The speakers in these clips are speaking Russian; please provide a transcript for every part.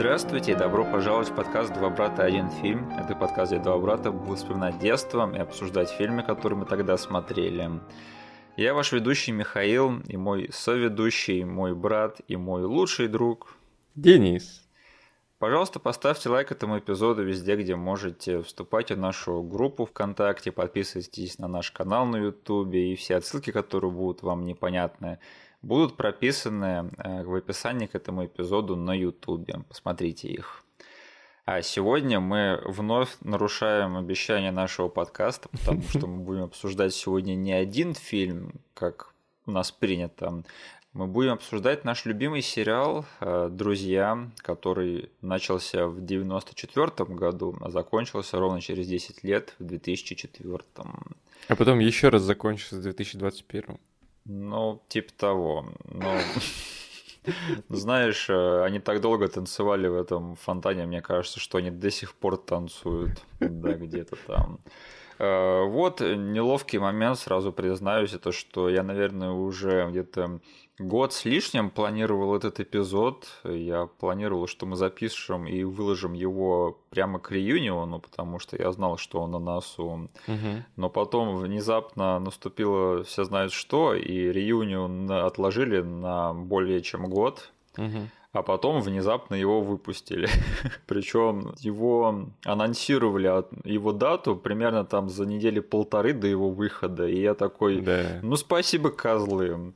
Здравствуйте и добро пожаловать в подкаст «Два брата. Один фильм». Это подкаст, где два брата будут вспоминать детство и обсуждать фильмы, которые мы тогда смотрели. Я ваш ведущий Михаил и мой соведущий, мой брат и мой лучший друг Денис. Пожалуйста, поставьте лайк этому эпизоду везде, где можете. Вступайте в нашу группу ВКонтакте, подписывайтесь на наш канал на Ютубе и все отсылки, которые будут вам непонятны, будут прописаны э, в описании к этому эпизоду на Ютубе. Посмотрите их. А сегодня мы вновь нарушаем обещание нашего подкаста, потому что мы будем обсуждать сегодня не один фильм, как у нас принято. Мы будем обсуждать наш любимый сериал э, «Друзья», который начался в 1994 году, а закончился ровно через 10 лет, в 2004. А потом еще раз закончился в 2021. Ну, типа того. Но, знаешь, э, они так долго танцевали в этом фонтане, мне кажется, что они до сих пор танцуют, да, где-то там. Э, вот неловкий момент, сразу признаюсь, это что я, наверное, уже где-то год с лишним планировал этот эпизод. Я планировал, что мы запишем и выложим его прямо к реюниону, потому что я знал, что он на носу. Угу. Но потом внезапно наступило все знают что, и реюнион отложили на более чем год. Угу а потом внезапно его выпустили. Причем его анонсировали его дату примерно там за недели полторы до его выхода. И я такой, да. ну спасибо, козлы.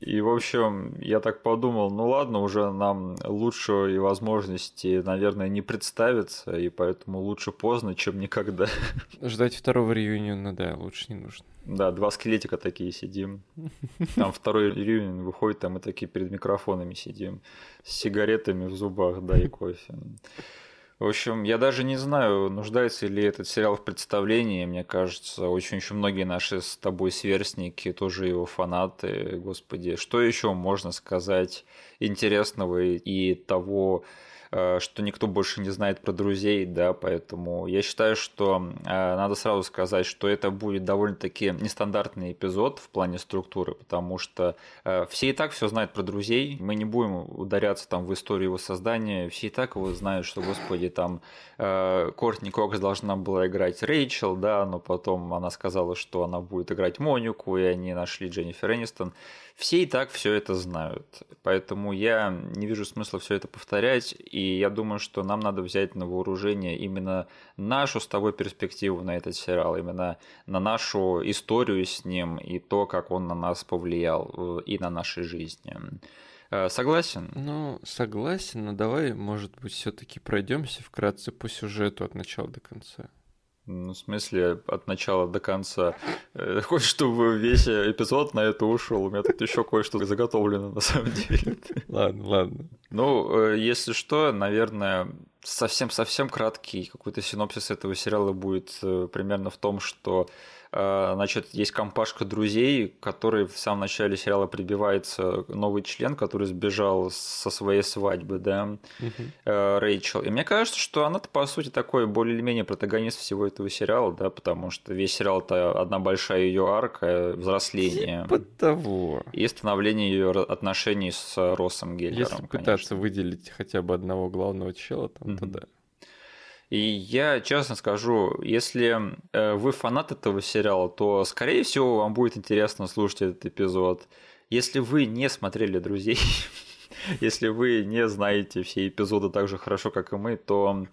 И, в общем, я так подумал, ну ладно, уже нам лучшей возможности, наверное, не представится, и поэтому лучше поздно, чем никогда. Ждать второго реюниона, да, лучше не нужно. Да, два скелетика такие сидим. Там второй реюнион выходит, там мы такие перед микрофонами сидим. С сигаретами в зубах, да, и кофе. В общем, я даже не знаю, нуждается ли этот сериал в представлении. Мне кажется, очень еще многие наши с тобой сверстники, тоже его фанаты. Господи, что еще можно сказать интересного и того, что никто больше не знает про друзей, да, поэтому я считаю, что э, надо сразу сказать, что это будет довольно-таки нестандартный эпизод в плане структуры, потому что э, все и так все знают про друзей, мы не будем ударяться там в историю его создания, все и так его знают, что, господи, там Кортни Кокс должна была играть Рэйчел, да, но потом она сказала, что она будет играть Монику, и они нашли Дженнифер Энистон. Все и так все это знают, поэтому я не вижу смысла все это повторять, и я думаю, что нам надо взять на вооружение именно нашу с тобой перспективу на этот сериал, именно на нашу историю с ним и то, как он на нас повлиял э, и на нашей жизни. Э, согласен? Ну, согласен, но давай, может быть, все-таки пройдемся вкратце по сюжету от начала до конца. Ну, в смысле, от начала до конца. Э, хочешь, чтобы весь эпизод на это ушел? У меня тут еще кое-что заготовлено на самом деле. Ладно, ладно. Ну, э, если что, наверное, совсем-совсем краткий какой-то синопсис этого сериала будет э, примерно в том, что Э, значит, есть компашка друзей, который в самом начале сериала прибивается новый член, который сбежал со своей свадьбы, да, uh Рэйчел. И мне кажется, что она-то, по сути, такой более или менее протагонист всего этого сериала, да, потому что весь сериал это одна большая ее арка взросления. Типа того. И становление ее отношений с Россом Геллером. Если пытаться конечно. выделить хотя бы одного главного чела, там, uh то да. И я честно скажу, если э, вы фанат этого сериала, то, скорее всего, вам будет интересно слушать этот эпизод. Если вы не смотрели «Друзей», если вы не знаете все эпизоды так же хорошо, как и мы, то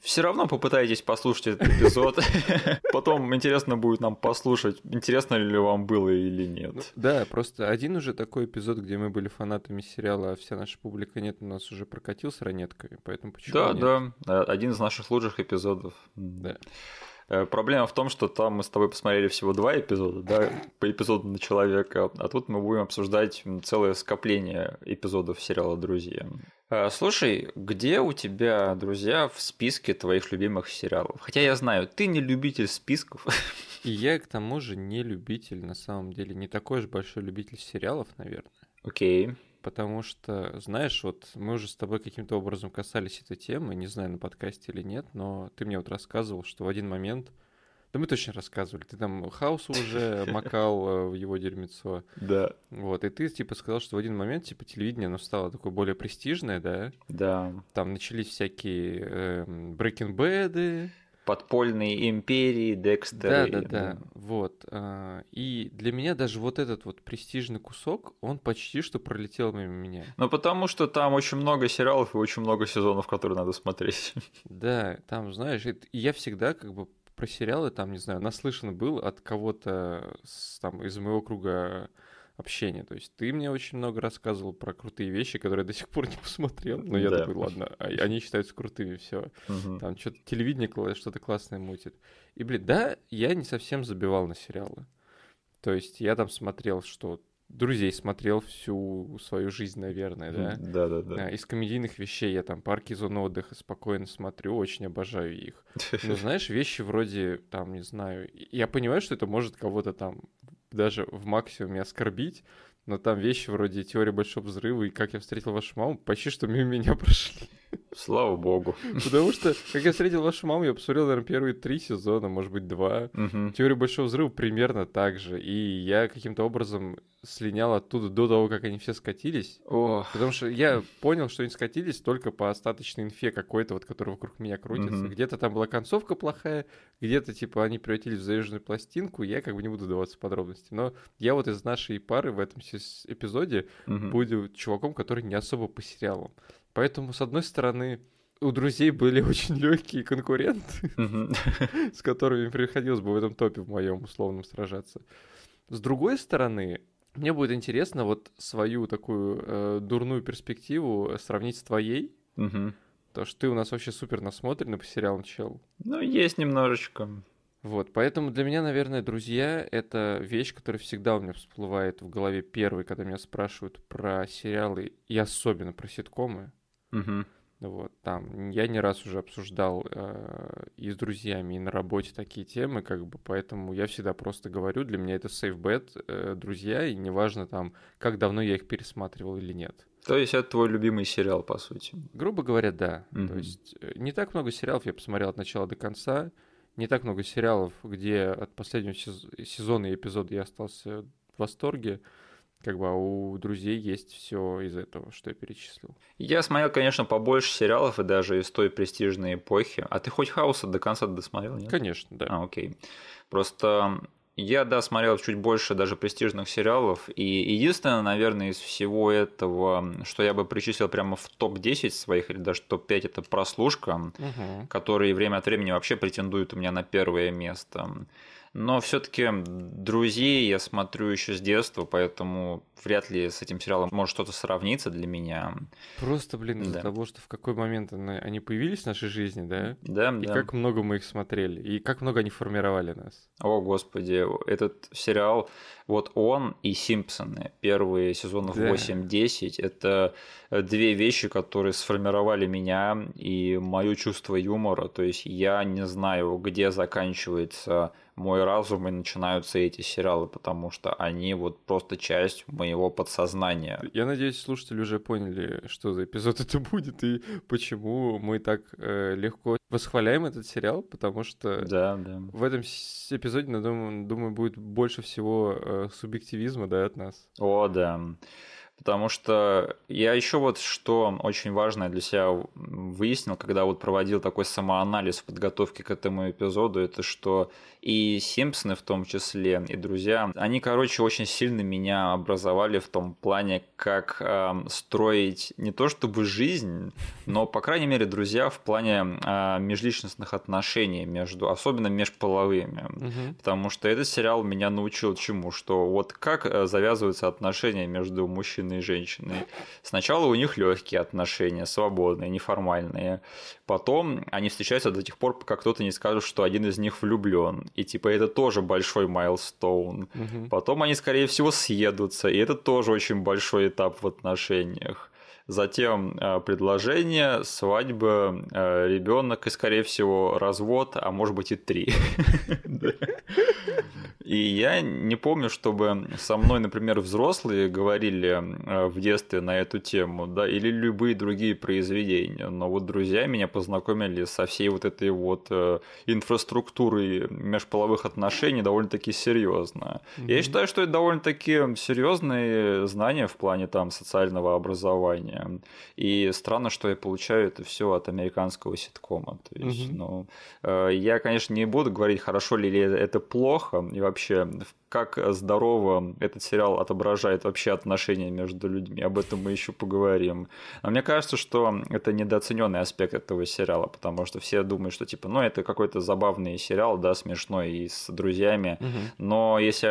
все равно попытайтесь послушать этот эпизод. Потом интересно будет нам послушать, интересно ли вам было или нет. Ну, да, просто один уже такой эпизод, где мы были фанатами сериала, а вся наша публика нет, у нас уже прокатил с ранетками, поэтому почему Да, нет? да, один из наших лучших эпизодов. Да. Э, проблема в том, что там мы с тобой посмотрели всего два эпизода, да, по эпизоду на человека, а тут мы будем обсуждать целое скопление эпизодов сериала «Друзья». Э, слушай, где у тебя, друзья, в списке твоих любимых сериалов? Хотя я знаю, ты не любитель списков. И я, к тому же, не любитель, на самом деле, не такой уж большой любитель сериалов, наверное. Окей. Okay потому что, знаешь, вот мы уже с тобой каким-то образом касались этой темы, не знаю, на подкасте или нет, но ты мне вот рассказывал, что в один момент Да мы точно рассказывали. Ты там хаос уже макал э, в его дерьмецо. Да. Вот, и ты, типа, сказал, что в один момент, типа, телевидение, оно стало такое более престижное, да? Да. Там начались всякие э, Breaking Bad, подпольные империи, Декстеры. Да, да, да. Вот. а, И для меня даже вот этот вот престижный кусок, он почти что пролетел мимо меня. Ну, потому что там очень много сериалов и очень много сезонов, которые надо смотреть. Да, там, знаешь, я всегда как бы про сериалы там, не знаю, наслышан был от кого-то там из моего круга общения. То есть ты мне очень много рассказывал про крутые вещи, которые я до сих пор не посмотрел. Но я Да. такой, ладно, а- они считаются крутыми, все. Мгм. Там что-то телевидение что-то классное мутит. И, блин, да, я не совсем забивал на сериалы. То есть я там смотрел, что друзей смотрел всю свою жизнь, наверное, да. Да, да, да. Из комедийных вещей я там парки зоны отдыха спокойно смотрю, очень обожаю их. Ну, знаешь, вещи вроде, там, не знаю, я понимаю, что это может кого-то там даже в максимуме оскорбить, но там вещи вроде теории большого взрыва и как я встретил вашу маму почти что мимо меня прошли. Слава богу. Потому что, как я встретил вашу маму, я посмотрел, наверное, первые три сезона, может быть, два. Мгм. Теория большого взрыва примерно так же. И я каким-то образом слинял оттуда до того, как они все скатились. Ох, Потому что я понял, что они скатились только по остаточной инфе какой-то, вот, который вокруг меня крутится. Мгм. Где-то там была концовка плохая, где-то, типа, они превратились в заезженную пластинку. Я как бы не буду даваться в подробности. Но я вот из нашей пары в этом эпизоде мгм. буду чуваком, который не особо по сериалам. Поэтому, с одной стороны, у друзей были очень легкие конкуренты, с которыми приходилось бы в этом топе в моем условном сражаться. С другой стороны, мне будет интересно вот свою такую э, дурную перспективу сравнить с твоей. Мгм. Потому что ты у нас вообще супер насмотренный по сериалам, чел. Ну, есть немножечко. Вот, поэтому для меня, наверное, друзья — это вещь, которая всегда у меня всплывает в голове первой, когда меня спрашивают про сериалы, и особенно про ситкомы. Мгм. Вот, там, я не раз уже обсуждал э, и с друзьями, и на работе такие темы, как бы, поэтому я всегда просто говорю, для меня это safe bet, э, друзья, и неважно там, как давно я их пересматривал или нет. То есть это твой любимый сериал, по сути. Грубо говоря, да. То Мгм. есть э, не так много сериалов я посмотрел от начала до конца, не так много сериалов, где от последнего сез- сезона и эпизода я остался в восторге, как бы, а у друзей есть все из этого, что я перечислил. Я смотрел, конечно, побольше сериалов и даже из той престижной эпохи. А ты хоть Хауса до конца досмотрел, нет? Конечно, да. А, окей. Просто я, да, смотрел чуть больше даже престижных сериалов. И единственное, наверное, из всего этого, что я бы причислил прямо в топ-10 своих, или даже топ-5, это прослушка, Мгм. который время от времени вообще претендует у меня на первое место. Но все-таки друзей я смотрю еще с детства, поэтому вряд ли с этим сериалом может что-то сравниться для меня. Просто, блин, из-за Да. того, что в какой момент они появились в нашей жизни, да? Да, И да. как много мы их смотрели, и как много они формировали нас. О, господи, этот сериал, вот он и Симпсоны, первые сезонов Да. 8-10, это две вещи, которые сформировали меня и мое чувство юмора. То есть я не знаю, где заканчивается мой разум и начинаются эти сериалы, потому что они вот просто часть моего подсознания. Я надеюсь, слушатели уже поняли, что за эпизод это будет и почему мы так э, легко восхваляем этот сериал, потому что Да, да. в этом эпизоде, думаю, думаю, будет больше всего э, субъективизма, да, от нас. О, да. Потому что я еще вот что очень важное для себя выяснил, когда вот проводил такой самоанализ в подготовке к этому эпизоду, это что и Симпсоны в том числе, и друзья, они, короче, очень сильно меня образовали в том плане, как эм, строить не то чтобы жизнь, но, по крайней мере, друзья в плане э, межличностных отношений между, особенно межполовыми. Мгм. Потому что этот сериал меня научил чему? Что вот как э, завязываются отношения между мужчиной и женщиной. Сначала у них легкие отношения, свободные, неформальные. Потом они встречаются до тех пор, пока кто-то не скажет, что один из них влюблен. И типа это тоже большой майлстоун. Мгм. Потом они, скорее всего, съедутся, и это тоже очень большой этап в отношениях. Затем э, предложение, свадьба, ребенок и, скорее всего, развод, а может быть и три. И я не помню, чтобы со мной, например, взрослые говорили э, в детстве на эту тему, да, или любые другие произведения. Но вот друзья меня познакомили со всей вот этой вот э, инфраструктурой межполовых отношений довольно-таки серьезно. Mm-hmm. Я считаю, что это довольно-таки серьезные знания в плане там социального образования. И странно, что я получаю это все от американского ситкома. То есть, mm-hmm. ну, э, я, конечно, не буду говорить, хорошо ли это плохо, и вообще, как здорово этот сериал отображает вообще отношения между людьми. Об этом мы еще поговорим. Но мне кажется, что это недооцененный аспект этого сериала, потому что все думают, что типа, ну, это какой-то забавный сериал, да, смешной и с друзьями. Угу. Но если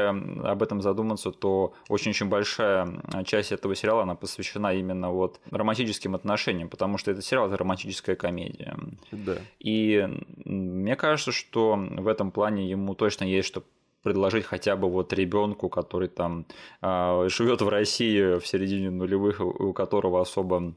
об этом задуматься, то очень-очень большая часть этого сериала, она посвящена именно вот романтическим отношениям, потому что этот сериал это романтическая комедия. Да. И мне кажется, что в этом плане ему точно есть что предложить хотя бы вот ребенку, который там э, живет в России в середине нулевых, у которого особо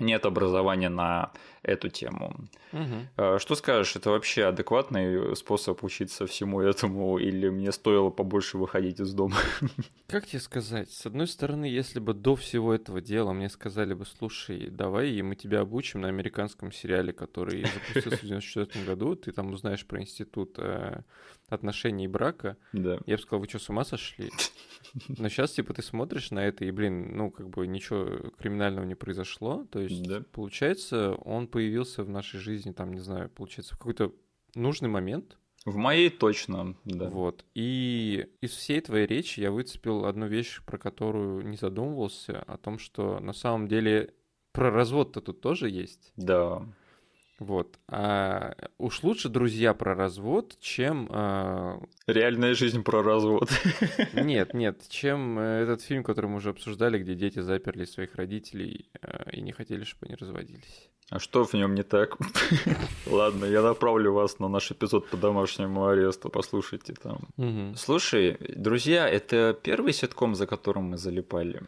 нет образования на эту тему. Угу. Что скажешь, это вообще адекватный способ учиться всему этому, или мне стоило побольше выходить из дома? Как тебе сказать? С одной стороны, если бы до всего этого дела мне сказали бы, слушай, давай мы тебя обучим на американском сериале, который запустился в 1994 году, ты там узнаешь про институт э, отношений и брака, да. я бы сказал, вы что, с ума сошли? Но сейчас, типа, ты смотришь на это, и, блин, ну, как бы ничего криминального не произошло. То есть, да. получается, он появился в нашей жизни, там, не знаю, получается, в какой-то нужный момент. В моей точно, да. Вот. И из всей твоей речи я выцепил одну вещь, про которую не задумывался, о том, что на самом деле про развод-то тут тоже есть. Да. Вот. А уж лучше друзья про развод, чем... А... Реальная жизнь про развод. Нет, нет, чем э, этот фильм, который мы уже обсуждали, где дети заперли своих родителей э, и не хотели, чтобы они разводились. А что в нем не так? Ладно, я направлю вас на наш эпизод по домашнему аресту, послушайте там. Угу. Слушай, друзья, это первый ситком, за которым мы залипали?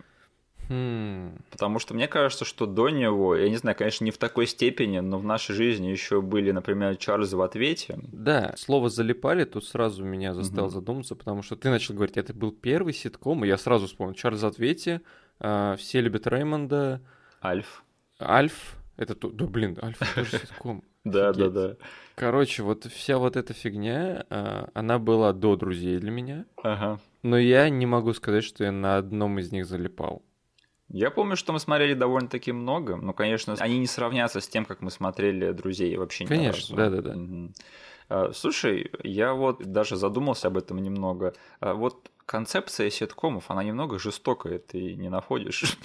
Хм. Потому что мне кажется, что до него, я не знаю, конечно, не в такой степени, но в нашей жизни еще были, например, Чарльз в ответе. Да, слово залипали тут сразу меня заставил угу. задуматься, потому что ты начал говорить, это был первый ситком, и я сразу вспомнил Чарльз в ответе, э, все любят Реймонда. Альф. Альф. Это, да блин, Альф тоже ситком. Да, да, да. Короче, вот вся вот эта фигня, а, она была до друзей для меня. Ага. Но я не могу сказать, что я на одном из них залипал. Я помню, что мы смотрели довольно-таки много, но, конечно, они не сравнятся с тем, как мы смотрели «Друзей» вообще Конечно, да-да-да. Угу. Слушай, я вот даже задумался об этом немного. А вот концепция ситкомов, она немного жестокая, ты не находишь?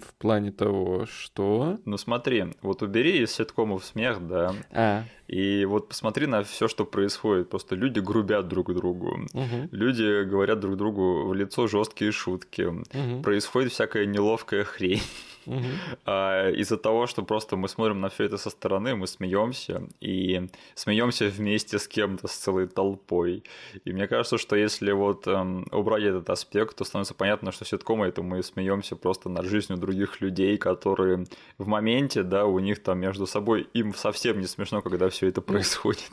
В плане того, что... Ну смотри, вот убери из ситкомов смех, да, а. и вот посмотри на все, что происходит. Просто люди грубят друг другу, угу. люди говорят друг другу в лицо жесткие шутки, угу. происходит всякая неловкая хрень. Угу. А, из-за того, что просто мы смотрим на все это со стороны, мы смеемся и смеемся вместе с кем-то, с целой толпой. И мне кажется, что если вот эм, убрать этот аспект, то становится понятно, что ситкомы это мы смеемся просто над жизнью других людей, которые в моменте, да, у них там между собой им совсем не смешно, когда все это ну, происходит.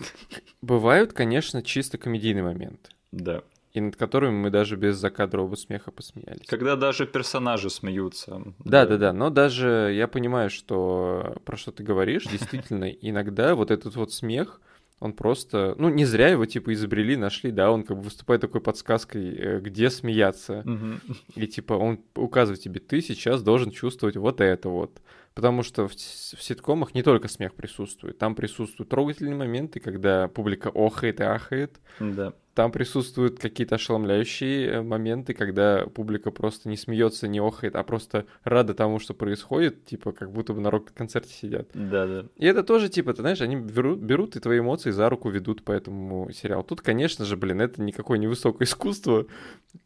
Бывают, конечно, чисто комедийные моменты. Да и над которыми мы даже без закадрового смеха посмеялись. Когда даже персонажи смеются. Да, да, да, но даже я понимаю, что про что ты говоришь, действительно, иногда вот этот вот смех, он просто, ну, не зря его, типа, изобрели, нашли, да, он как бы выступает такой подсказкой, э, где смеяться. И, типа, он указывает тебе, ты сейчас должен чувствовать вот это вот. Потому что в, в ситкомах не только смех присутствует, там присутствуют трогательные моменты, когда публика охает и ахает. Да. Там присутствуют какие-то ошеломляющие э, моменты, когда публика просто не смеется, не охает, а просто рада тому, что происходит, типа как будто бы на рок-концерте сидят. Да, да. И это тоже, типа, ты знаешь, они берут, берут и твои эмоции за руку ведут по этому сериалу. Тут, конечно же, блин, это никакое не высокое искусство,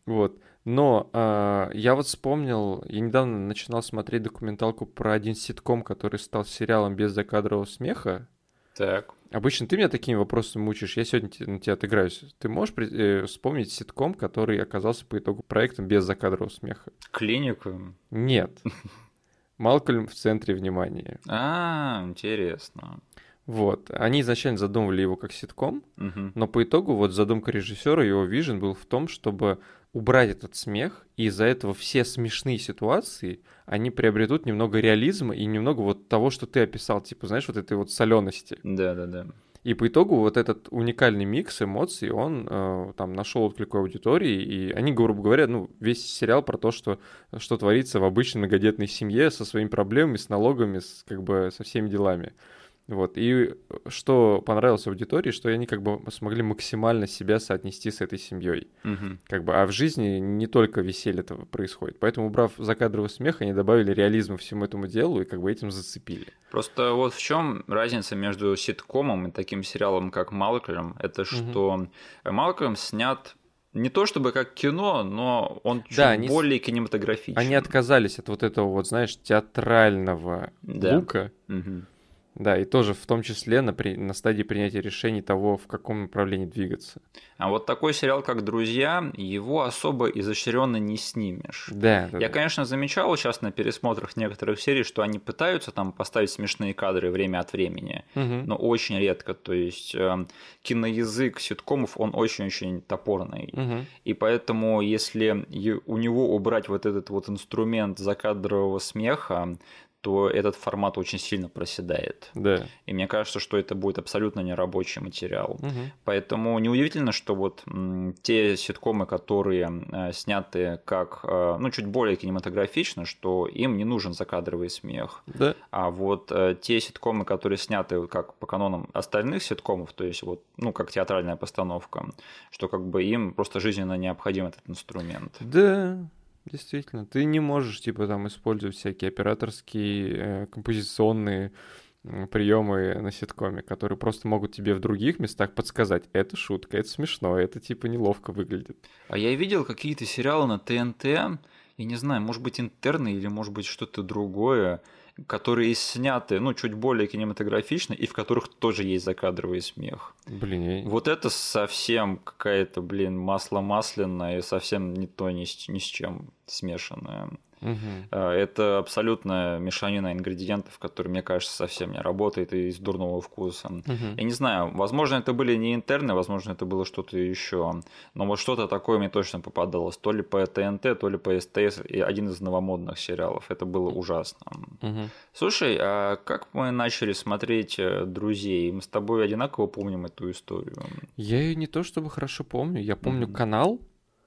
вот. Но э, я вот вспомнил, я недавно начинал смотреть документалку про один ситком, который стал сериалом без закадрового смеха. Так. Обычно ты меня такими вопросами мучаешь, я сегодня на тебя отыграюсь. Ты можешь э, вспомнить ситком, который оказался по итогу проектом без закадрового смеха? Клинику? Нет. Малкольм в центре внимания. А, интересно. Вот. Они изначально задумывали его как ситком, но по итогу вот задумка режиссера, его вижен был в том, чтобы убрать этот смех, и из-за этого все смешные ситуации, они приобретут немного реализма и немного вот того, что ты описал, типа, знаешь, вот этой вот солености. Да, да, да. И по итогу вот этот уникальный микс эмоций, он э, там нашел отклик у аудитории, и они, грубо говоря, ну, весь сериал про то, что, что творится в обычной многодетной семье со своими проблемами, с налогами, с, как бы со всеми делами. Вот. И что понравилось аудитории, что они как бы смогли максимально себя соотнести с этой семьей. Мгм. Как бы, а в жизни не только веселье этого происходит. Поэтому, убрав закадровый смех, они добавили реализма всему этому делу и как бы этим зацепили. Просто вот в чем разница между ситкомом и таким сериалом, как Малкольм, это что Малкольм снят не то чтобы как кино, но он чуть Да, они более кинематографичный. Они отказались от вот этого вот, знаешь, театрального Да. лука. Мгм. Да, и тоже в том числе на, при- на стадии принятия решений того, в каком направлении двигаться. А вот такой сериал, как «Друзья», его особо изощренно не снимешь. Да, да, Я, да. конечно, замечал сейчас на пересмотрах некоторых серий, что они пытаются там поставить смешные кадры время от времени, Мгм. но очень редко. То есть э, киноязык ситкомов, он очень-очень топорный. Мгм. И поэтому, если у него убрать вот этот вот инструмент закадрового смеха, то этот формат очень сильно проседает. Да. И мне кажется, что это будет абсолютно нерабочий материал. Мгм. Поэтому неудивительно, что вот те ситкомы, которые э, сняты как, э, ну, чуть более кинематографично, что им не нужен закадровый смех. Да. А вот э, те ситкомы, которые сняты как по канонам остальных ситкомов, то есть вот, ну, как театральная постановка, что как бы им просто жизненно необходим этот инструмент. Да, действительно. Ты не можешь, типа, там использовать всякие операторские, э, композиционные приемы на ситкоме, которые просто могут тебе в других местах подсказать, это шутка, это смешно, это типа неловко выглядит. А я видел какие-то сериалы на ТНТ, я не знаю, может быть интерны или может быть что-то другое, которые сняты, ну, чуть более кинематографично, и в которых тоже есть закадровый смех. Блин. Вот это совсем какая-то, блин, масло масляное, совсем не то ни с, ни с чем смешанное. А, Это абсолютно мешанина ингредиентов, который, мне кажется, совсем не работает и из дурного вкуса. Мгм. Я не знаю, возможно, это были не интерны, возможно, это было что-то еще. Но вот что-то такое мне точно попадалось. То ли по ТНТ, то ли по СТС. И один из новомодных сериалов. Это было ужасно. Мгм. Слушай, а как мы начали смотреть э, «Друзей»? Мы с тобой одинаково помним эту историю. Я ее не то чтобы хорошо помню, я помню Мгм. канал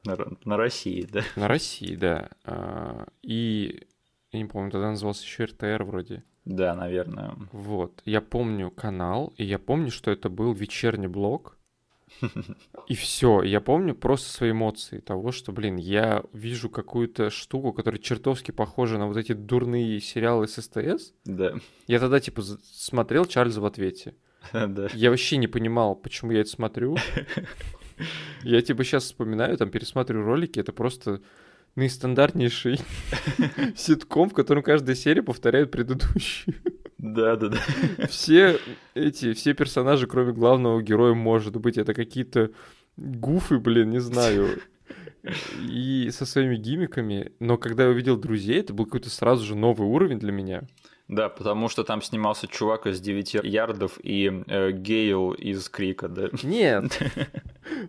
На, на России, да? на России, да, а, и я не помню, тогда назывался еще РТР вроде. Да, наверное. Вот, я помню канал, и я помню, что это был вечерний блог. И все, я помню просто свои эмоции того, что, блин, я вижу какую-то штуку, которая чертовски похожа на вот эти дурные сериалы с СТС. Да, Я тогда, типа, смотрел Чарльза в ответе. да. Я вообще не понимал, почему я это смотрю. Я, типа, сейчас вспоминаю, там, пересматриваю ролики, это просто наистандартнейший ситком, в котором каждая серия повторяет предыдущую. Да, да, да. Все эти, все персонажи, кроме главного героя, может быть, это какие-то гуфы, блин, не знаю. И со своими гиммиками. Но когда я увидел друзей, это был какой-то сразу же новый уровень для меня. Да, потому что там снимался чувак из 9 ярдов и э, Гейл из Крика, да. Нет.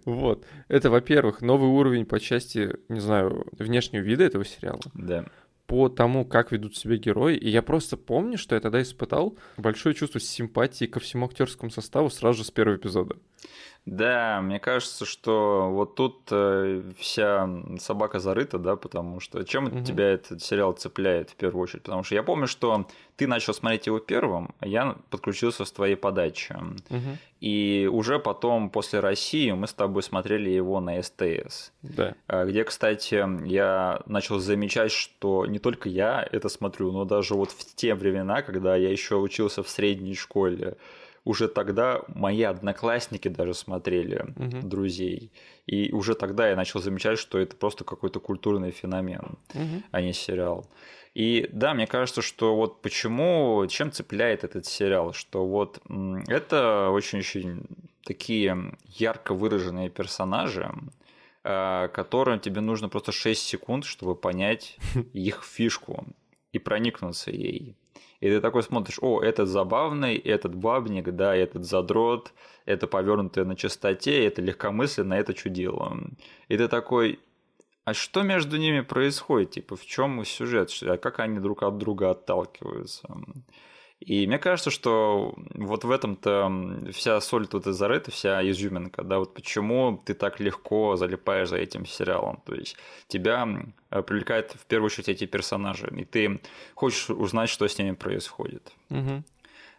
Вот. Это, во-первых, новый уровень по части, не знаю, внешнего вида этого сериала. Да. По тому, как ведут себя герои. И я просто помню, что я тогда испытал большое чувство симпатии ко всему актерскому составу сразу же с первого эпизода. Да, мне кажется, что вот тут э, вся собака зарыта, да, потому что чем Мгм. тебя этот сериал цепляет в первую очередь? Потому что я помню, что ты начал смотреть его первым, а я подключился с твоей подачи. Мгм. И уже потом, после России, мы с тобой смотрели его на СТС. Да. А, Где, кстати, я начал замечать, что не только я это смотрю, но даже вот в те времена, когда я еще учился в средней школе, уже тогда мои одноклассники даже смотрели Мгм. друзей. И уже тогда я начал замечать, что это просто какой-то культурный феномен, Мгм. а не сериал. И да, мне кажется, что вот почему, чем цепляет этот сериал, что вот это очень-очень такие ярко выраженные персонажи, э, которым тебе нужно просто 6 секунд, чтобы понять их фишку и проникнуться ей. И ты такой смотришь, о, этот забавный, этот бабник, да, этот задрот, это повернутое на чистоте, это легкомысленно, это чудило. И ты такой, а что между ними происходит? Типа, в чем сюжет? А как они друг от друга отталкиваются? И мне кажется, что вот в этом-то вся соль тут и зарыта, вся изюминка, да, вот почему ты так легко залипаешь за этим сериалом. То есть тебя э, привлекает в первую очередь эти персонажи, и ты хочешь узнать, что с ними происходит. Угу.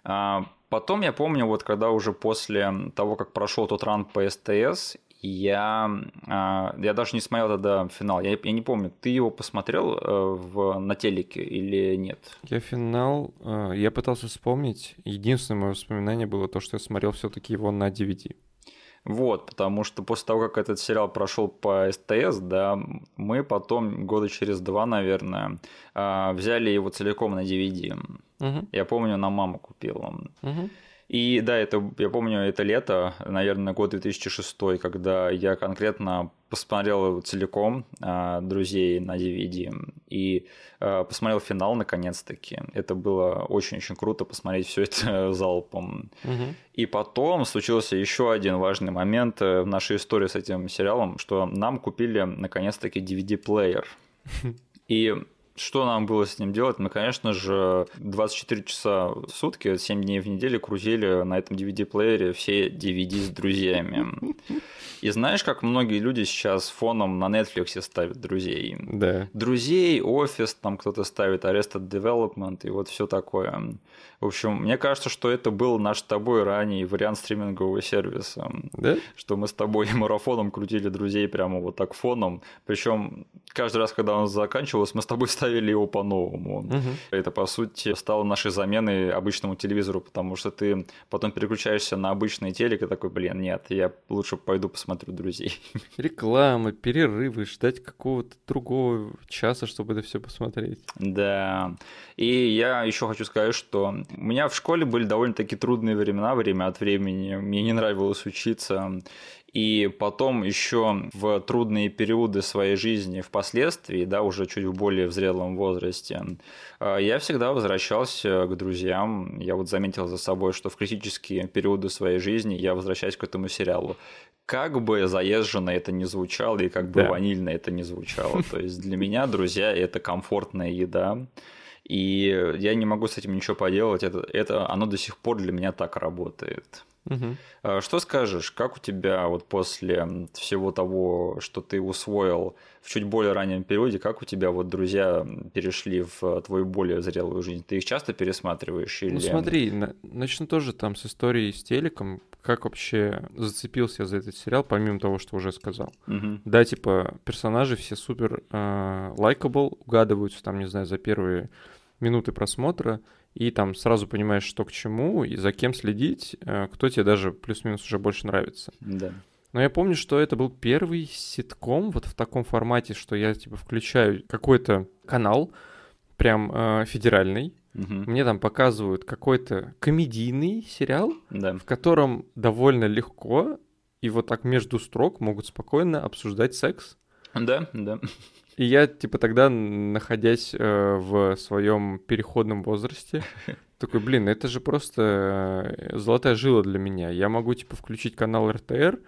А, потом я помню, вот когда уже после того, как прошел тот ран по СТС, я, а, я даже не смотрел тогда финал. Я, я не помню, ты его посмотрел э, в, на телеке или нет? Я финал, э, я пытался вспомнить. Единственное мое воспоминание было то, что я смотрел все-таки его на DVD. Вот, потому что после того, как этот сериал прошел по СТС, да, мы потом года через два, наверное, а, взяли его целиком на DVD. Угу. Я помню, на маму купил. Угу. И да, это, я помню, это лето, наверное, год 2006, когда я конкретно посмотрел целиком а, «Друзей» на DVD и а, посмотрел финал наконец-таки. Это было очень-очень круто посмотреть все это залпом. Угу. И потом случился еще один важный момент э, в нашей истории с этим сериалом, что нам купили наконец-таки DVD-плеер. И что нам было с ним делать? Мы, конечно же, 24 часа в сутки, 7 дней в неделю крутили на этом DVD-плеере все DVD с друзьями. И знаешь, как многие люди сейчас фоном на Netflix ставят друзей? Да. Друзей, офис, там кто-то ставит Arrested Development и вот все такое. В общем, мне кажется, что это был наш с тобой ранний вариант стримингового сервиса. Да? Что мы с тобой марафоном крутили друзей прямо вот так фоном. Причем каждый раз, когда он заканчивался, мы с тобой ставили его по-новому. Угу. Это, по сути, стало нашей заменой обычному телевизору, потому что ты потом переключаешься на обычный телек и такой, блин, нет, я лучше пойду посмотрю друзей. Рекламы, перерывы, ждать какого-то другого часа, чтобы это все посмотреть. Да. И я еще хочу сказать, что у меня в школе были довольно-таки трудные времена, время от времени. Мне не нравилось учиться. И потом еще в трудные периоды своей жизни впоследствии, да, уже чуть в более в зрелом возрасте, э, я всегда возвращался к друзьям. Я вот заметил за собой, что в критические периоды своей жизни я возвращаюсь к этому сериалу. Как бы заезженно это не звучало и как бы да. ванильно это не звучало. То есть для меня, друзья, это комфортная еда. И я не могу с этим ничего поделать. Это, это оно до сих пор для меня так работает. Угу. Что скажешь, как у тебя вот после всего того, что ты усвоил в чуть более раннем периоде, как у тебя вот друзья перешли в твою более зрелую жизнь? Ты их часто пересматриваешь? Или... Ну смотри, начну тоже там с истории с телеком. Как вообще зацепился за этот сериал, помимо того, что уже сказал? Угу. Да, типа персонажи все супер лайкабл, э, угадываются там, не знаю, за первые минуты просмотра и там сразу понимаешь, что к чему, и за кем следить, э, кто тебе даже плюс-минус уже больше нравится. Да. Но я помню, что это был первый ситком вот в таком формате, что я типа включаю какой-то канал, прям э, федеральный, угу. мне там показывают какой-то комедийный сериал, да. в котором довольно легко и вот так между строк могут спокойно обсуждать секс. Да, да. И я, типа, тогда, находясь э, в своем переходном возрасте, такой, блин, это же просто э, золотая жила для меня. Я могу, типа, включить канал РТР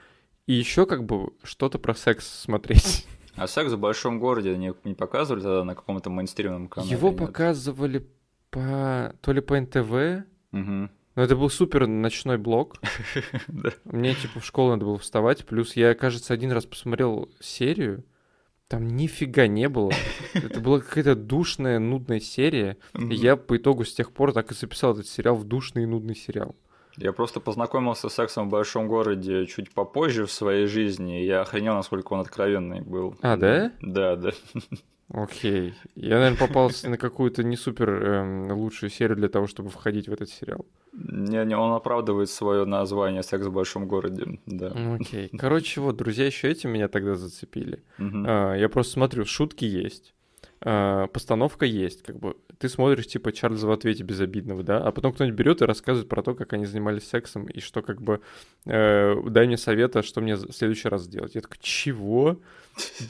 и еще как бы что-то про секс смотреть. А секс в большом городе не, не показывали тогда на каком-то мейнстримном канале? Его показывали по... то ли по НТВ, Угу. но это был супер ночной блок. Мне, типа, в школу надо было вставать. Плюс я, кажется, один раз посмотрел серию, там нифига не было. Это была какая-то душная, нудная серия. И я по итогу с тех пор так и записал этот сериал в душный и нудный сериал. Я просто познакомился с сексом в большом городе чуть попозже в своей жизни, и я охренел, насколько он откровенный был. А, да? Да, да. Окей. Я, наверное, попался на какую-то не супер эм, лучшую серию для того, чтобы входить в этот сериал. Не, не, он оправдывает свое название «Секс в большом городе», да. Окей. Короче, вот, друзья еще эти меня тогда зацепили. Мгм. А, я просто смотрю, шутки есть. э, постановка есть, как бы ты смотришь типа Чарльза в ответе безобидного, да, а потом кто-нибудь берет и рассказывает про то, как они занимались сексом и что как бы э, дай мне совета, что мне в следующий раз сделать. Я такой, чего?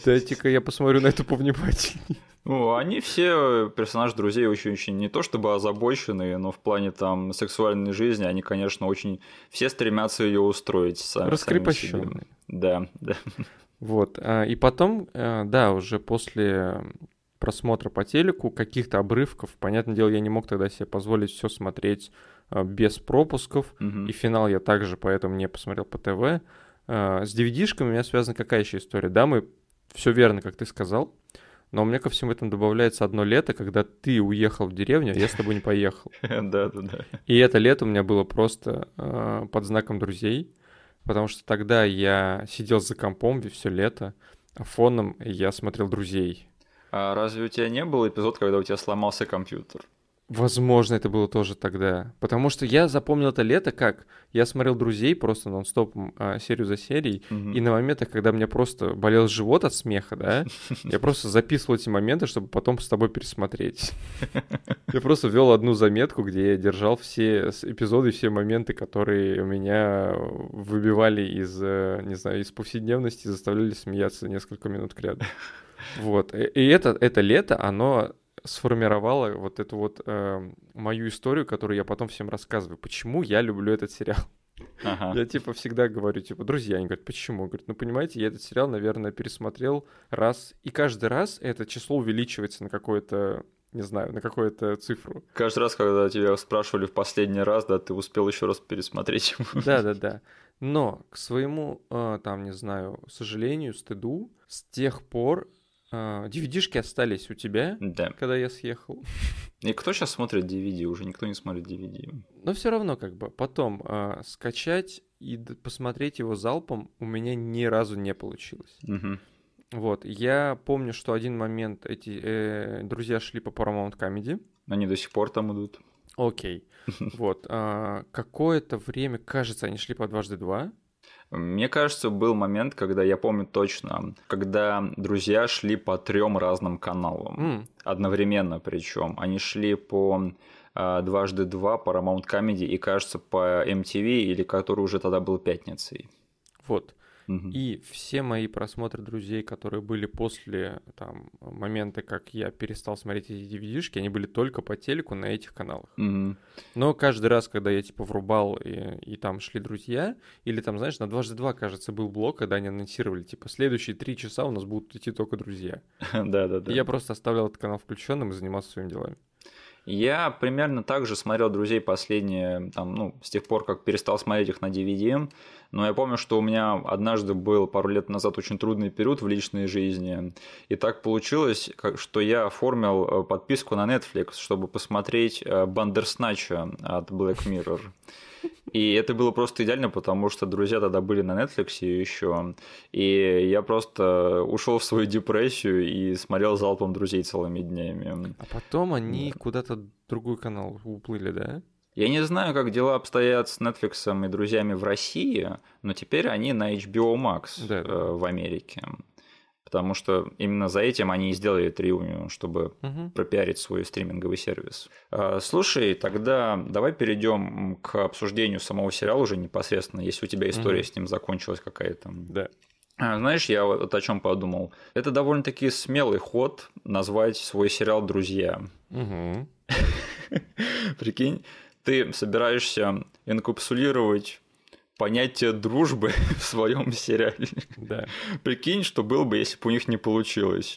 Дайте-ка я посмотрю на это повнимательнее. Ну, они все персонажи друзей очень-очень не то чтобы озабоченные, но в плане там сексуальной жизни они, конечно, очень все стремятся ее устроить сами. Раскрепощенные. Да, да. Вот. а, И потом, э, да, уже после просмотра по телеку, каких-то обрывков, понятное дело, я не мог тогда себе позволить все смотреть э, без пропусков, Мгм. и финал я также поэтому не посмотрел по ТВ. Э, С DVD-шками у меня связана какая еще история? Да, мы все верно, как ты сказал, но у меня ко всему этому добавляется одно лето, когда ты уехал в деревню, а я с тобой не поехал. Да, да, да. И это лето у меня было просто э, под знаком друзей, потому что тогда я сидел за компом все лето, а фоном я смотрел друзей. А разве у тебя не был эпизод, когда у тебя сломался компьютер? Возможно, это было тоже тогда. Потому что я запомнил это лето как? Я смотрел «Друзей» просто нон-стопом, а, серию за серией, Мгм. и на моментах, когда мне просто болел живот от смеха, да, я просто записывал эти моменты, чтобы потом с тобой пересмотреть. Я просто ввел одну заметку, где я держал все эпизоды, все моменты, которые у меня выбивали из, э, не знаю, из повседневности, и заставляли смеяться несколько минут кряду. Вот. И и это, это лето, оно сформировало вот эту вот э, мою историю, которую я потом всем рассказываю. Почему я люблю этот сериал? Ага. Я типа всегда говорю, типа, друзья, они говорят, почему? Говорят, ну понимаете, я этот сериал, наверное, пересмотрел раз, и каждый раз это число увеличивается на какое-то, не знаю, на какую-то цифру. Каждый раз, когда тебя спрашивали в последний раз, да, ты успел еще раз пересмотреть его. Да-да-да. Но к своему, э, там, не знаю, сожалению, стыду, с тех пор DVD-шки остались у тебя, Да. когда я съехал. И кто сейчас смотрит DVD? Уже никто не смотрит DVD. Но все равно, как бы, потом э, скачать и посмотреть его залпом у меня ни разу не получилось. Мгм. Вот, я помню, что один момент эти э, друзья шли по Paramount Comedy. Они до сих пор там идут. Окей. Вот, а, какое-то время, кажется, они шли по дважды два. Мне кажется, был момент, когда я помню точно, когда друзья шли по трем разным каналам. М, Одновременно причем. Они шли по а, дважды два, Paramount Comedy и, кажется, по MTV, или который уже тогда был пятницей. Вот. И все мои просмотры друзей, которые были после там, момента, как я перестал смотреть эти DVD-шки, они были только по телеку на этих каналах. Но каждый раз, когда я типа врубал и, и там шли друзья, или там, знаешь, на дважды два, кажется, был блок, когда они анонсировали, типа, следующие три часа у нас будут идти только друзья. Да-да-да. Я просто оставлял этот канал включенным и занимался своими делами. Я примерно так же смотрел «Друзей» последние, там, ну, с тех пор, как перестал смотреть их на DVD. Но я помню, что у меня однажды был пару лет назад очень трудный период в личной жизни. И так получилось, что я оформил э, подписку на Netflix, чтобы посмотреть э, Бандерснача от Black Mirror. И это было просто идеально, потому что друзья тогда были на Netflix еще. И я просто ушел в свою депрессию и смотрел залпом друзей целыми днями. А потом они куда-то в другой канал уплыли, да? Я не знаю, как дела обстоят с Netflix и друзьями в России, но теперь они на HBO Max Да. э, в Америке. Потому что именно за этим они и сделали Триунион, чтобы Мгм. пропиарить свой стриминговый сервис. Э, Слушай, тогда давай перейдем к обсуждению самого сериала уже непосредственно, если у тебя история Мгм. с ним закончилась какая-то. Да. А, Знаешь, я вот о чем подумал. Это довольно-таки смелый ход назвать свой сериал «Друзья». Мгм. Прикинь, ты собираешься инкапсулировать понятие дружбы в своем сериале. Да. Прикинь, что было бы, если бы у них не получилось.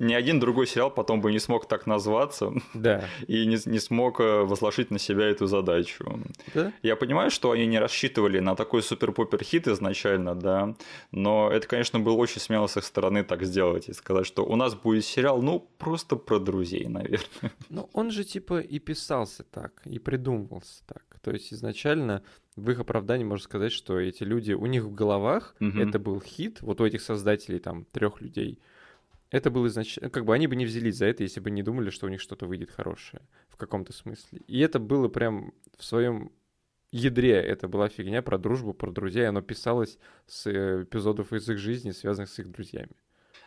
Ни один другой сериал потом бы не смог так назваться Да. и не, не смог э, возложить на себя эту задачу. Да? Я понимаю, что они не рассчитывали на такой супер-пупер хит изначально, да, но это, конечно, было очень смело с их стороны так сделать и сказать, что у нас будет сериал, ну, просто про друзей, наверное. Ну, он же типа и писался так, и придумывался так. То есть изначально в их оправдании можно сказать, что эти люди, у них в головах Мгм. это был хит, вот у этих создателей там трех людей. Это было изначально, как бы они бы не взялись за это, если бы не думали, что у них что-то выйдет хорошее в каком-то смысле. И это было прям в своем ядре, это была фигня про дружбу, про друзей, оно писалось с э, эпизодов из их жизни, связанных с их друзьями.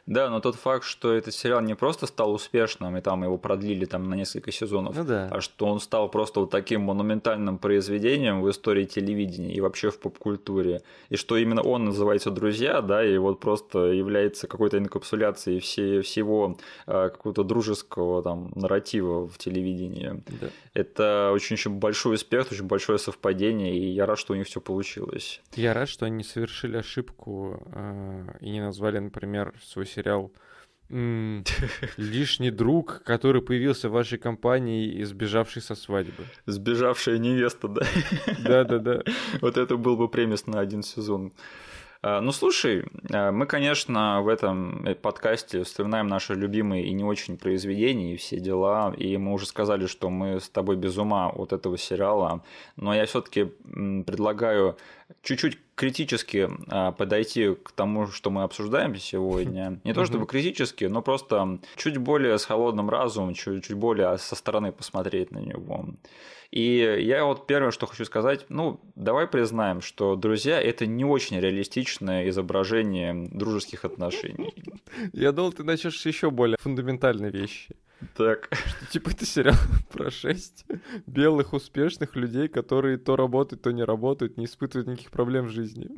Да, но тот факт, что этот сериал не просто стал успешным, и там его продлили там на несколько сезонов, ну, да. а что он стал просто вот таким монументальным произведением в истории телевидения и вообще в поп-культуре, и что именно он называется «Друзья», да, и вот просто является какой-то инкапсуляцией все, всего э, какого-то дружеского там нарратива в телевидении. Да. Это очень, очень большой успех, очень большое совпадение, и я рад, что у них все получилось. Я рад, что они совершили ошибку э, и не назвали, например, свой сериал лишний друг, который появился в вашей компании и сбежавший со свадьбы. Сбежавшая невеста, да? Да-да-да. Вот это был бы премис на один сезон. А, ну, слушай, а, мы, конечно, в этом подкасте вспоминаем наши любимые и не очень произведения и все дела, и мы уже сказали, что мы с тобой без ума от этого сериала, но я все таки предлагаю чуть-чуть критически а, подойти к тому, что мы обсуждаем сегодня. Не то чтобы критически, но просто чуть более с холодным разумом, чуть, чуть более со стороны посмотреть на него. И я вот первое, что хочу сказать, ну, давай признаем, что друзья это не очень реалистичное изображение дружеских отношений. Я думал, ты начнешь еще более фундаментальные вещи. Так. Что, типа это сериал про шесть белых успешных людей, которые то работают, то не работают, не испытывают никаких проблем в жизни.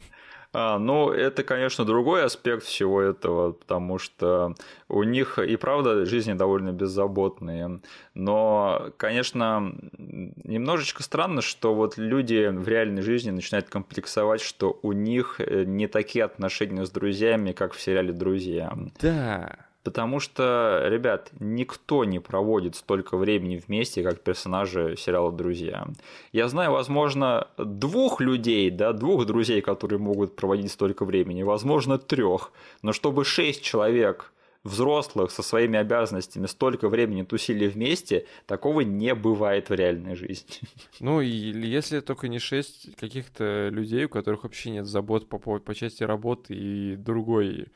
А, ну, это, конечно, другой аспект всего этого, потому что у них и правда жизни довольно беззаботные. Но, конечно, немножечко странно, что вот люди в реальной жизни начинают комплексовать, что у них э, не такие отношения с друзьями, как в сериале «Друзья». Да. Потому что, ребят, никто не проводит столько времени вместе, как персонажи сериала «Друзья». Я знаю, возможно, двух людей, да, двух друзей, которые могут проводить столько времени, возможно, трех, но чтобы шесть человек взрослых со своими обязанностями столько времени тусили вместе, такого не бывает в реальной жизни. Ну, и если только не шесть каких-то людей, у которых вообще нет забот по, по, по части работы и другой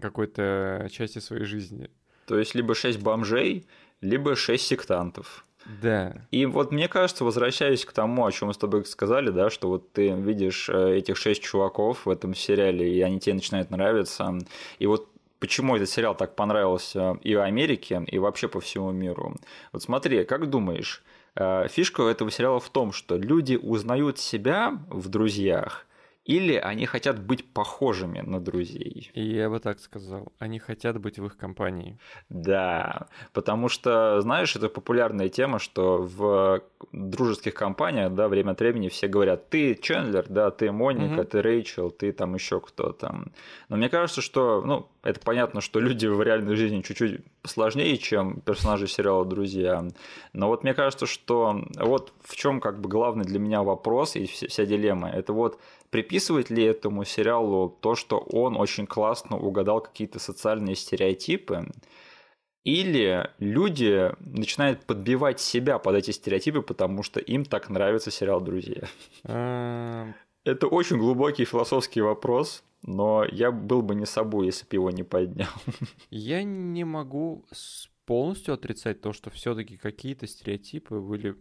какой-то части своей жизни. То есть либо шесть бомжей, либо шесть сектантов. Да. И вот мне кажется, возвращаясь к тому, о чем мы с тобой сказали, да, что вот ты видишь э, этих шесть чуваков в этом сериале, и они тебе начинают нравиться. И вот почему этот сериал так понравился и в Америке, и вообще по всему миру. Вот смотри, как думаешь, э, фишка этого сериала в том, что люди узнают себя в друзьях – или они хотят быть похожими на друзей. И я бы так сказал, они хотят быть в их компании. Да, потому что, знаешь, это популярная тема, что в дружеских компаниях, да, время от времени все говорят, ты Чендлер, да, ты Моника, угу. ты Рэйчел, ты там еще кто-то. Но мне кажется, что, ну, это понятно, что люди в реальной жизни чуть-чуть сложнее, чем персонажи сериала «Друзья». Но вот мне кажется, что вот в чем как бы главный для меня вопрос и вся дилемма. Это вот приписывать ли этому сериалу то, что он очень классно угадал какие-то социальные стереотипы, или люди начинают подбивать себя под эти стереотипы, потому что им так нравится сериал «Друзья». А. Это очень глубокий философский вопрос, но я был бы не собой, если бы его не поднял. Я не могу полностью отрицать то, что все-таки какие-то стереотипы были,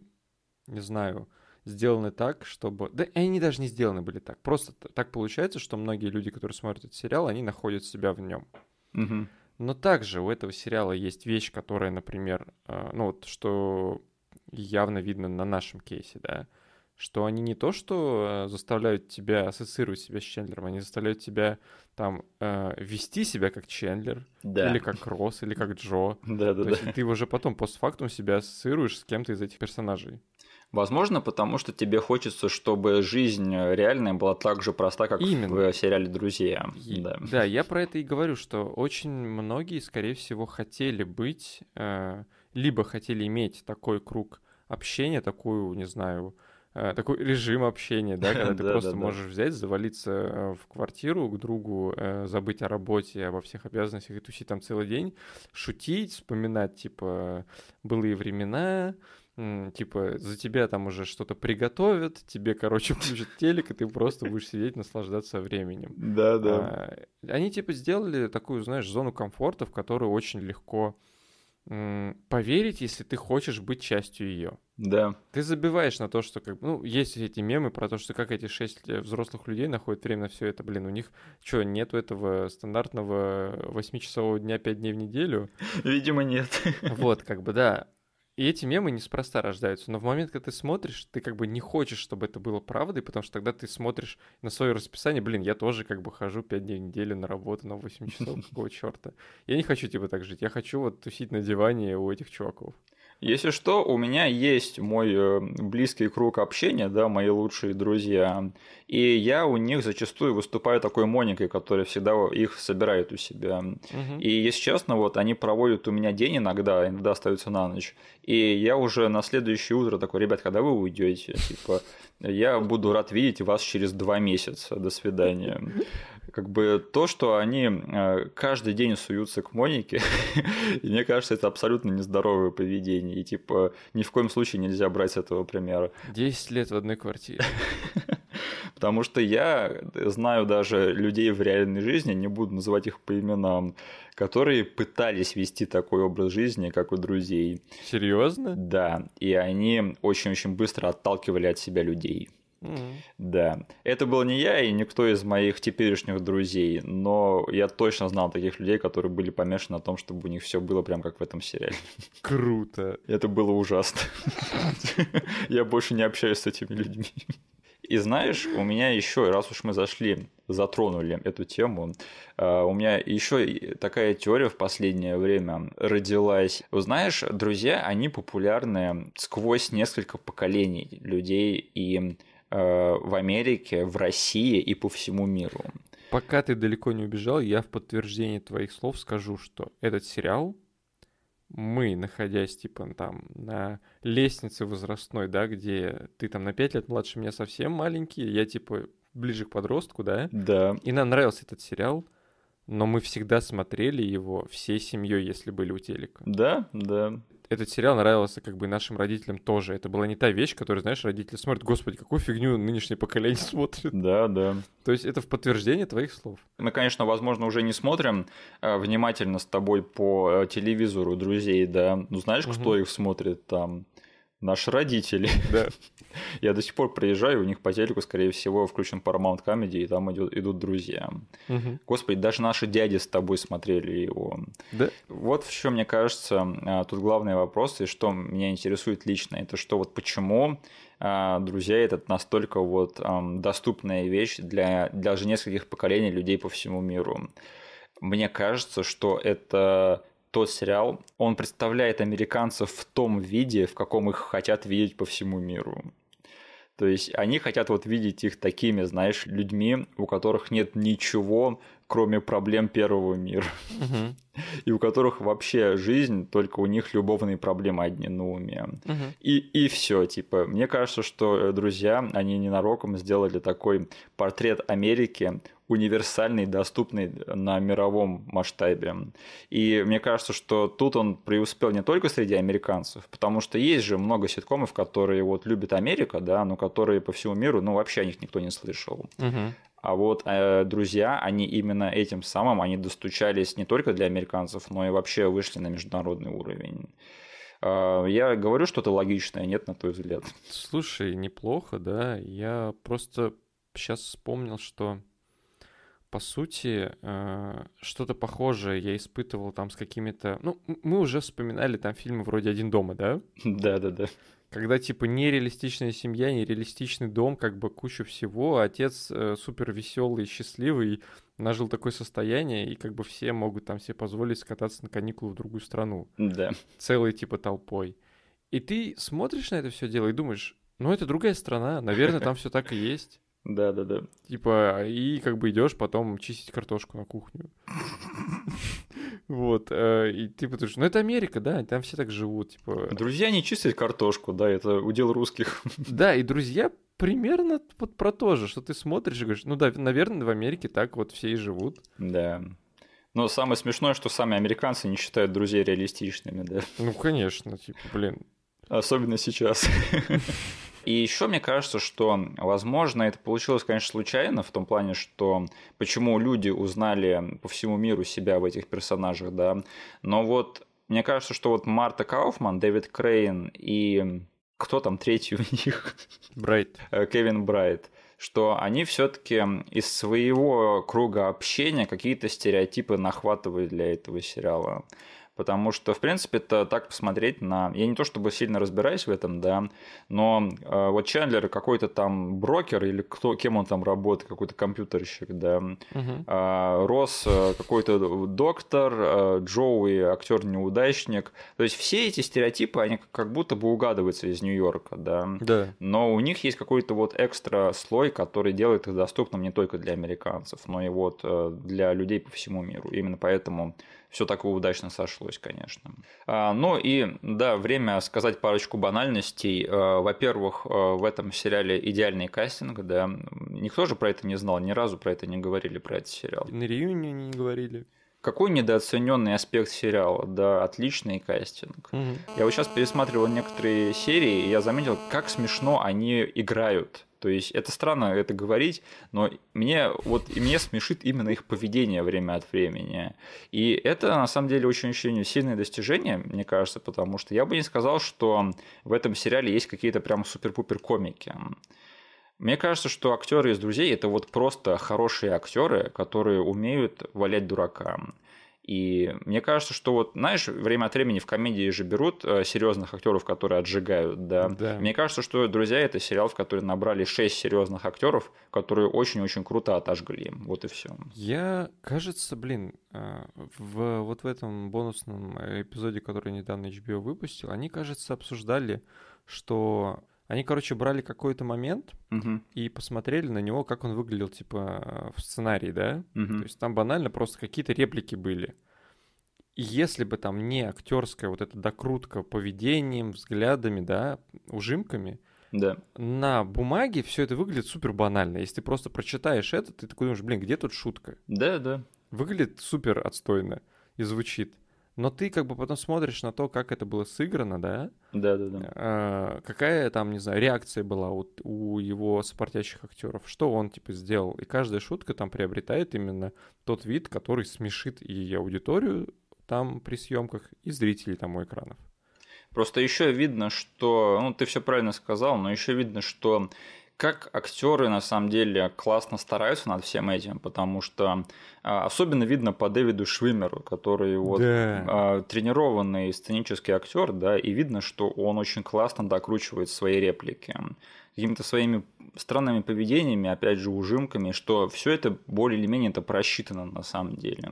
не знаю, сделаны так, чтобы... Да они даже не сделаны были так. Просто так получается, что многие люди, которые смотрят этот сериал, они находят себя в нем. Угу. Но также у этого сериала есть вещь, которая, например, э, ну вот, что явно видно на нашем кейсе, да, что они не то, что э, заставляют тебя ассоциировать себя с Чендлером, они заставляют тебя там э, вести себя как Чендлер, да. или как Росс, или как Джо. Да, да, то да. есть ты уже потом постфактум себя ассоциируешь с кем-то из этих персонажей. Возможно, потому что тебе хочется, чтобы жизнь реальная была так же проста, как Именно. в сериале «Друзья». И, да. да, я про это и говорю, что очень многие, скорее всего, хотели быть, э, либо хотели иметь такой круг общения, такую, не знаю, э, такой режим общения, да, когда ты просто можешь взять, завалиться э, в квартиру к другу, э, забыть о работе, обо всех обязанностях и тусить там целый день, шутить, вспоминать, типа, былые времена, типа, за тебя там уже что-то приготовят, тебе, короче, включат телек, и ты просто будешь сидеть, наслаждаться временем. Да, да. Они, типа, сделали такую, знаешь, зону комфорта, в которую очень легко поверить, если ты хочешь быть частью ее. Да. Ты забиваешь на то, что как ну, есть эти мемы про то, что как эти шесть э, взрослых людей находят время на все это. Блин, у них что, нету этого стандартного восьмичасового дня пять дней в неделю? Видимо, нет. Вот, как бы, да. И эти мемы неспроста рождаются, но в момент, когда ты смотришь, ты как бы не хочешь, чтобы это было правдой, потому что тогда ты смотришь на свое расписание, блин, я тоже как бы хожу 5 дней в неделю на работу на 8 часов, какого черта. Я не хочу типа так жить, я хочу вот тусить на диване у этих чуваков. Если что, у меня есть мой э, близкий круг общения, да, мои лучшие друзья, и я у них зачастую выступаю такой Моникой, которая всегда их собирает у себя. Угу. И, если честно, вот они проводят у меня день иногда, иногда остаются на ночь, и я уже на следующее утро такой, ребят, когда вы уйдете, типа, я буду рад видеть вас через два месяца, до свидания как бы то, что они э, каждый день суются к Монике, и мне кажется, это абсолютно нездоровое поведение, и типа ни в коем случае нельзя брать этого примера. Десять лет в одной квартире. Потому что я знаю даже людей в реальной жизни, не буду называть их по именам, которые пытались вести такой образ жизни, как у друзей. Серьезно? Да, и они очень-очень быстро отталкивали от себя людей. Mm-hmm. Да. Это был не я и никто из моих теперешних друзей, но я точно знал таких людей, которые были помешаны на том, чтобы у них все было прям как в этом сериале. Круто. Это было ужасно. Я больше не общаюсь с этими людьми. И знаешь, у меня еще, раз уж мы зашли, затронули эту тему, а, у меня еще такая теория в последнее время родилась. Знаешь, друзья, они популярны сквозь несколько поколений людей, и в Америке, в России и по всему миру. Пока ты далеко не убежал, я в подтверждение твоих слов скажу, что этот сериал мы, находясь, типа, там, на лестнице возрастной, да, где ты там на 5 лет младше меня совсем маленький, я, типа, ближе к подростку, да? Да. И нам нравился этот сериал, но мы всегда смотрели его всей семьей, если были у телека. Да, да этот сериал нравился как бы нашим родителям тоже. Это была не та вещь, которую, знаешь, родители смотрят, господи, какую фигню нынешнее поколение смотрит. Да, да. То есть это в подтверждение твоих слов. Мы, конечно, возможно, уже не смотрим э, внимательно с тобой по э, телевизору друзей, да. Ну, знаешь, угу. кто их смотрит там? Наши родители. Да. Я до сих пор приезжаю, у них по телеку, скорее всего, включен Paramount Comedy, и там идут, идут друзья. Угу. Господи, даже наши дяди с тобой смотрели его. Да. Вот в чем, мне кажется, а, тут главный вопрос, и что меня интересует лично, это что вот почему а, друзья это настолько вот доступная вещь для даже нескольких поколений людей по всему миру. Мне кажется, что это тот сериал, он представляет американцев в том виде, в каком их хотят видеть по всему миру. То есть они хотят вот видеть их такими, знаешь, людьми, у которых нет ничего, кроме проблем первого мира. Угу. И у которых вообще жизнь, только у них любовные проблемы одни на уме. Угу. И, и все, типа, мне кажется, что э, друзья, они ненароком сделали такой портрет Америки, универсальный, доступный на мировом масштабе. И мне кажется, что тут он преуспел не только среди американцев, потому что есть же много ситкомов, которые вот любят Америка, да, но которые по всему миру, ну, вообще о них никто не слышал. Угу. А вот э, друзья, они именно этим самым, они достучались не только для американцев, но и вообще вышли на международный уровень. Э, я говорю что-то логичное, нет, на твой взгляд? Слушай, неплохо, да. Я просто сейчас вспомнил, что по сути, э, что-то похожее я испытывал там с какими-то... Ну, мы уже вспоминали там фильмы вроде «Один дома», да? Да-да-да. Когда, типа, нереалистичная семья, нереалистичный дом, как бы куча всего, а отец э, супер веселый, счастливый, нажил такое состояние, и как бы все могут там себе позволить скататься на каникулы в другую страну. Да. Целой, типа, толпой. И ты смотришь на это все дело и думаешь, ну, это другая страна, наверное, там все так и есть. Да, да, да. Типа, и как бы идешь потом чистить картошку на кухню. Вот. Э, и ты потому что, ну это Америка, да, там все так живут, типа. Друзья не чистят картошку, да, это удел русских. Да, и друзья примерно вот про то же, что ты смотришь и говоришь, ну да, наверное, в Америке так вот все и живут. Да. Но самое смешное, что сами американцы не считают друзей реалистичными, да. Ну, конечно, типа, блин. Особенно сейчас. И еще мне кажется, что, возможно, это получилось, конечно, случайно, в том плане, что почему люди узнали по всему миру себя в этих персонажах, да, но вот мне кажется, что вот Марта Кауфман, Дэвид Крейн и кто там третий у них? Брайт. Э, Кевин Брайт что они все-таки из своего круга общения какие-то стереотипы нахватывают для этого сериала. Потому что, в принципе, это так посмотреть на... Я не то чтобы сильно разбираюсь в этом, да, но э, вот Чендлер какой-то там брокер или кто, кем он там работает, какой-то компьютерщик, да. Росс э, какой-то доктор, э, Джоуи актер-неудачник. То есть все эти стереотипы, они как будто бы угадываются из Нью-Йорка, да. Да. Но у них есть какой-то вот экстра слой, который делает их доступным не только для американцев, но и вот э, для людей по всему миру. Именно поэтому все так удачно сошлось, конечно. А, ну и да, время сказать парочку банальностей. А, Во-первых, а, в этом сериале идеальный кастинг, да. Никто же про это не знал, ни разу про это не говорили, про этот сериал. На реюне не говорили. Какой недооцененный аспект сериала, да, отличный кастинг. Мгм. Я вот сейчас пересматривал некоторые серии, и я заметил, как смешно они играют. То есть это странно это говорить, но мне вот и мне смешит именно их поведение время от времени. И это на самом деле очень-очень сильное достижение, мне кажется, потому что я бы не сказал, что в этом сериале есть какие-то прям супер-пупер комики. Мне кажется, что актеры из друзей это вот просто хорошие актеры, которые умеют валять дурака. И мне кажется, что вот, знаешь, время от времени в комедии же берут серьезных актеров, которые отжигают, да. Да. Мне кажется, что друзья это сериал, в который набрали шесть серьезных актеров, которые очень-очень круто отожгли. Вот и все. Я, кажется, блин, а, в, вот в этом бонусном эпизоде, который недавно HBO выпустил, они, кажется, обсуждали, что они, короче, брали какой-то момент и посмотрели на него, как он выглядел, типа, в сценарии, да? То есть там банально просто какие-то реплики были. И если бы там не актерская вот эта докрутка поведением, взглядами, да, ужимками, Да. на бумаге все это выглядит супер банально. Если ты просто прочитаешь это, ты такой думаешь, блин, где тут шутка? Да, да. Выглядит супер отстойно и звучит. Но ты как бы потом смотришь на то, как это было сыграно, да? Да, да, да. А, какая там, не знаю, реакция была у, у его сопортящих актеров, что он типа сделал. И каждая шутка там приобретает именно тот вид, который смешит и аудиторию там при съемках, и зрителей там у экранов. Просто еще видно, что, ну, ты все правильно сказал, но еще видно, что как актеры на самом деле классно стараются над всем этим, потому что а, особенно видно по Дэвиду Швимеру, который вот Да. а, тренированный сценический актер, да, и видно, что он очень классно докручивает свои реплики какими-то своими странными поведениями, опять же, ужимками, что все это более или менее это просчитано на самом деле.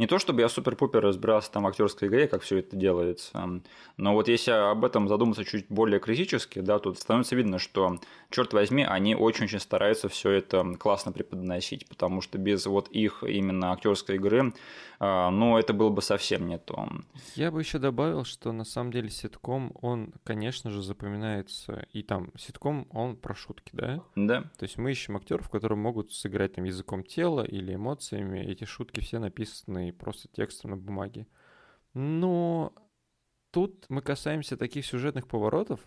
Не то чтобы я супер-пупер разбирался там в актерской игре, как все это делается, но вот если об этом задуматься чуть более критически, да, тут становится видно, что, черт возьми, они очень-очень стараются все это классно преподносить, потому что без вот их именно актерской игры, а, ну, это было бы совсем не то. Я бы еще добавил, что на самом деле ситком, он, конечно же, запоминается. И там ситком, он про шутки, да? Да, То есть мы ищем актеров, которые могут сыграть там языком тела или эмоциями. Эти шутки все написаны просто текстом на бумаге. Но тут мы касаемся таких сюжетных поворотов,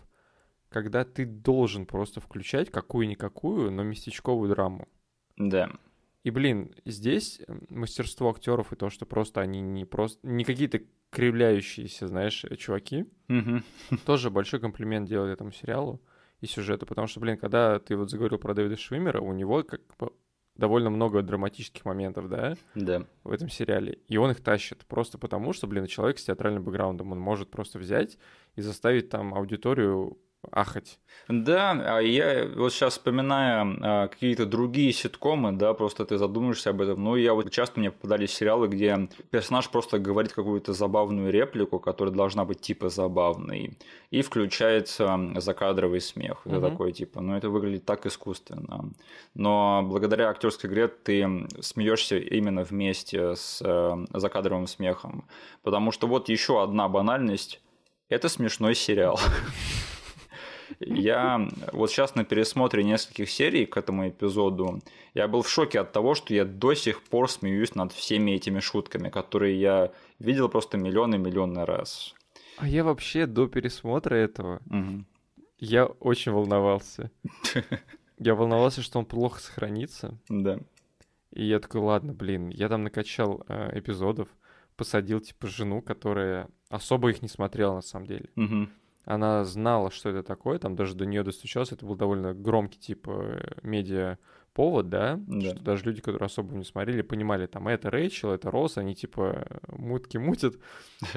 когда ты должен просто включать какую-никакую, но местечковую драму. да. И, блин, здесь мастерство актеров и то, что просто они не просто не какие-то кривляющиеся, знаешь, чуваки, Мгм. тоже большой комплимент делает этому сериалу и сюжету, потому что, блин, когда ты вот заговорил про Дэвида Швимера, у него как бы довольно много драматических моментов, да, Да. в этом сериале, и он их тащит просто потому, что, блин, человек с театральным бэкграундом, он может просто взять и заставить там аудиторию ахать. Да, а я вот сейчас вспоминаю а, какие-то другие ситкомы, да, просто ты задумаешься об этом. Ну, я вот часто мне попадались сериалы, где персонаж просто говорит какую-то забавную реплику, которая должна быть типа забавной, и включается закадровый смех. Это Мгм. такой типа, ну это выглядит так искусственно. Но благодаря актерской игре ты смеешься именно вместе с закадровым смехом. Потому что вот еще одна банальность. Это смешной сериал. Я вот сейчас на пересмотре нескольких серий к этому эпизоду, я был в шоке от того, что я до сих пор смеюсь над всеми этими шутками, которые я видел просто миллионы миллионы раз. А я вообще до пересмотра этого Мгм. Я очень волновался. Я волновался, что он плохо сохранится. Да. И я такой, ладно, блин, я там накачал э, эпизодов, посадил, типа, жену, которая особо их не смотрела на самом деле. Мгм. Она знала, что это такое, там даже до нее достучался, это был довольно громкий типа медиа повод, да, Да. что даже люди, которые особо не смотрели, понимали, там, это Рэйчел, это Росс, они типа мутки мутят.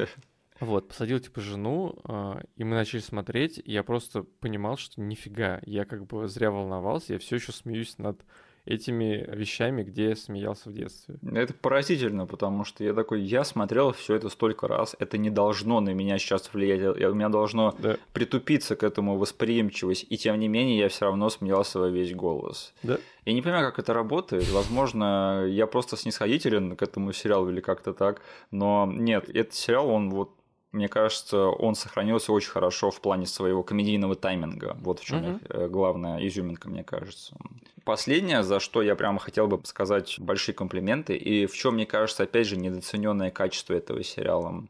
Вот, посадил типа жену, а, и мы начали смотреть, и я просто понимал, что нифига, я как бы зря волновался, я все еще смеюсь над этими вещами, где я смеялся в детстве. Это поразительно, потому что я такой, я смотрел все это столько раз, это не должно на меня сейчас влиять, я- у меня должно Да. притупиться к этому восприимчивость, и тем не менее я все равно смеялся во весь голос. Да. Я не понимаю, как это работает. Возможно, я просто снисходителен к этому сериалу или как-то так. Но нет, этот сериал, он вот мне кажется, он сохранился очень хорошо в плане своего комедийного тайминга. Вот в чем Мгм. главная изюминка, мне кажется. Последнее, за что я прямо хотел бы сказать большие комплименты, и в чем, мне кажется, опять же, недооцененное качество этого сериала.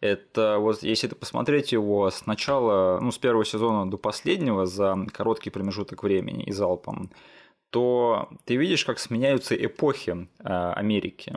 Это вот если ты посмотреть его с начала, ну, с первого сезона до последнего за короткий промежуток времени и залпом, то ты видишь, как сменяются эпохи э, Америки.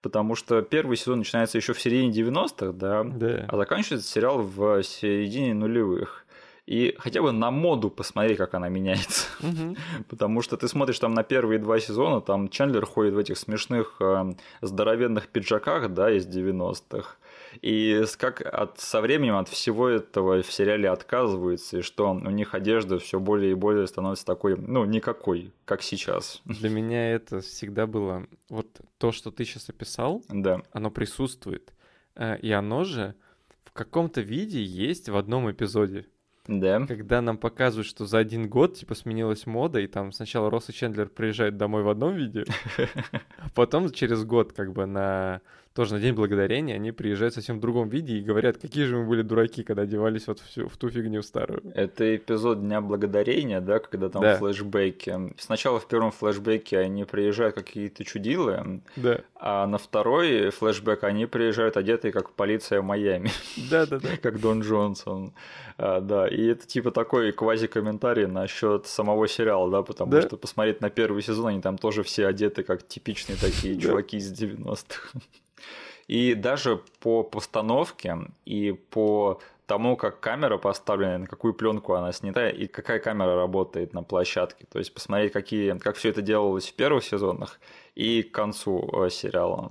Потому что первый сезон начинается еще в середине 90-х, да, Да. а заканчивается сериал в середине нулевых. И хотя бы на моду посмотри, как она меняется. Потому что ты смотришь там на первые два сезона, там Чандлер ходит в этих смешных э, здоровенных пиджаках, да, из 90-х. И как от, со временем от всего этого в сериале отказываются, и что у них одежда все более и более становится такой, ну, никакой, как сейчас. Для меня это всегда было... Вот то, что ты сейчас описал, Да, оно присутствует. Э, И оно же в каком-то виде есть в одном эпизоде. да. Когда нам показывают, что за один год, типа, сменилась мода, и там сначала Росс и Чендлер приезжают домой в одном виде, а потом через год, как бы, на тоже на День Благодарения, они приезжают совсем в другом виде и говорят, какие же мы были дураки, когда одевались вот всю- в ту фигню старую. Это эпизод Дня Благодарения, да, когда там Да. флешбеки. Сначала в первом флешбеке они приезжают какие-то чудилы, Да, а на второй флешбэк они приезжают одетые как полиция Майами, да-да-да. как Дон Джонсон. А, да, и это типа такой квази-комментарий насчет самого сериала, да, потому Да. что посмотреть на первый сезон, они там тоже все одеты как типичные такие чуваки из 90-х. И даже по постановке и по тому, как камера поставлена, на какую пленку она снята и какая камера работает на площадке. То есть посмотреть, какие, как все это делалось в первых сезонах и к концу э, сериала.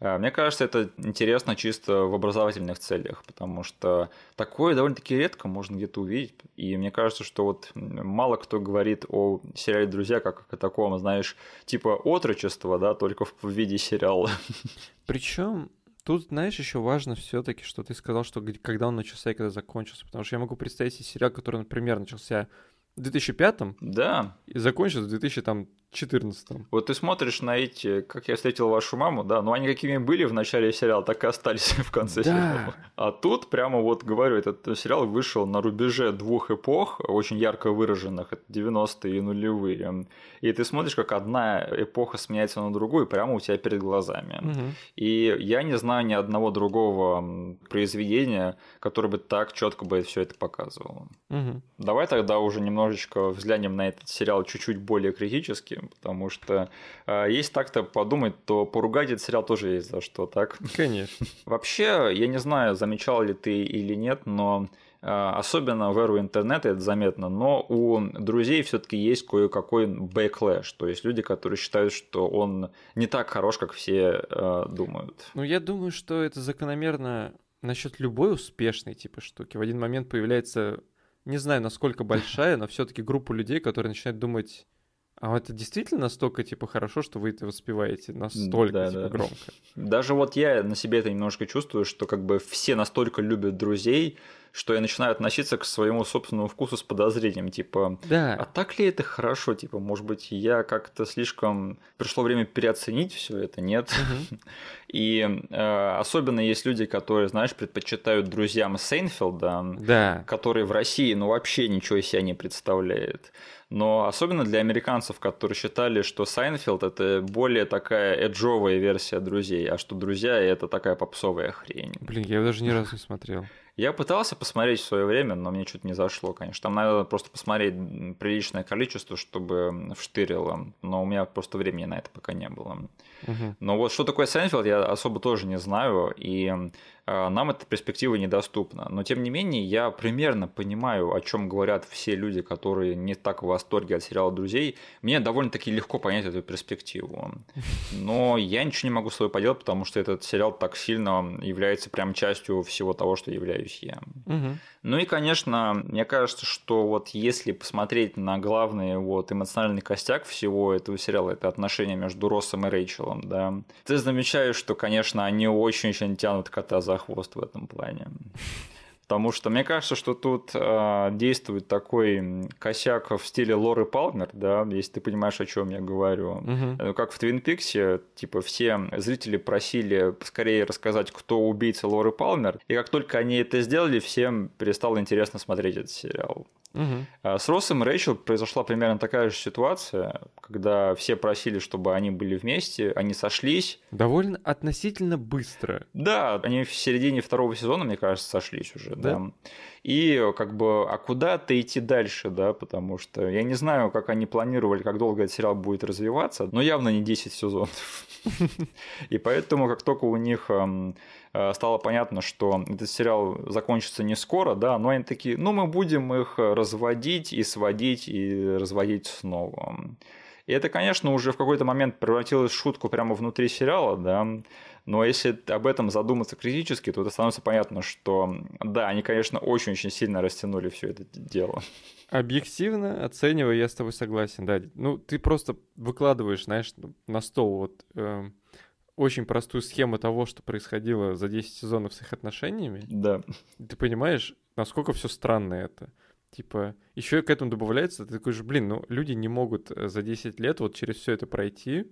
Э, Мне кажется, это интересно чисто в образовательных целях, потому что такое довольно-таки редко можно где-то увидеть. И мне кажется, что вот мало кто говорит о сериале «Друзья» как о таком, знаешь, типа отрочества, да, только в в виде сериала. Причем тут, знаешь, еще важно все-таки, что ты сказал, что когда он начался и когда закончился. Потому что я могу представить себе сериал, который, например, начался в 2005 Да, и закончился в 2014. Вот ты смотришь на эти, как я встретил вашу маму, да, ну они какими были в начале сериала, так и остались в конце Да. сериала. А тут прямо вот говорю, этот сериал вышел на рубеже двух эпох, очень ярко выраженных, это 90-е и нулевые. И ты смотришь, как одна эпоха сменяется на другую, прямо у тебя перед глазами. Мгм. И я не знаю ни одного другого произведения, которое бы так четко бы все это показывало. Мгм. Давай тогда уже немножечко взглянем на этот сериал чуть-чуть более критически, потому что э, если так-то подумать, то поругать этот сериал тоже есть за что, так? Конечно. Вообще, я не знаю, замечал ли ты или нет, но э, особенно в эру интернета это заметно, но у друзей все-таки есть кое-какой backlash, то есть люди, которые считают, что он не так хорош, как все э, думают. Ну, я думаю, что это закономерно насчет любой успешной типа штуки. В один момент появляется, не знаю, насколько большая, но все-таки группа людей, которые начинают думать, а это действительно настолько типа хорошо, что вы это воспеваете настолько Да, типа да. громко. Даже вот я на себе это немножко чувствую, что как бы все настолько любят друзей, что я начинаю относиться к своему собственному вкусу с подозрением, типа, а Да, так ли это хорошо, типа, может быть, я как-то слишком пришло время переоценить все это, нет? Мгм. И э, особенно есть люди, которые, знаешь, предпочитают друзьям Сейнфилда, да, который в России, ну, вообще ничего из себя не представляет. Но особенно для американцев, которые считали, что Seinfeld это более такая edgy'вая версия друзей, а что друзья это такая попсовая хрень. блин, я его даже ни разу не смотрел. Я пытался посмотреть в свое время, но мне что-то не зашло, конечно. Там надо просто посмотреть приличное количество, чтобы вштырило. Но у меня просто времени на это пока не было. Мгм. Но вот что такое Seinfeld, я особо тоже не знаю. И а, нам эта перспектива недоступна. Но тем не менее, я примерно понимаю, о чем говорят все люди, которые не так в восторге от сериала «Друзей». Мне довольно-таки легко понять эту перспективу. Но я ничего не могу с собой поделать, потому что этот сериал так сильно является прям частью всего того, что являюсь я. Угу. Ну и, конечно, мне кажется, что вот если посмотреть на главный вот эмоциональный костяк всего этого сериала, это отношения между Россом и Рэйчелом, да, ты замечаешь, что, конечно, они очень-очень тянут кота за хвост в этом плане. Потому что мне кажется, что тут э, действует такой косяк в стиле Лоры Палмер, да, если ты понимаешь, о чем я говорю. Угу. Как в Твин Пиксе, типа, все зрители просили скорее рассказать, кто убийца Лоры Палмер, и как только они это сделали, всем перестало интересно смотреть этот сериал. Угу. С Россом и Рэйчел произошла примерно такая же ситуация, когда все просили, чтобы они были вместе, они сошлись. Довольно относительно быстро. Да, они в середине второго сезона, мне кажется, сошлись уже, да. да. И как бы, а куда-то идти дальше, да, потому что я не знаю, как они планировали, как долго этот сериал будет развиваться, но явно не 10 сезонов. И поэтому, как только у них стало понятно, что этот сериал закончится не скоро, да, но они такие, ну, мы будем их разводить и сводить и разводить снова. И это, конечно, уже в какой-то момент превратилось в шутку прямо внутри сериала, да, но если об этом задуматься критически, то это становится понятно, что да, они, конечно, очень-очень сильно растянули все это дело. Объективно оценивая, я с тобой согласен, да. Ну, ты просто выкладываешь, знаешь, на стол вот э, очень простую схему того, что происходило за 10 сезонов с их отношениями. Да. Ты понимаешь, насколько все странно это. Типа, еще к этому добавляется, ты такой же, блин, ну люди не могут э, за 10 лет вот через все это пройти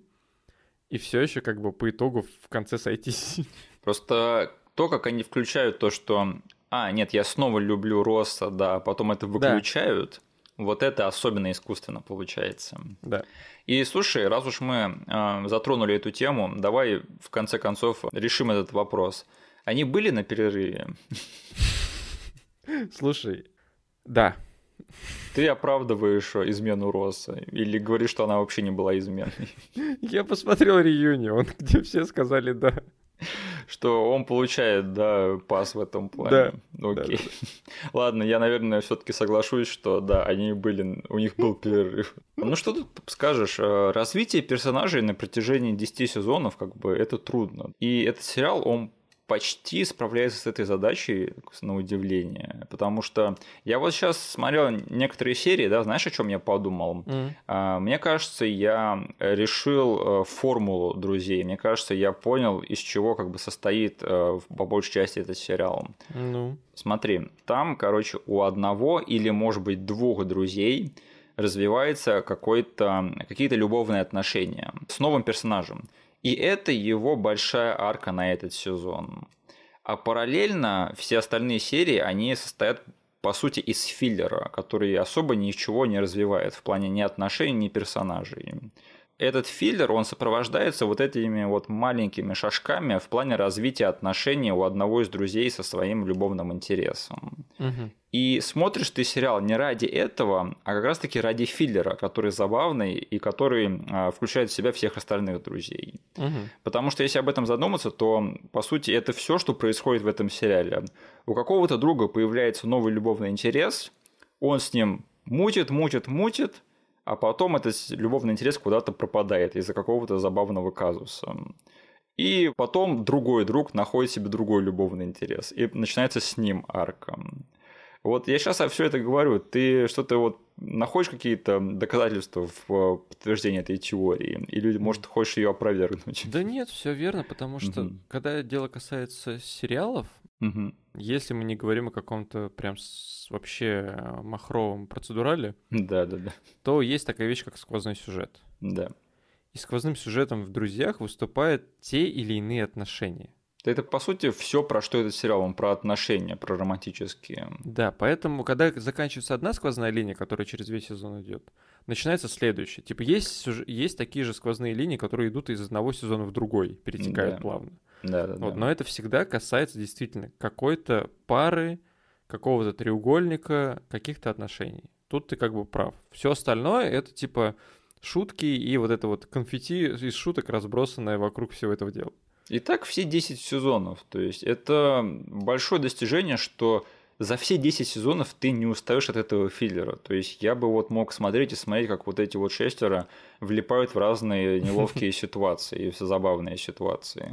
и все еще как бы по итогу в конце сойтись. Просто то, как они включают то, что а, нет, я снова люблю Росса, да, а потом это выключают, да. Вот это особенно искусственно получается. Да. И слушай, раз уж мы э, затронули эту тему, давай в конце концов решим этот вопрос. Они были на перерыве? Слушай, да. Ты оправдываешь измену Росса или говоришь, что она вообще не была изменой? Я посмотрел реюнион, где все сказали «да». Что он получает, да, пас в этом плане. Да. Окей. Да, да. Ладно, я, наверное, все-таки соглашусь, что да, они были, у них был перерыв. Ну что тут скажешь? Э, развитие персонажей на протяжении 10 сезонов, как бы, это трудно. И этот сериал, он почти справляется с этой задачей, на удивление. Потому что я вот сейчас смотрел некоторые серии, да, знаешь, о чем я подумал? Mm. Мне кажется, я решил э, формулу друзей. Мне кажется, я понял, из чего как бы состоит э, по большей части этот сериал. Ну. Смотри, там, короче, у одного или, может быть, двух друзей развивается какие-то любовные отношения с новым персонажем. И это его большая арка на этот сезон. А параллельно все остальные серии, они состоят по сути из филлера, который особо ничего не развивает в плане ни отношений, ни персонажей этот филлер, он сопровождается вот этими вот маленькими шажками в плане развития отношений у одного из друзей со своим любовным интересом. Угу. И смотришь ты сериал не ради этого, а как раз-таки ради филлера, который забавный и который а, включает в себя всех остальных друзей. Угу. Потому что если об этом задуматься, то по сути это все, что происходит в этом сериале. У какого-то друга появляется новый любовный интерес, он с ним мутит, мутит, мутит, а потом этот любовный интерес куда-то пропадает из-за какого-то забавного казуса. И потом другой друг находит себе другой любовный интерес, и начинается с ним арка. Вот я сейчас все это говорю, ты что-то вот находишь какие-то доказательства в подтверждении этой теории? Или, может, хочешь ее опровергнуть? Да нет, все верно, потому что, угу. когда дело касается сериалов, угу. если мы не говорим о каком-то прям вообще махровом процедурале, да, да, да. то есть такая вещь, как сквозной сюжет. Да. И сквозным сюжетом в друзьях выступают те или иные отношения. Это, по сути, все, про что этот сериал, он про отношения, про романтические. Да, поэтому, когда заканчивается одна сквозная линия, которая через весь сезон идет, начинается следующая. Типа, есть, есть такие же сквозные линии, которые идут из одного сезона в другой, перетекают да. плавно. Да, да, вот, да. Но это всегда касается действительно какой-то пары, какого-то треугольника, каких-то отношений. Тут ты как бы прав. Все остальное это типа шутки и вот это вот конфетти из шуток, разбросанное вокруг всего этого дела. И так все 10 сезонов. То есть это большое достижение, что за все 10 сезонов ты не устаешь от этого филлера. То есть я бы вот мог смотреть и смотреть, как вот эти вот шестеро влипают в разные неловкие ситуации и все забавные ситуации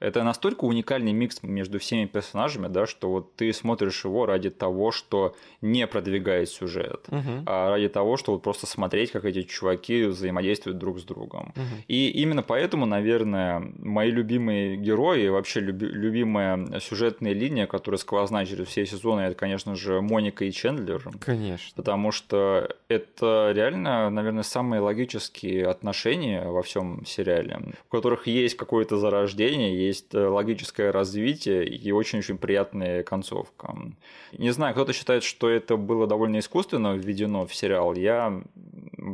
это настолько уникальный микс между всеми персонажами, да, что вот ты смотришь его ради того, что не продвигает сюжет, угу. а ради того, что вот просто смотреть, как эти чуваки взаимодействуют друг с другом. Угу. И именно поэтому, наверное, мои любимые герои, вообще люби, любимая сюжетная линия, которая сквозная через все сезоны, это, конечно же, Моника и Чендлер. Конечно. Потому что это реально, наверное, самые логические отношения во всем сериале, в которых есть какое-то зарождение, есть э, логическое развитие и очень-очень приятная концовка. Не знаю, кто-то считает, что это было довольно искусственно введено в сериал. Я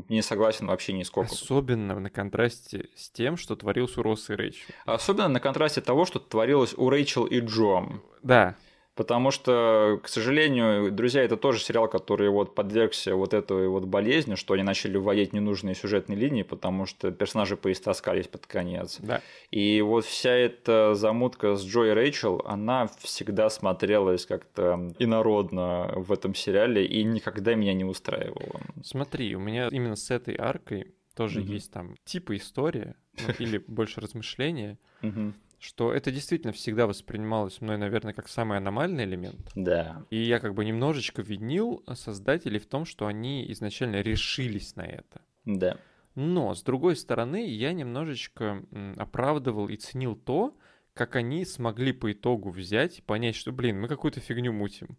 не согласен вообще нисколько. Особенно на контрасте с тем, что творилось у Росса и Рэйчел. Особенно на контрасте того, что творилось у Рэйчел и Джо. Да, Потому что, к сожалению, друзья, это тоже сериал, который вот подвергся вот этой вот болезни, что они начали вводить ненужные сюжетные линии, потому что персонажи поистаскались под конец. Да. И вот вся эта замутка с Джой и Рэйчел, она всегда смотрелась как-то инородно в этом сериале и никогда меня не устраивала. Смотри, у меня именно с этой аркой тоже mm-hmm. есть там типа история ну, или больше размышления. Mm-hmm что это действительно всегда воспринималось мной, наверное, как самый аномальный элемент. Да. И я как бы немножечко винил создателей в том, что они изначально решились на это. Да. Но, с другой стороны, я немножечко оправдывал и ценил то, как они смогли по итогу взять и понять, что, блин, мы какую-то фигню мутим.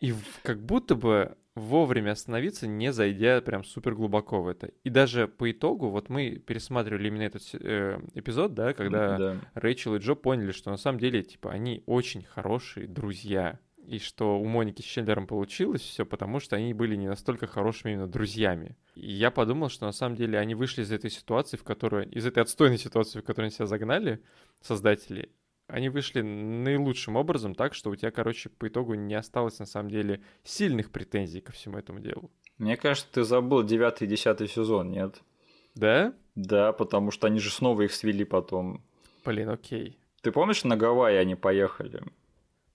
И как будто бы вовремя остановиться, не зайдя прям супер глубоко в это. И даже по итогу, вот мы пересматривали именно этот э, эпизод, да, когда да. Рэйчел и Джо поняли, что на самом деле, типа, они очень хорошие друзья. И что у Моники с Чендлером получилось все, потому что они были не настолько хорошими именно друзьями. И я подумал, что на самом деле они вышли из этой ситуации, в которую, из этой отстойной ситуации, в которую они себя загнали, создатели, они вышли наилучшим образом так, что у тебя, короче, по итогу не осталось на самом деле сильных претензий ко всему этому делу. Мне кажется, ты забыл девятый и десятый сезон, нет? Да? Да, потому что они же снова их свели потом. Блин, окей. Ты помнишь, на Гавайи они поехали?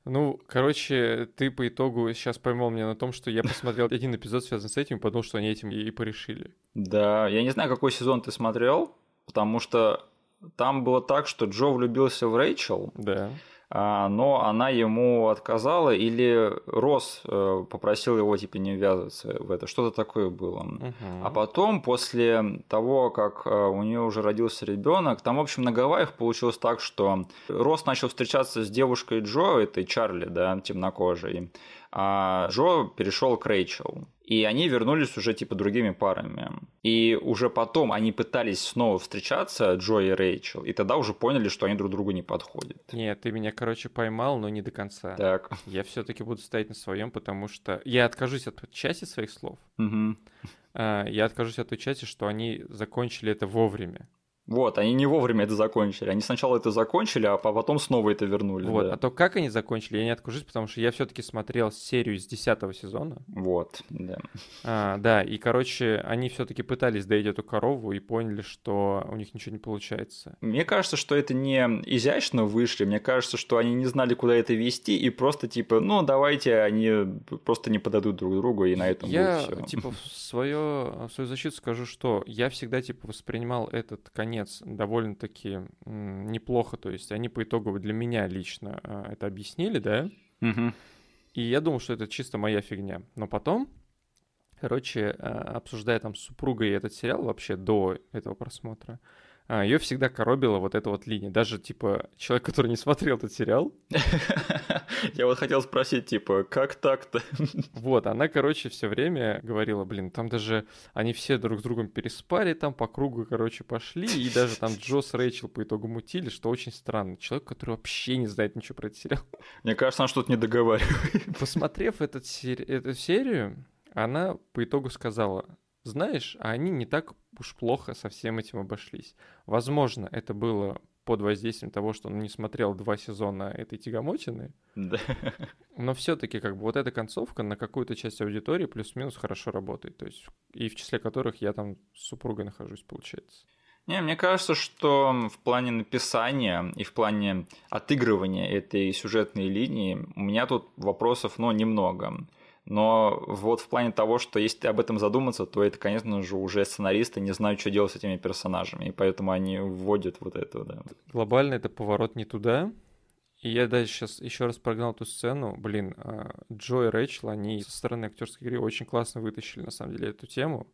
Ну, короче, ты по итогу сейчас поймал меня на том, что я посмотрел один эпизод, связанный с этим, и подумал, что они этим и порешили. Да, я не знаю, какой сезон ты смотрел, потому что там было так, что Джо влюбился в Рэйчел. Да. А, но она ему отказала, или Рос э, попросил его типа не ввязываться в это. Что-то такое было. Угу. А потом, после того, как э, у нее уже родился ребенок, там, в общем, на Гавайях получилось так, что Рос начал встречаться с девушкой Джо, этой Чарли, да, темнокожей а Джо перешел к Рэйчел. И они вернулись уже типа другими парами. И уже потом они пытались снова встречаться, Джо и Рэйчел, и тогда уже поняли, что они друг другу не подходят. Нет, ты меня, короче, поймал, но не до конца. Так. Я все-таки буду стоять на своем, потому что я откажусь от части своих слов. Угу. Я откажусь от той части, что они закончили это вовремя. Вот, они не вовремя это закончили. Они сначала это закончили, а потом снова это вернули. Вот, да. а то как они закончили, я не откажусь, потому что я все-таки смотрел серию с десятого сезона. Вот, да. А, да, и, короче, они все-таки пытались доить эту корову и поняли, что у них ничего не получается. Мне кажется, что это не изящно вышли, мне кажется, что они не знали, куда это вести, и просто типа, ну, давайте они просто не подадут друг другу, и на этом я, будет все. типа, в свое, в свою защиту скажу, что я всегда, типа, воспринимал этот конец конец довольно-таки неплохо. То есть они по итогу для меня лично а, это объяснили, да? Угу. И я думал, что это чисто моя фигня. Но потом, короче, а, обсуждая там с супругой этот сериал вообще до этого просмотра, ее всегда коробила вот эта вот линия. Даже, типа, человек, который не смотрел этот сериал. Я вот хотел спросить, типа, как так-то? Вот, она, короче, все время говорила, блин, там даже они все друг с другом переспали, там по кругу, короче, пошли, и даже там Джо с Рэйчел по итогу мутили, что очень странно. Человек, который вообще не знает ничего про этот сериал. Мне кажется, он что-то не договаривает. Посмотрев этот сери- эту серию, она по итогу сказала, знаешь, а они не так уж плохо со всем этим обошлись. Возможно, это было под воздействием того, что он не смотрел два сезона этой тягомотины. Да. Но все-таки как бы вот эта концовка на какую-то часть аудитории плюс-минус хорошо работает. То есть и в числе которых я там с супругой нахожусь, получается. Не, мне кажется, что в плане написания и в плане отыгрывания этой сюжетной линии у меня тут вопросов, ну, немного. Но вот в плане того, что если об этом задуматься, то это, конечно же, уже сценаристы не знают, что делать с этими персонажами, и поэтому они вводят вот это, да. Глобально это поворот не туда. И я даже сейчас еще раз прогнал эту сцену. Блин, а, Джо и Рэйчел, они со стороны актерской игры очень классно вытащили, на самом деле, эту тему.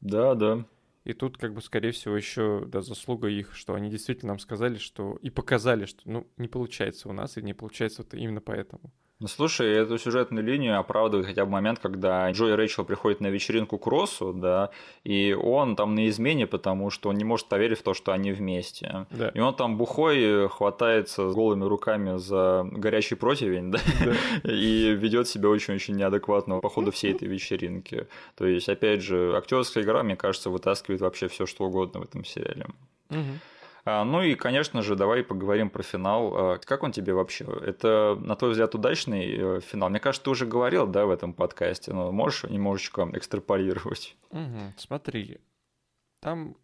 Да, да. И тут, как бы, скорее всего, еще да, заслуга их, что они действительно нам сказали, что и показали, что ну не получается у нас, и не получается вот именно поэтому. Ну слушай, эту сюжетную линию оправдывает хотя бы момент, когда Джо и Рэйчел приходят на вечеринку к Россу, да, и он там на измене, потому что он не может поверить в то, что они вместе. Да. И он там бухой хватается с голыми руками за горячий противень, да, Да. и ведет себя очень-очень неадекватно по ходу всей этой вечеринки. То есть, опять же, актерская игра, мне кажется, вытаскивает вообще все что угодно в этом сериале. Мгм. А, Ну и, конечно же, давай поговорим про финал. А, Как он тебе вообще? Это, на твой взгляд, удачный э, финал? Мне кажется, ты уже говорил, да, в этом подкасте, но можешь немножечко экстраполировать? Мгм. Смотри, там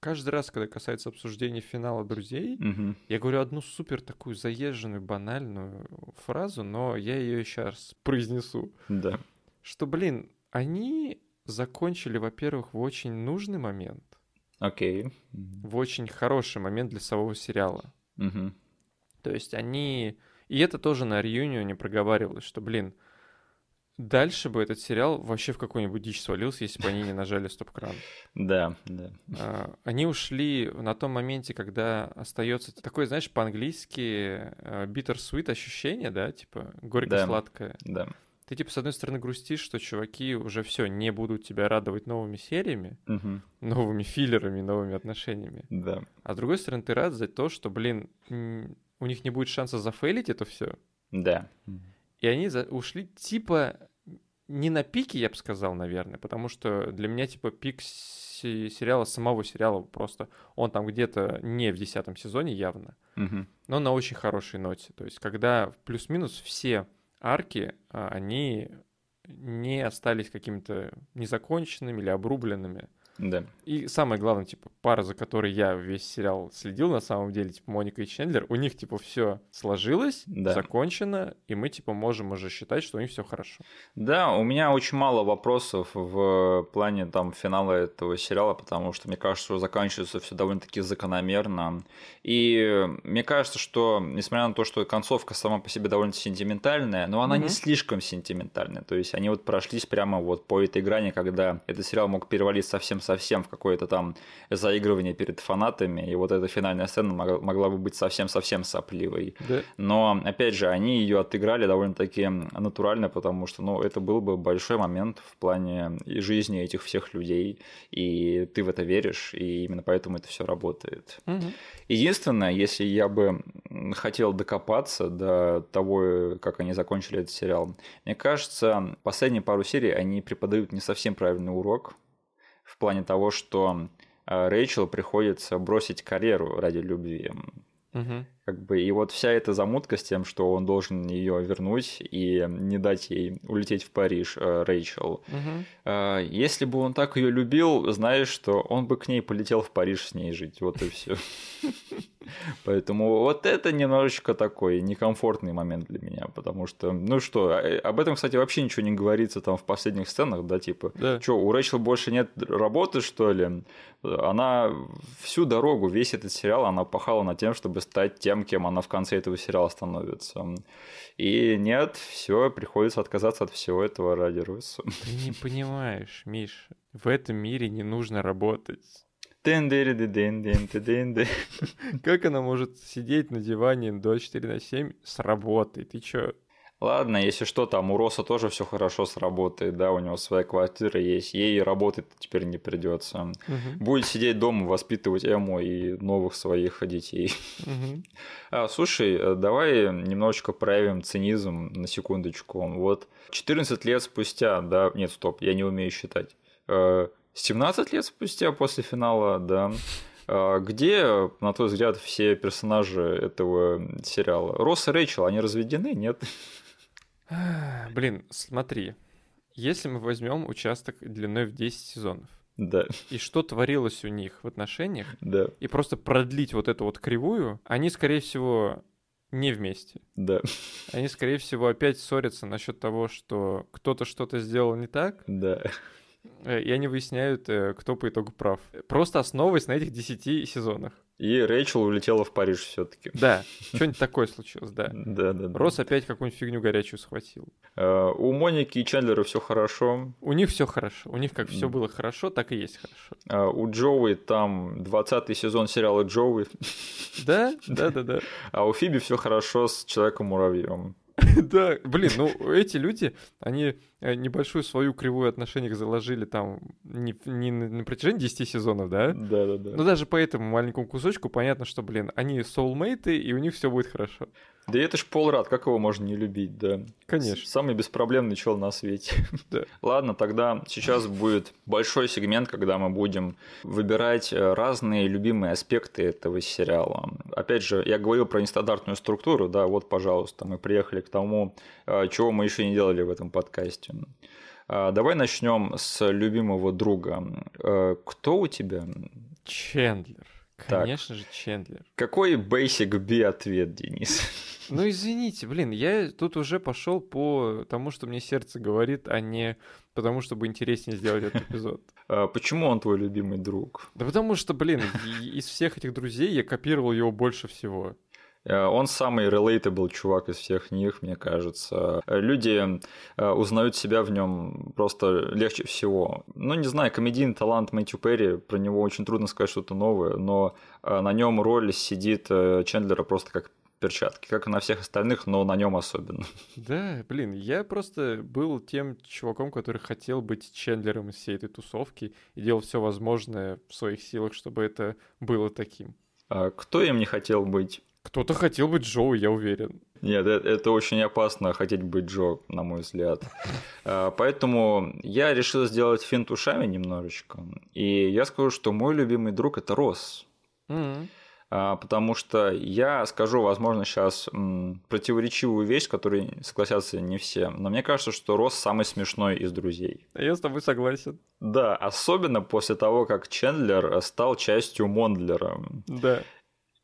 каждый раз, когда касается обсуждения финала друзей, Мгм. я говорю одну супер такую заезженную, банальную фразу, но я ее сейчас произнесу. Да. Что, блин, они закончили, во-первых, в очень нужный момент, Окей. Мгм. в очень хороший момент для самого сериала. Мгм. То есть они... И это тоже на реюнионе проговаривалось, что, блин, дальше бы этот сериал вообще в какую-нибудь дичь свалился, если бы они не нажали стоп-кран. Да, да. А, Они ушли на том моменте, когда остается такое, знаешь, по-английски э, bitter-sweet ощущение, да, типа горько-сладкое. Да. Ты, типа, с одной стороны грустишь, что чуваки уже все не будут тебя радовать новыми сериями, Мгм. новыми филлерами, новыми отношениями. Да. А с другой стороны, ты рад за то, что, блин, у них не будет шанса зафейлить это все. Да. И они за- ушли типа не на пике, я бы сказал, наверное, потому что для меня типа пик се- сериала, самого сериала просто, он там где-то не в десятом сезоне явно, Мгм. но на очень хорошей ноте. То есть когда плюс-минус все арки, а, они не остались какими-то незаконченными или обрубленными. Да. И самое главное, типа, пара, за которой я весь сериал следил, на самом деле, типа, Моника и Чендлер, у них, типа, все сложилось, Да. закончено, и мы, типа, можем уже считать, что у них все хорошо. Да, у меня очень мало вопросов в плане там финала этого сериала, потому что мне кажется, что заканчивается все довольно-таки закономерно. И мне кажется, что, несмотря на то, что концовка сама по себе довольно сентиментальная, но она не Мгм. слишком сентиментальная. То есть они вот прошлись прямо вот по этой грани, когда этот сериал мог перевалить совсем-совсем в какое-то там заигрывание перед фанатами, и вот эта финальная сцена могла, бы быть совсем-совсем сопливой. Да. Но, опять же, они ее отыграли довольно-таки натурально, потому что, ну, это был бы большой момент в плане жизни этих всех людей, и ты в это веришь, и именно поэтому это все работает. Мгм. Единственное, если я бы хотел докопаться до того, как они закончили этот сериал, мне кажется, последние пару серий они преподают не совсем правильный урок плане того, что э, Рэйчел приходится бросить карьеру ради любви. Мгм. Как бы, и вот вся эта замутка с тем, что он должен ее вернуть и не дать ей улететь в Париж, э, Рэйчел. Э, Если бы он так ее любил, знаешь, что он бы к ней полетел в Париж с ней жить. Вот и все. Поэтому вот это немножечко такой некомфортный момент для меня, потому что, ну что, э, об этом, кстати, вообще ничего не говорится там в последних сценах, да, типа, Да. что, у Рэйчел больше нет работы, что ли? Она всю дорогу, весь этот сериал, она пахала над тем, чтобы стать тем, кем она в конце этого сериала становится. И нет, все, приходится отказаться от всего этого ради Руссо. Ты не понимаешь, Миш, в этом мире не нужно работать. Как она может сидеть на диване 24 на 7 с работой? Ты чё? Ладно, если что, там у Роса тоже все хорошо сработает, да, у него своя квартира есть, ей работать теперь не придется. Мгм. Будет сидеть дома, воспитывать Эму и новых своих детей. Мгм. А, слушай, э, давай немножечко проявим цинизм на секундочку. Вот 14 лет спустя, да, нет, стоп, я не умею считать. Э, 17 лет спустя после финала, да. А, Где, на твой взгляд, все персонажи этого сериала? Росс и Рэйчел, они разведены, нет? Блин, смотри. Если мы возьмем участок длиной в 10 сезонов, Да, и что творилось у них в отношениях, да, и просто продлить вот эту вот кривую, они, скорее всего, не вместе. да, Они, скорее всего, опять ссорятся насчет того, что кто-то что-то сделал не так, да. Э, и они выясняют, э, кто по итогу прав. Просто основываясь на этих 10 сезонах. И Рэйчел улетела в Париж все-таки. Да, что-нибудь такое случилось, да. Да, да. Росс опять какую-нибудь фигню горячую схватил. Э, У Моники и Чендлера все хорошо. У них все хорошо. У них как все было хорошо, так и есть хорошо. У Джоуи там 20 сезон сериала Джоуи. Да, да, да, да. А у Фиби все хорошо с Человеком-муравьем. Да, блин, ну эти люди, они э, небольшую свою кривую отношений заложили там не, на на протяжении 10 сезонов, да? Да, да, да. Но даже по этому маленькому кусочку понятно, что, блин, они соулмейты, и у них все будет хорошо. Да это ж Пол Рад, как его можно не любить, да? Конечно. Самый беспроблемный чел на свете. Да. Ладно, тогда сейчас будет большой сегмент, когда мы будем выбирать э, разные любимые аспекты этого сериала. Опять же, я говорил про нестандартную структуру, да, вот, пожалуйста, мы приехали к тому, э, чего мы еще не делали в этом подкасте. А, Давай начнем с любимого друга. Э, Кто у тебя? Чендлер. Так. Конечно же, Чендлер. Какой basic B ответ, Денис? Ну извините, блин, я тут уже пошел по тому, что мне сердце говорит, а не потому, чтобы интереснее сделать этот эпизод. А, Почему он твой любимый друг? Да потому что, блин, из всех этих друзей я копировал его больше всего. Э, Он самый relatable чувак из всех них, мне кажется. Э, Люди э, узнают себя в нем просто легче всего. Ну, не знаю, комедийный талант Мэтью Перри, про него очень трудно сказать что-то новое, но на нем роль сидит Чендлера просто как перчатки, как и на всех остальных, но на нем особенно. Да, блин, я просто был тем чуваком, который хотел быть Чендлером из всей этой тусовки и делал все возможное в своих силах, чтобы это было таким. А Кто им не хотел быть? Кто-то хотел быть Джоу, я уверен. Нет, э- это очень опасно хотеть быть Джо, на мой взгляд. А, Поэтому я решил сделать финт ушами немножечко. И я скажу, что мой любимый друг это Росс. М. А, Потому что я скажу, возможно, сейчас противоречивую вещь, с которой согласятся не все. Но мне кажется, что Росс самый смешной из друзей. Я с тобой согласен. Да, особенно после того, как Чендлер стал частью Мондлера. Да.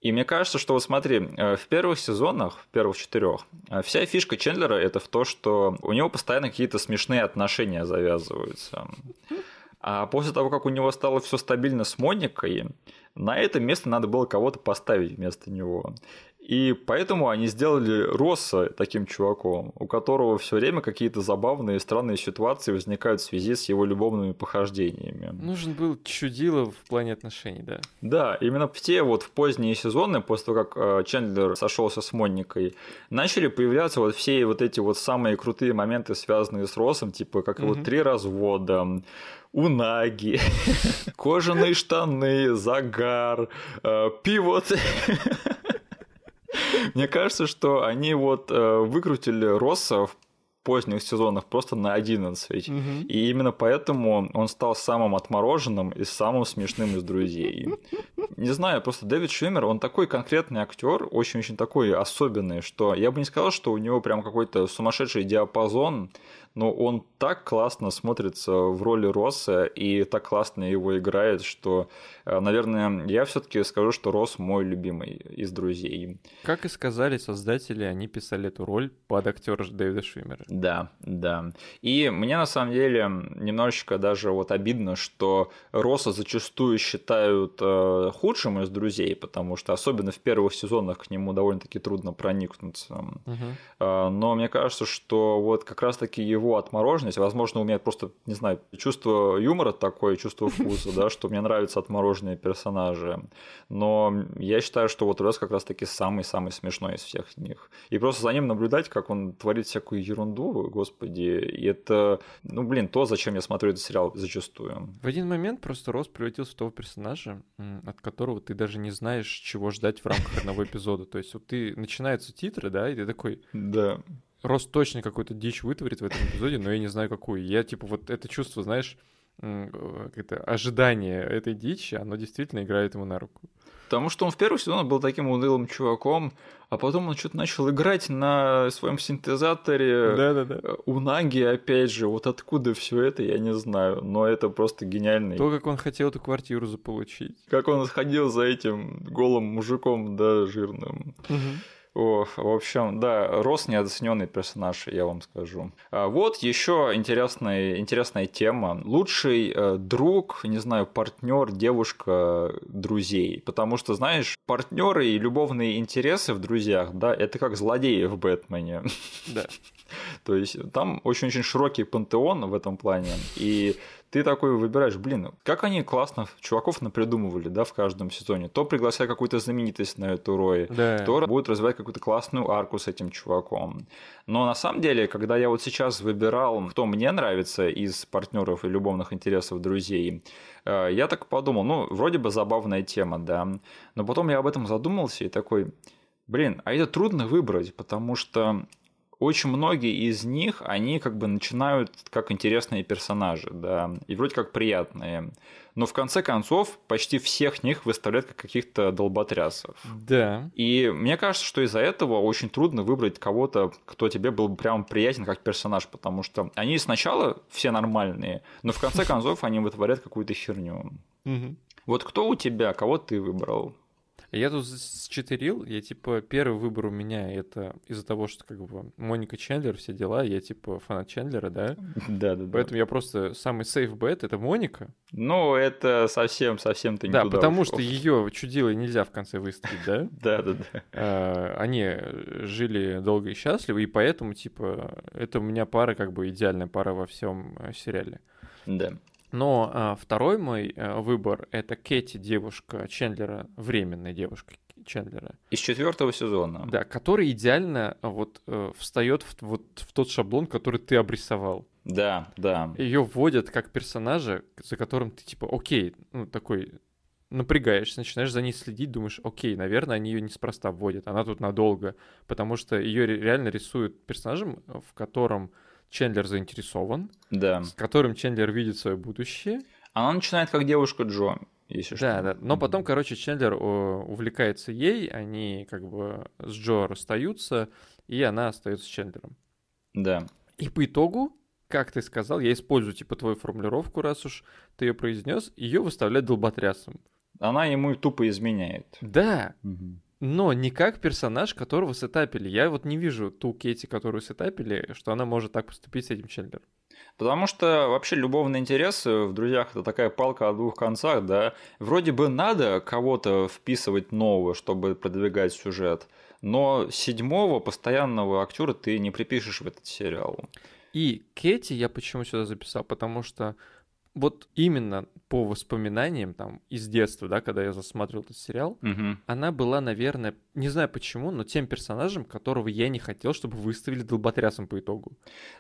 И мне кажется, что вот смотри, э, в первых сезонах, в первых четырех, э, вся фишка Чендлера это в то, что у него постоянно какие-то смешные отношения завязываются. А после того, как у него стало все стабильно с Моникой, на это место надо было кого-то поставить вместо него. И поэтому они сделали Росса таким чуваком, у которого все время какие-то забавные и странные ситуации возникают в связи с его любовными похождениями. Нужен был чудило в плане отношений, да. Да, именно в те вот в поздние сезоны, после того, как э, Чендлер сошелся с Моникой, начали появляться вот все вот эти вот самые крутые моменты, связанные с Россом, типа как его Мгм. три развода, унаги, кожаные штаны, загар, э, пивот. Мне кажется, что они вот э, выкрутили Росса в поздних сезонах просто на 11. Мгм. И именно поэтому он стал самым отмороженным и самым смешным из друзей. Не знаю, просто Дэвид Швимер, он такой конкретный актер, очень-очень такой особенный, что я бы не сказал, что у него прям какой-то сумасшедший диапазон, но он так классно смотрится в роли Росса и так классно его играет, что, наверное, я все-таки скажу, что Росс мой любимый из друзей. Как и сказали создатели, они писали эту роль под актера Дэвида Швимера. Да, да. И мне на самом деле немножечко даже вот обидно, что Росса зачастую считают э, худшим из друзей, потому что особенно в первых сезонах к нему довольно-таки трудно проникнуться. Мгм. Э, Но мне кажется, что вот как раз-таки его отмороженность, возможно, у меня просто, не знаю, чувство юмора такое, чувство вкуса, да, что мне нравятся отмороженные персонажи. Но я считаю, что вот Росс как раз-таки самый-самый смешной из всех них. И просто за ним наблюдать, как он творит всякую ерунду, господи, и это, ну, блин, то, зачем я смотрю этот сериал зачастую. В один момент просто Росс превратился в того персонажа, от которого ты даже не знаешь, чего ждать в рамках одного эпизода. То есть вот ты начинаются титры, да, и ты такой, Да. Рос точно какую-то дичь вытворит в этом эпизоде, но я не знаю какую. Я типа вот это чувство, знаешь, это, ожидание этой дичи, оно действительно играет ему на руку. Потому что он в первый сезон был таким унылым чуваком, а потом он что-то начал играть на своем синтезаторе Да-да-да. э, Унаги, опять же. Вот откуда все это, я не знаю. Но это просто гениальный. То, как он хотел эту квартиру заполучить. Как он сходил за этим голым мужиком, да, жирным. О, в общем, да, рос неоцененный персонаж, я вам скажу. А вот еще интересная, интересная тема. Лучший э, друг, не знаю, партнер, девушка друзей. Потому что, знаешь, партнеры и любовные интересы в друзьях, да, это как злодеи в Бэтмене. Да. То есть там очень-очень широкий пантеон в этом плане. И ты такой выбираешь, блин, как они классно чуваков напридумывали, да, в каждом сезоне. То приглашая какую-то знаменитость на эту роль, Да. то будет развивать какую-то классную арку с этим чуваком. Но на самом деле, когда я вот сейчас выбирал, кто мне нравится из партнеров и любовных интересов друзей, э, я так подумал, ну, вроде бы забавная тема, да. Но потом я об этом задумался и такой, блин, а это трудно выбрать, потому что очень многие из них, они как бы начинают как интересные персонажи, да, и вроде как приятные. Но в конце концов почти всех них выставляют как каких-то долботрясов. Да. И мне кажется, что из-за этого очень трудно выбрать кого-то, кто тебе был бы прям приятен как персонаж, потому что они сначала все нормальные, но в конце концов они вытворяют какую-то херню. Вот кто у тебя, кого ты выбрал? Я тут считерил, я типа первый выбор у меня это из-за того, что как бы Моника Чендлер, все дела, я типа фанат Чендлера, да? Да, да, да. Поэтому я просто самый сейф бет это Моника. Ну, это совсем, совсем ты не Да, потому ушел. что ее чудило нельзя в конце выставить, да? Да, да, да. Э, Они жили долго и счастливо, и поэтому, типа, это у меня пара, как бы идеальная пара во всем э, сериале. Да. Но а, второй мой э, выбор это Кэти, девушка Чендлера, временная девушка Чендлера, Из четвертого сезона. да, которая идеально а, вот э, встает в, вот в тот шаблон, который ты обрисовал. Да, да. Ее вводят как персонажа, за которым ты типа, окей, ну такой напрягаешься, начинаешь за ней следить, думаешь, окей, наверное, они ее неспроста вводят, она тут надолго, потому что ее реально рисуют персонажем, в котором Чендлер заинтересован, Да. с которым Чендлер видит свое будущее. Она начинает как девушка Джо, если Да, что. да. Но потом, короче, Чендлер о, увлекается ей, они как бы с Джо расстаются, и она остается с Чендлером. Да. И по итогу, как ты сказал, я использую типа твою формулировку, раз уж ты ее произнес, ее выставляют долботрясом. Она ему тупо изменяет. Да, но не как персонаж, которого сетапили. Я вот не вижу ту Кейти, которую сетапили, что она может так поступить с этим Чендлером. Потому что вообще любовные интересы в друзьях это такая палка о двух концах, да. Вроде бы надо кого-то вписывать нового, чтобы продвигать сюжет, но седьмого постоянного актера ты не припишешь в этот сериал. И Кэти я почему сюда записал? Потому что вот именно по воспоминаниям там из детства, да, когда я засматривал этот сериал, Мгм. она была, наверное, не знаю почему, но тем персонажем, которого я не хотел, чтобы выставили долботрясом по итогу.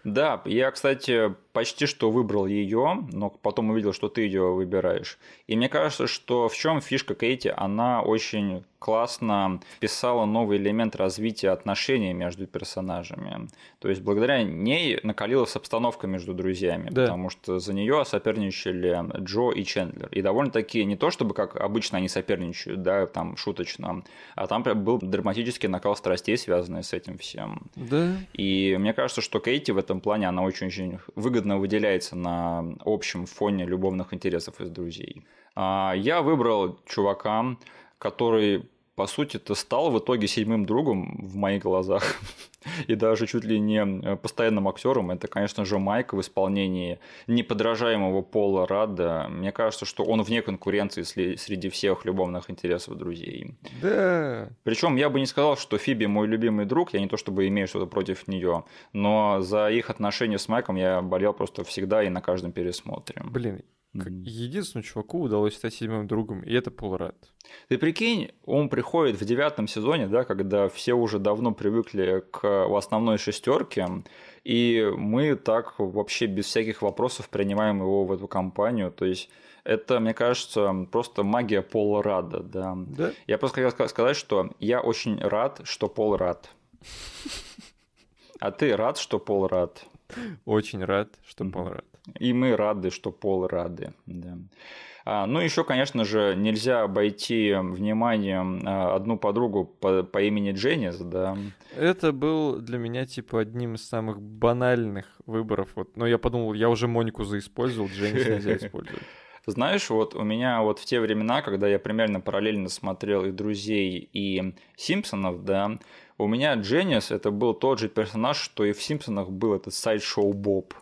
Да, я, кстати, почти что выбрал ее, но потом увидел, что ты ее выбираешь. И мне кажется, что в чем фишка Кейти, она очень классно вписала новый элемент развития отношений между персонажами. То есть благодаря ней накалилась обстановка между друзьями, Да. потому что за нее соперничали Джо и Чендлер. И довольно-таки не то, чтобы как обычно они соперничают, да, там шуточно, а там прям был драматический накал страстей, связанный с этим всем. Да. И мне кажется, что Кейти в этом плане, она очень-очень выгодно выделяется на общем фоне любовных интересов из друзей. А, Я выбрал чувака, который, по сути-то, стал в итоге седьмым другом в моих глазах. И даже чуть ли не постоянным актером. Это, конечно же, Майк в исполнении неподражаемого Пола Рада. Мне кажется, что он вне конкуренции среди всех любовных интересов друзей. Да. Причем я бы не сказал, что Фиби мой любимый друг, я не то чтобы имею что-то против нее, но за их отношения с Майком я болел просто всегда и на каждом пересмотре. Блин, Мгм. единственному чуваку удалось стать седьмым другом, и это Пол Рад. Ты прикинь, он приходит в девятом сезоне, да, когда все уже давно привыкли к основной шестерке, и мы так вообще без всяких вопросов принимаем его в эту компанию. То есть это, мне кажется, просто магия Пола Рада, да. Да? Я просто хотел ска- сказать, что я очень рад, что Пол рад. А ты рад, что Пол рад? Очень рад, что. Пол рад. И мы рады, что Пол рады. Да. А, ну, еще, конечно же, нельзя обойти вниманием а, одну подругу по, по имени Дженнис, да. Это был для меня, типа, одним из самых банальных выборов. Вот. Но я подумал, я уже Монику заиспользовал, Дженнис нельзя использовать. Знаешь, вот у меня вот в те времена, когда я примерно параллельно смотрел и «Друзей», и «Симпсонов», да, у меня Дженнис это был тот же персонаж, что и в «Симпсонах» был этот сайт-шоу Боб.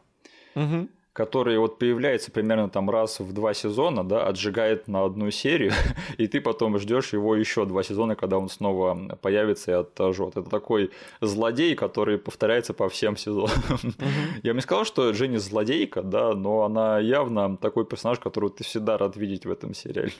Мгм. Который вот появляется примерно там раз в два сезона, да, отжигает на одну серию, и ты потом ждешь его еще два сезона, когда он снова появится и отожжет. Это такой злодей, который повторяется по всем сезонам. Я бы не сказал, что Дженни злодейка, да, но она явно такой персонаж, которого ты всегда рад видеть в этом сериале.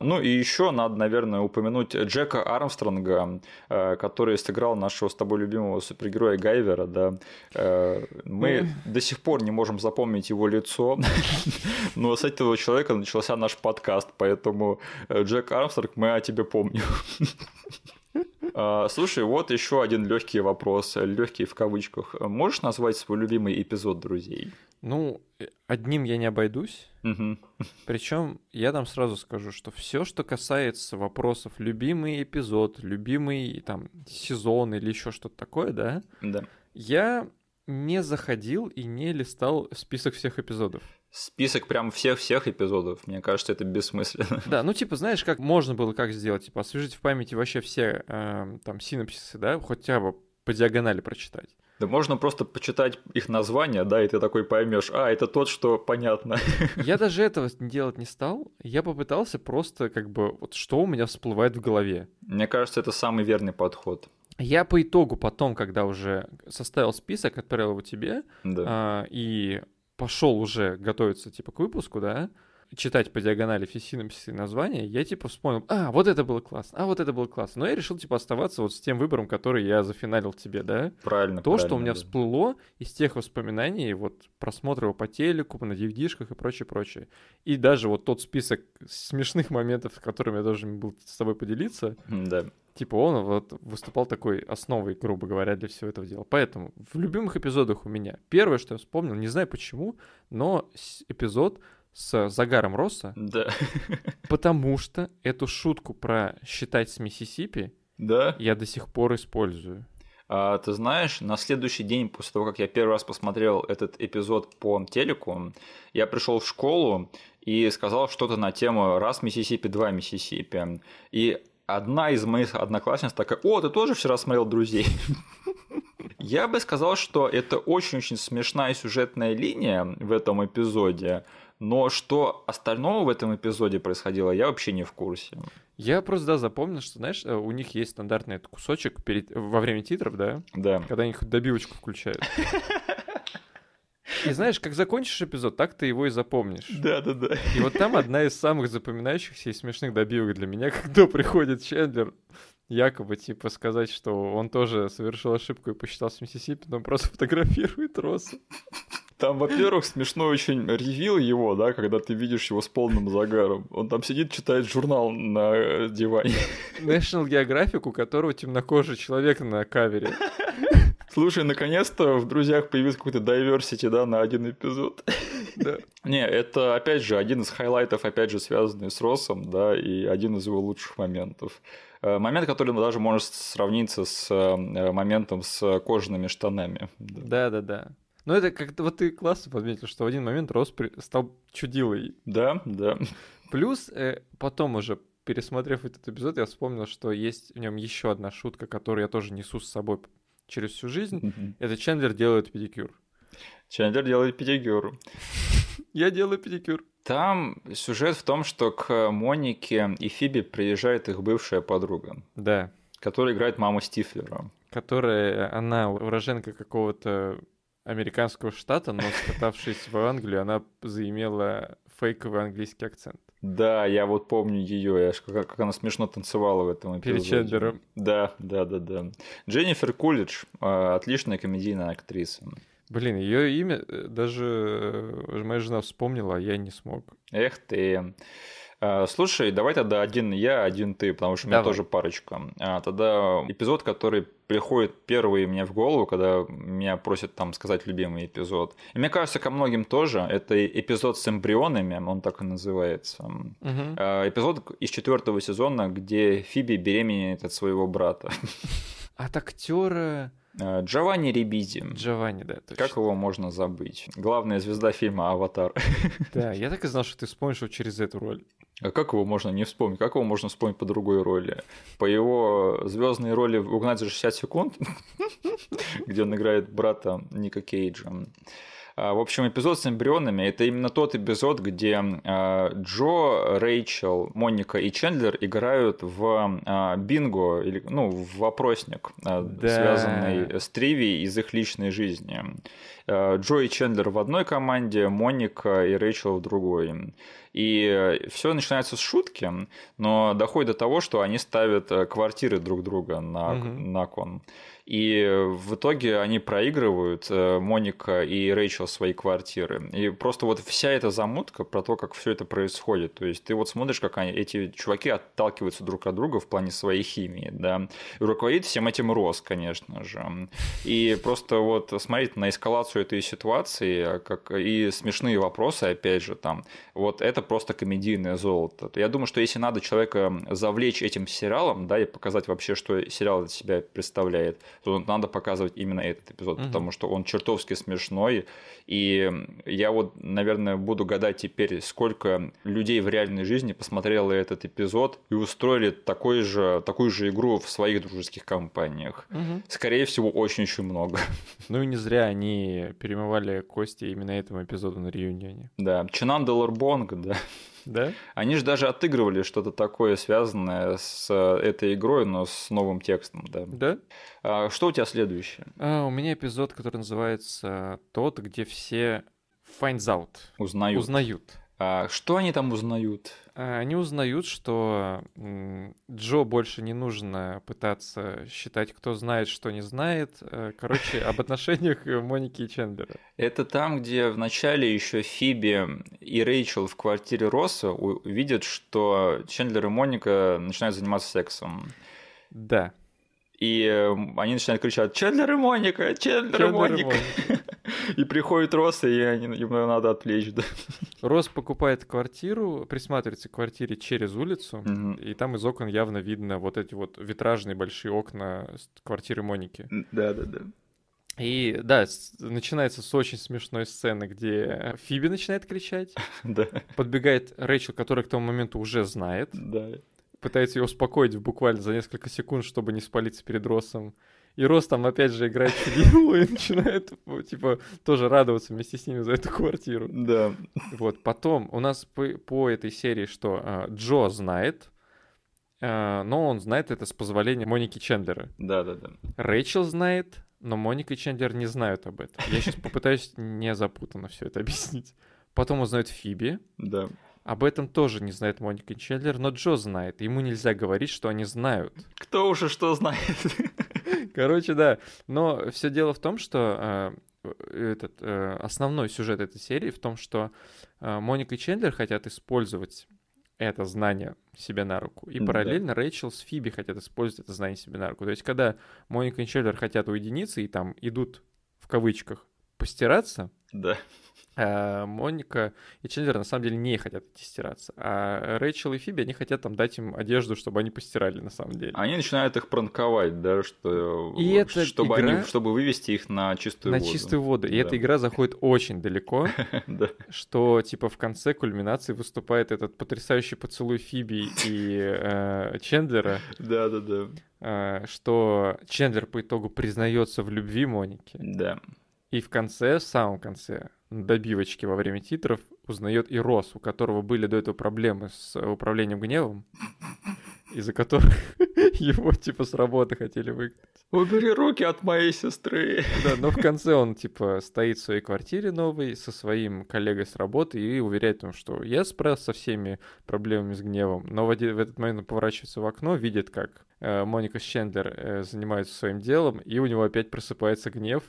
Ну и еще надо, наверное, упомянуть Джека Армстронга, э, который сыграл нашего с тобой любимого супергероя Гайвера, да. Э, Мы до сих пор не можем запомнить его лицо, но с этого человека начался наш подкаст, поэтому э, Джек Армстронг, мы о тебе помним. А, Слушай, вот еще один легкий вопрос, легкий в кавычках. Можешь назвать свой любимый эпизод друзей? Ну, э, одним я не обойдусь. Причем я там сразу скажу, что все, что касается вопросов любимый эпизод, любимый там сезон или еще что-то такое, да, Да. я не заходил и не листал список всех эпизодов. Список прям всех-всех эпизодов. Мне кажется, это бессмысленно. Да, ну типа, знаешь, как можно было как сделать? Типа, освежить в памяти вообще все э, там синапсисы, да, хотя бы по диагонали прочитать. Да можно просто почитать их названия, да, и ты такой поймешь, а, это тот, что понятно. Я даже этого делать не стал. Я попытался просто как бы, вот что у меня всплывает в голове. Мне кажется, это самый верный подход. Я по итогу потом, когда уже составил список, отправил его тебе, Да. а, и пошел уже готовиться типа к выпуску, да, читать по диагонали все синапсисы названия, я типа вспомнил, а, вот это было классно, а, вот это было классно. Но я решил типа оставаться вот с тем выбором, который я зафиналил тебе, да. Правильно. То, что у правильно, меня да. всплыло из тех воспоминаний, вот просмотра его по телеку, на DVD-шках и прочее, прочее. И даже вот тот список смешных моментов, с которыми я должен был с тобой поделиться, Да. Типа он вот выступал такой основой, грубо говоря, для всего этого дела. Поэтому в любимых эпизодах у меня первое, что я вспомнил, не знаю почему, но эпизод с Загаром Росса, Да. потому что эту шутку про считать с Миссисипи Да. я до сих пор использую. А, ты знаешь, на следующий день после того, как я первый раз посмотрел этот эпизод по телеку, я пришел в школу и сказал что-то на тему «раз Миссисипи, два Миссисипи». И одна из моих одноклассниц такая «О, ты тоже вчера смотрел «Друзей»?» Я бы сказал, что это очень-очень смешная сюжетная линия в этом эпизоде, но что остального в этом эпизоде происходило, я вообще не в курсе. Я просто, да, запомнил, что, знаешь, э, у них есть стандартный этот кусочек перед, во время титров, да, Да. когда они хоть добивочку включают. И знаешь, как закончишь эпизод, так ты его и запомнишь. Да, да, да. И вот там одна из самых запоминающихся и смешных добивок для меня, когда приходит Чендлер, якобы, типа, сказать, что он тоже совершил ошибку и посчитал с Миссисипи, но он просто фотографирует Росса. Там, во-первых, смешной очень reveal его, да, когда ты видишь его с полным загаром. Он там сидит, читает журнал на диване. National Geographic, у которого темнокожий человек на cover е. Слушай, наконец-то в «Друзьях» появился какой-то diversity, да, на один эпизод. Да. Не, это, опять же, один из highlight ов, опять же, связанный с Россом, да, и один из его лучших моментов. Э, Момент, который даже может сравниться с э, моментом с кожаными штанами. Да, Да-да-да. Ну, это как-то вот ты классно подметил, что в один момент Росс при- стал чудилой. да. да. Плюс э, потом уже пересмотрев этот эпизод, я вспомнил, что есть в нем еще одна шутка, которую я тоже несу с собой через всю жизнь. Это Чендлер делает педикюр. Чендлер делает педикюр. Я делаю педикюр. Там сюжет в том, что к Монике и Фиби приезжает их бывшая подруга, Да. которая играет маму Стифлера. Которая, она уроженка какого-то американского штата, но скатавшись в Англию, она заимела фейковый английский акцент. Да, я вот помню ее, как, как она смешно танцевала в этом эпизоде. Перед Чендлером. Да, да, да, да. Дженнифер Кулидж, э, отличная комедийная актриса. Блин, ее имя э, даже э, моя жена вспомнила, а я не смог. Эх ты. А, слушай, давай тогда один я, один ты, потому что у меня Давай. тоже парочка. А, тогда эпизод, который приходит первый мне в голову, когда меня просят там сказать любимый эпизод. И мне кажется, ко многим тоже. Это эпизод с эмбрионами, он так и называется. А, Эпизод из четвертого сезона, где Фиби беременеет от своего брата. От актера Джованни Рибизи. Джованни, да, точно. Как его можно забыть? Главная звезда фильма «Аватар». Да, я так и знал, что ты вспомнишь его через эту роль. А как его можно не вспомнить? Как его можно вспомнить по другой роли? По его звездной роли в «Угнать за 60 секунд», где он играет брата Ника Кейджа. А, В общем, эпизод с эмбрионами – это именно тот эпизод, где а, Джо, Рэйчел, Моника и Чендлер играют в а, бинго, или, ну, в вопросник, Да. связанный с тривией из их личной жизни. Джо и Чендлер в одной команде, Моника и Рэйчел в другой. И все начинается с шутки, но доходит до того, что они ставят э, квартиры друг друга на, Мгм. на кон. И в итоге они проигрывают, э, Моника и Рэйчел, свои квартиры. И просто вот вся эта замутка про то, как все это происходит. То есть ты вот смотришь, как они, эти чуваки отталкиваются друг от друга в плане своей химии, да. И руководит всем этим Рос, конечно же. И просто вот смотреть на эскалацию этой ситуации, как и смешные вопросы, опять же, там, вот это просто комедийное золото. То Я думаю, что если надо человека завлечь этим сериалом, да, и показать вообще, что сериал из себя представляет, то надо показывать именно этот эпизод, Мгм. потому что он чертовски смешной. И я вот, наверное, буду гадать теперь, сколько людей в реальной жизни посмотрело этот эпизод и устроили такой же, такую же игру в своих дружеских компаниях. Мгм. Скорее всего, очень-очень много. Ну и не зря они перемывали кости именно этому эпизоду на реюнионе. Да, Чинан Деларбонг, да. Да? Они же даже отыгрывали что-то такое, связанное с э, этой игрой, но с новым текстом, да. Да? А что у тебя следующее? А, у меня эпизод, который называется «Тот, где все finds out». Узнают. Узнают. А что они там узнают? А, Они узнают, что Джо больше не нужно пытаться считать, кто знает, что не знает. Э, Короче, об отношениях э, Моники и Чендлера. Это там, где вначале еще Фиби и Рэйчел в квартире Росса у- видят, что Чендлер и Моника начинают заниматься сексом. Да. И э, они начинают кричать «Чендлер и Моника! Чендлер, и Чендлер и Моника!» И приходит Росса, и они, им надо отвлечь, да. Росс покупает квартиру, присматривается к квартире через улицу, Мгм. и там из окон явно видно вот эти вот витражные большие окна квартиры Моники. Да-да-да. И да, с- начинается с очень смешной сцены, где Фиби начинает кричать, Да, подбегает Рэйчел, которая к тому моменту уже знает, да. пытается ее успокоить буквально за несколько секунд, чтобы не спалиться перед Россом. И Росс там опять же играет в виллу и начинает, типа, тоже радоваться вместе с ними за эту квартиру. Да. Вот, потом у нас по, по этой серии, что а, Джо знает, а, но он знает это с позволения Моники Чендлера. Да-да-да. Рэйчел знает, но Моника и Чендлер не знают об этом. Я сейчас попытаюсь не запутанно все это объяснить. Потом узнает Фиби. Да. Об этом тоже не знает Моника Чендлер, но Джо знает. Ему нельзя говорить, что они знают. Кто уже что знает? Короче, да. Но все дело в том, что э, этот э, основной сюжет этой серии в том, что э, Моника и Чендлер хотят использовать это знание себе на руку. И Да. параллельно Рэйчел с Фиби хотят использовать это знание себе на руку. То есть, когда Моника и Чендлер хотят уединиться и там идут в кавычках постираться, Да. А Моника и Чендлер на самом деле не хотят идти стираться. А Рэйчел и Фиби, они хотят там дать им одежду, чтобы они постирали на самом деле. Они начинают их пранковать, да, что И эта чтобы игра- они, чтобы вывести их на чистую на воду. чистую воду. И Да. эта игра заходит очень далеко, Да. что типа в конце кульминации выступает этот потрясающий поцелуй Фиби и э, Чендлера, Да, да, да. э, что Чендлер по итогу признается в любви Моники. Да. И в конце, в самом конце, на добивочке во время титров, узнает и Рос, у которого были до этого проблемы с управлением гневом, из-за которых его типа с работы хотели выгнать. Убери руки от моей сестры. Да, но в конце он, типа, стоит в своей квартире новой со своим коллегой с работы и уверяет том, что я справился со всеми проблемами с гневом. Но в, один- в этот момент он поворачивается в окно, видит, как э, Моника с Чендлер э, занимаются своим делом, и у него опять просыпается гнев.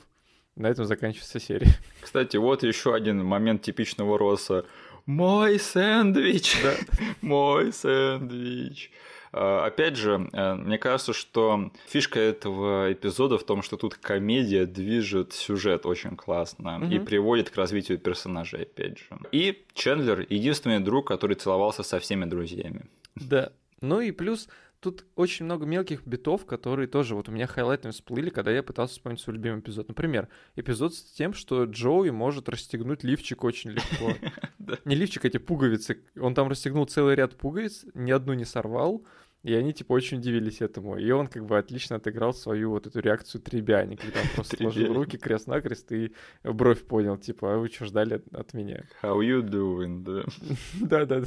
На этом заканчивается серия. Кстати, вот еще один момент типичного Росса. Мой сэндвич! Мой сэндвич! А, опять же, э, мне кажется, что фишка этого эпизода в том, что тут комедия движет сюжет очень классно угу. и приводит к развитию персонажей, опять же. И Чендлер единственный друг, который целовался со всеми друзьями. Да. Ну и плюс тут очень много мелких битов, которые тоже вот у меня хайлайтами всплыли, когда я пытался вспомнить свой любимый эпизод. Например, эпизод с тем, что Джоуи может расстегнуть лифчик очень легко. Не лифчик, эти пуговицы. Он там расстегнул целый ряд пуговиц, ни одну не сорвал. И они, типа, очень удивились этому. И он, как бы, отлично отыграл свою вот эту реакцию требяни, когда он просто сложил руки крест-накрест и бровь понял, типа, а вы что ждали от меня? How you doing, да. Да-да-да.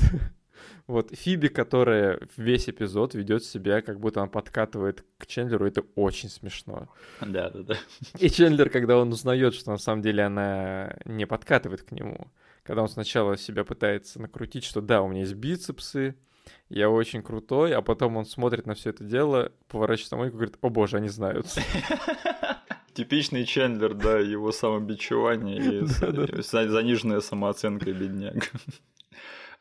Вот Фиби, которая весь эпизод ведет себя, как будто она подкатывает к Чендлеру, это очень смешно. Да, да, да. И Чендлер, когда он узнает, что на самом деле она не подкатывает к нему, когда он сначала себя пытается накрутить, что да, у меня есть бицепсы, я очень крутой, а потом он смотрит на все это дело, поворачивается на и говорит, о боже, они знают. Типичный Чендлер, да, его самобичевание и заниженная самооценка бедняк.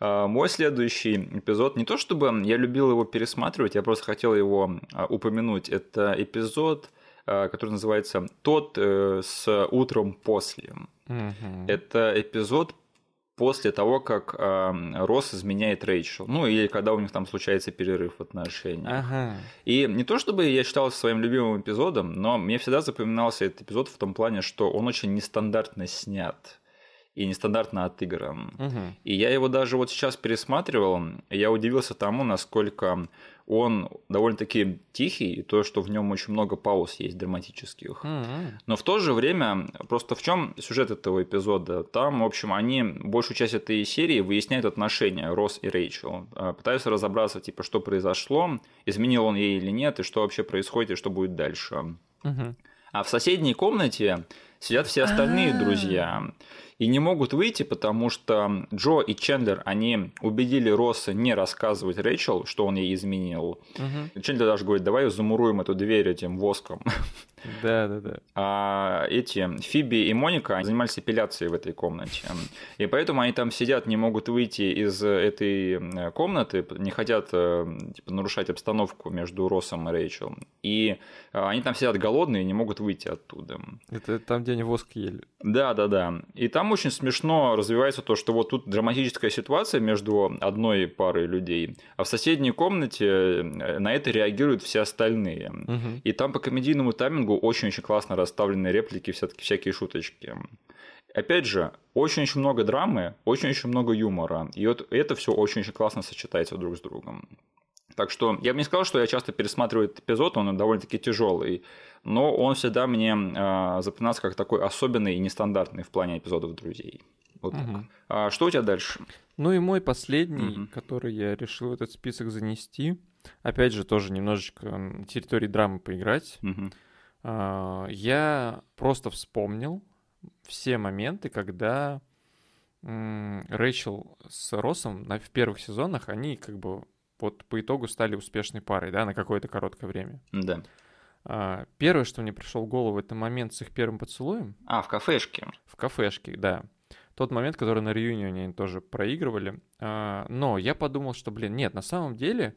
А, мой следующий эпизод, не то чтобы я любил его пересматривать, я просто хотел его а, упомянуть. Это эпизод, а, который называется «Тот э, с утром после». Угу. Это эпизод после того, как э, Росс изменяет Рэйчел. Ну, или когда у них там случается перерыв в отношениях. Ага. И не то чтобы я считал своим любимым эпизодом, но мне всегда запоминался этот эпизод в том плане, что он очень нестандартно снят и нестандартно отыгран. Угу. И я его даже вот сейчас пересматривал, и я удивился тому, насколько он довольно-таки тихий, и то, что в нем очень много пауз есть драматических. Mm-hmm. Но в то же время, просто в чем сюжет этого эпизода? Там, в общем, они большую часть этой серии выясняют отношения Росс и Рэйчел. А, пытаются разобраться, типа, что произошло, изменил он ей или нет, и что вообще происходит, и что будет дальше. Mm-hmm. А в соседней комнате сидят все остальные А-а-а. друзья и не могут выйти, потому что Джо и Чендлер, они убедили Росса не рассказывать Рэйчел, что он ей изменил. Угу. Чендлер даже говорит, давай замуруем эту дверь этим воском. Да, да, да. А эти Фиби и Моника занимались эпиляцией в этой комнате. И поэтому они там сидят, не могут выйти из этой комнаты, не хотят э, типа, нарушать обстановку между Россом и Рэйчел. И э, они там сидят голодные и не могут выйти оттуда. Это там, где они воск ели. Да, да, да. И там очень смешно развивается то, что вот тут драматическая ситуация между одной парой людей, а в соседней комнате э, на это реагируют все остальные. Угу. И там по комедийному таймингу очень-очень классно расставлены реплики, все-таки всякие шуточки. Опять же, очень-очень много драмы, очень-очень много юмора. И вот это все очень-очень классно сочетается друг с другом. Так что я бы не сказал, что я часто пересматриваю этот эпизод, он довольно-таки тяжелый, но он всегда мне э, запоминался как такой особенный и нестандартный в плане эпизодов друзей. Вот угу. так. А что у тебя дальше? Ну и мой последний, угу. который я решил в этот список занести, опять же тоже немножечко на территории драмы поиграть. Угу. А, я просто вспомнил все моменты, когда Рэйчел с Россом в первых сезонах, они как бы вот по итогу стали успешной парой, да, на какое-то короткое время. Да. А, первое, что мне пришло в голову, это момент с их первым поцелуем. А, в кафешке. В кафешке, да. Тот момент, который на reunion е они тоже проигрывали. А, но я подумал, что, блин, нет, на самом деле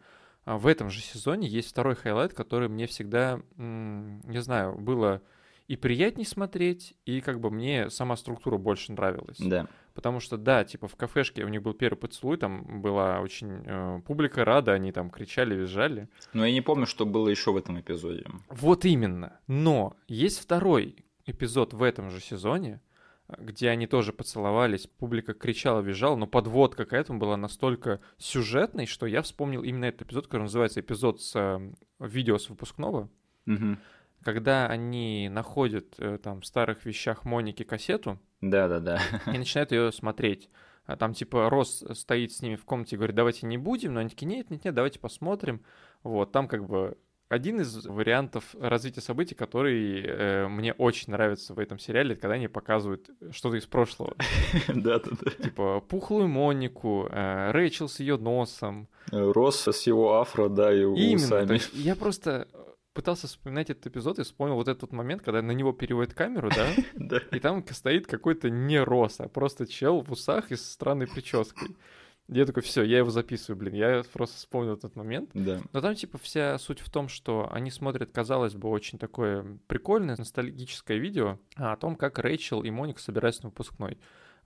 в этом же сезоне есть второй highlight, который мне всегда, не знаю, было и приятнее смотреть, и как бы мне сама структура больше нравилась. Да. Потому что, да, типа в кафешке у них был первый поцелуй, там была очень э, публика рада, они там кричали, визжали. Но я не помню, что было еще в этом эпизоде. Вот именно. Но есть второй эпизод в этом же сезоне, где они тоже поцеловались, публика кричала, визжала, но подводка к этому была настолько сюжетной, что я вспомнил именно этот эпизод, который называется эпизод с э, видео с выпускного, угу. когда они находят э, там в старых вещах Моники кассету, да-да-да, и начинают ее смотреть. А там типа Рос стоит с ними в комнате и говорит, давайте не будем, но они такие, нет, нет, нет, давайте посмотрим. Вот, там как бы один из вариантов развития событий, который э, мне очень нравится в этом сериале, это когда они показывают что-то из прошлого. Да-да-да. Типа пухлую Монику, э, Рэйчел с ее носом. Росс с его афро, да, и усами. Я просто пытался вспоминать этот эпизод и вспомнил вот этот момент, когда на него переводят камеру, да? Да. И там стоит какой-то не Рос, а просто чел в усах и с странной прической. Я такой, все, я его записываю, блин. Я просто вспомнил этот момент. Да. Но там, типа, вся суть в том, что они смотрят, казалось бы, очень такое прикольное, ностальгическое видео о том, как Рэйчел и Моника собираются на выпускной.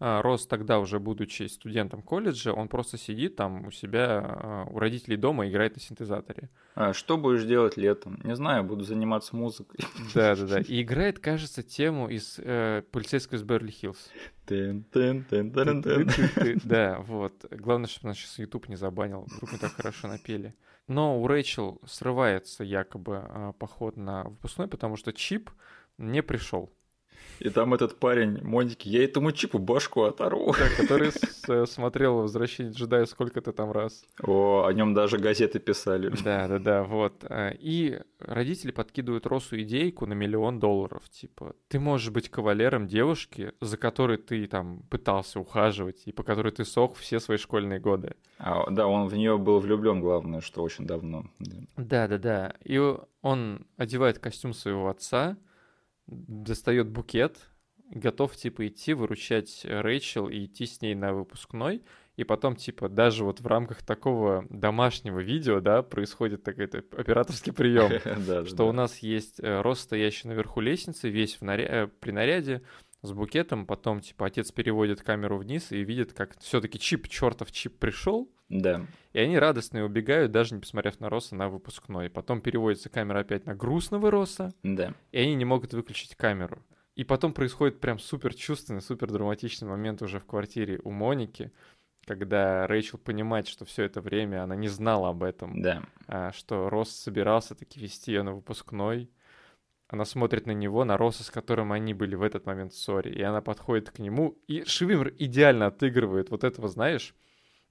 А, Рос тогда, уже будучи студентом колледжа, он просто сидит там у себя, а, у родителей дома, играет на синтезаторе. А что будешь делать летом? Не знаю, буду заниматься музыкой. Да-да-да. И играет, кажется, тему из э, «Полицейского из Берли-Хиллз». Да, вот. Главное, чтобы нас сейчас YouTube не забанил. Вдруг мы так хорошо напели. Но у Рэйчел срывается якобы поход на выпускной, потому что Чип не пришел. И там этот парень, Моники, я этому чипу башку оторву. Да, который э, смотрел «Возвращение джедая» сколько-то там раз. О, о нем даже газеты писали. Да, да, да, вот. А, И родители подкидывают Росу идейку на миллион долларов. Типа, ты можешь быть кавалером девушки, за которой ты там пытался ухаживать и по которой ты сох все свои школьные годы. А, да, он в нее был влюблен, главное, что очень давно. Да. Да, да, да. И он одевает костюм своего отца, достает букет, готов, типа, идти выручать Рэйчел и идти с ней на выпускной. И потом, типа, даже вот в рамках такого домашнего видео, да, происходит такой то операторский прием, что у нас есть э, Рос, стоящий наверху лестницы, весь э, при наряде, с букетом, потом, типа, отец переводит камеру вниз и видит, как все-таки чип, чертов чип пришел, Да. и они радостно убегают, даже не посмотрев на Роса на выпускной. Потом переводится камера опять на грустного Роса, Да. и они не могут выключить камеру. И потом происходит прям супер чувственный, супер драматичный момент уже в квартире у Моники, когда Рэйчел понимает, что все это время она не знала об этом, Да. а, что Росс собирался таки вести ее на выпускной. Она смотрит на него, на Росса, с которым они были в этот момент в ссоре, и она подходит к нему, и Шивимр идеально отыгрывает вот этого, знаешь,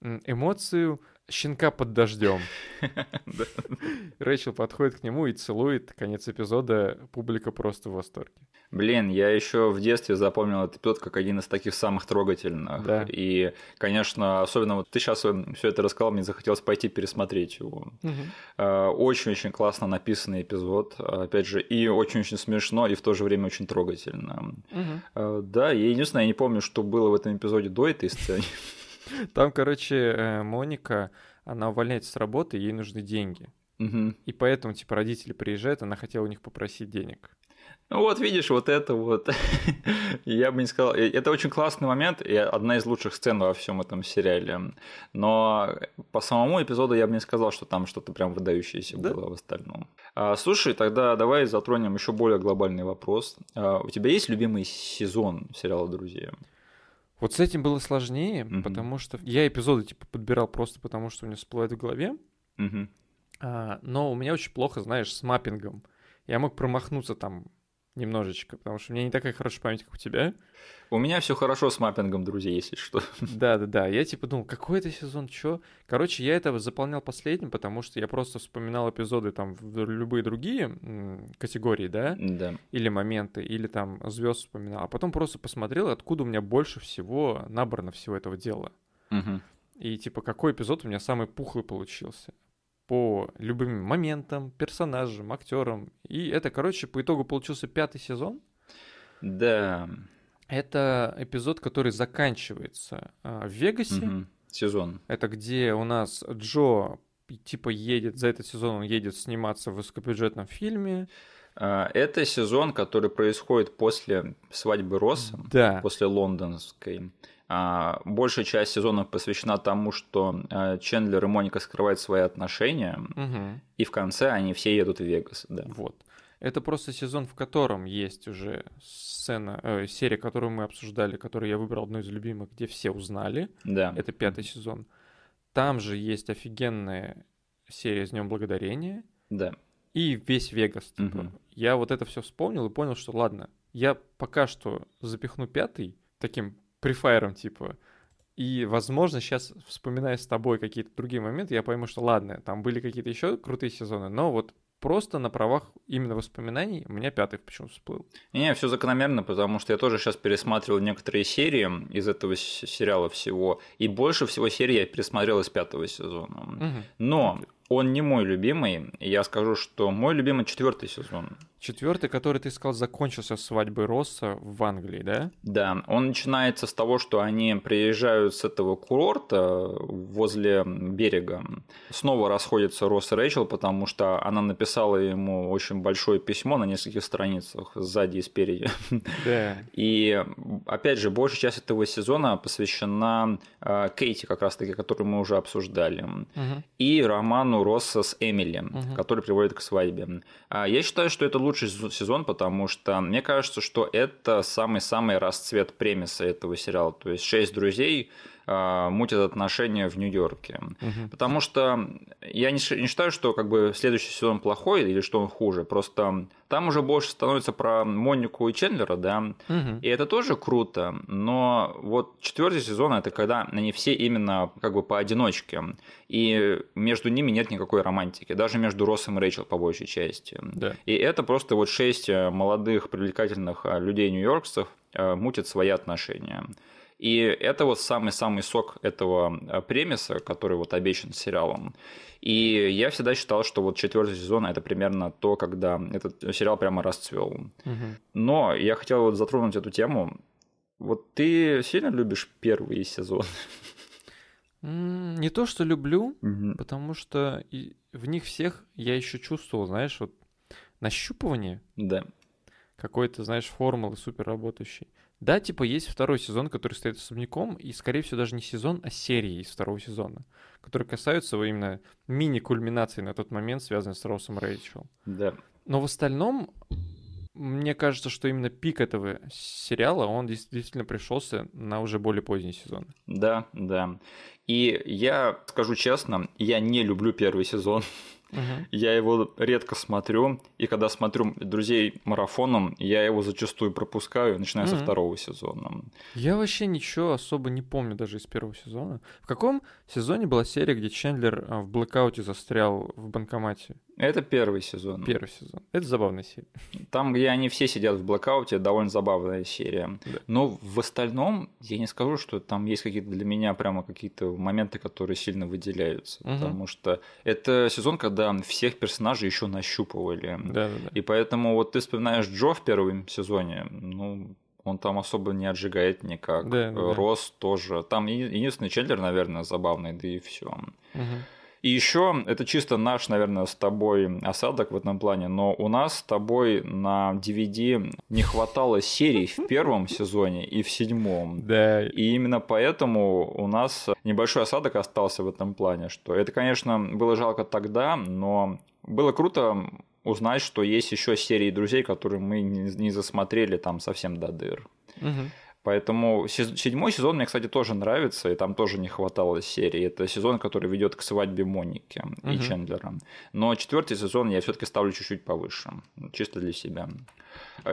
эмоцию щенка под дождем. Рэйчел подходит к нему и целует. Конец эпизода. Публика просто в восторге. Блин, я еще в детстве запомнил этот эпизод как один из таких самых трогательных. Да. И, конечно, особенно вот ты сейчас все это рассказал, мне захотелось пойти пересмотреть его. Э, Очень-очень классно написанный эпизод, опять же, и очень-очень смешно, и в то же время очень трогательно. Э, Да, я единственное, я не помню, что было в этом эпизоде до этой сцены. Там, короче, э, Моника, она увольняется с работы, ей нужны деньги. Мгм. И поэтому, типа, родители приезжают, она хотела у них попросить денег. Ну вот, видишь, вот это вот. Я бы не сказал. э, Это очень классный момент и одна из лучших сцен во всем этом сериале. Но по самому эпизоду я бы не сказал, что там что-то прям выдающееся Да. было в остальном. А, слушай, тогда давай затронем еще более глобальный вопрос. А, у тебя есть любимый сезон сериала «Друзья»? Вот с этим было сложнее, Мгм. потому что я эпизоды, типа, подбирал просто потому, что у меня всплывает в голове. Мгм. А, но у меня очень плохо, знаешь, с маппингом. Я мог промахнуться там немножечко, потому что у меня не такая хорошая память, как у тебя. У меня все хорошо с маппингом друзей, если что. Да-да-да, я типа думал, какой это сезон, чё? Короче, я это заполнял последним, потому что я просто вспоминал эпизоды там в любые другие категории, да, Да. или моменты, или там звезд вспоминал, а потом просто посмотрел, откуда у меня больше всего набрано всего этого дела. Мгм. И типа какой эпизод у меня самый пухлый получился по любым моментам, персонажам, актерам. И это, короче, по итогу получился пятый сезон. Да. Это эпизод, который заканчивается а, в Вегасе. Мгм. Сезон. Это где у нас Джо типа едет, за этот сезон он едет сниматься в высокобюджетном фильме. А, Это сезон, который происходит после свадьбы Росса. Да. после лондонской. А, Большая часть сезона посвящена тому, что а, Чендлер и Моника скрывают свои отношения, Мгм. и в конце они все едут в Вегас. Да. Вот. Это просто сезон, в котором есть уже сцена, э, серия, которую мы обсуждали, которую я выбрал одну из любимых, где все узнали. да. Это пятый сезон. Там же есть офигенная серия с Днем Благодарения Да. и весь Вегас. Типа. Мгм. Я вот это все вспомнил и понял, что ладно, я пока что запихну пятый таким префайром, типа, и, возможно, сейчас, вспоминая с тобой какие-то другие моменты, я пойму, что ладно, там были какие-то еще крутые сезоны, но вот просто на правах именно воспоминаний у меня пятый почему-то всплыл. Не, все закономерно, потому что я тоже сейчас пересматривал некоторые серии из этого сериала всего, и больше всего серий я пересмотрел из пятого сезона. Мгм. Но Он не мой любимый. Я скажу, что мой любимый четвертый сезон. Четвертый, который ты сказал, закончился свадьбой Росса в Англии, да? Да, он начинается с того, что они приезжают с этого курорта возле берега. Снова расходятся Росс и Рэйчел, потому что она написала ему очень большое письмо на нескольких страницах, сзади и спереди. Да. И опять же, большая часть этого сезона посвящена э, Кейти, как раз-таки, которую мы уже обсуждали, Мгм. и роману Росса с Эмили, Мгм. который приводит к свадьбе. А Я считаю, что это лучший сезон, потому что мне кажется, что это самый-самый расцвет премиса этого сериала. То есть шесть друзей мутят отношения в Нью-Йорке. Мгм. Потому что я не, не считаю, что как бы следующий сезон плохой или что он хуже. Просто там уже больше становится про Монику и Чендлера, да. Мгм. И это тоже круто, но вот четвертый сезон это когда они все именно как бы поодиночке, и между ними нет никакой романтики, даже между Россом и Рэйчел по большей части. Да. И это просто вот шесть э, молодых привлекательных э, людей нью-йоркцев э, мутят свои отношения. И это вот самый-самый сок этого э, премиса, который вот обещан сериалом. И я всегда считал, что вот четвертый сезон это примерно то, когда этот сериал прямо расцвел. Мгм. Но я хотел вот затронуть эту тему. Вот ты сильно любишь первый сезон? Не то, что люблю, потому что в них всех я еще чувствовал, знаешь, вот нащупывание Да. какой-то, знаешь, формулы супер работающей. Да, типа есть второй сезон, который стоит особняком, и, скорее всего, даже не сезон, а серии из второго сезона, которые касаются вот именно мини-кульминации на тот момент, связанной с Россом Рэйчел. Да. Но в остальном, мне кажется, что именно пик этого сериала, он действительно пришелся на уже более поздний сезон. Да, да. И я скажу честно, я не люблю первый сезон. Я его редко смотрю, и когда смотрю друзей марафоном, я его зачастую пропускаю, начиная со Мгм. второго сезона. Я вообще ничего особо не помню даже из первого сезона. В каком сезоне была серия, где Чендлер а, в блэкауте застрял в банкомате? Это первый сезон. Первый сезон. Это забавная серия. Там, где они все сидят в блокауте, довольно забавная серия. Да. Но в остальном я не скажу, что там есть какие-то для меня прямо какие-то моменты, которые сильно выделяются. Мгм. Потому что это сезон, когда всех персонажей еще нащупывали. Да-да-да. И поэтому вот ты вспоминаешь Джо в первом сезоне, ну, он там особо не отжигает никак. Да, да, да. Рос тоже. Там еди- единственный Чендлер, наверное, забавный, да и все. Мгм. И еще это чисто наш, наверное, с тобой осадок в этом плане, но у нас с тобой на DVD не хватало серий в первом сезоне и в седьмом. Да. И именно поэтому у нас небольшой осадок остался в этом плане, что это, конечно, было жалко тогда, но было круто узнать, что есть еще серии друзей, которые мы не не засмотрели там совсем до дыр. Мгм. Поэтому седьмой сезон мне, кстати, тоже нравится, и там тоже не хватало серии. Это сезон, который ведет к свадьбе Моники и Мгм. Чендлера. Но четвертый сезон я все-таки ставлю чуть-чуть повыше, чисто для себя.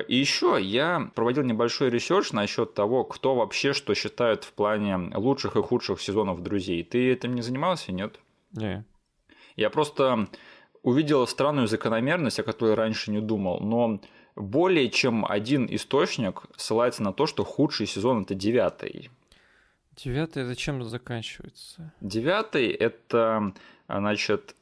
И еще я проводил небольшой research насчет того, кто вообще что считает в плане лучших и худших сезонов друзей. Ты этим не занимался, нет? Не. Я просто увидел странную закономерность, о которой раньше не думал, но более чем один источник ссылается на то, что худший сезон это девятый. Девятое зачем заканчивается? Девятый это, значит,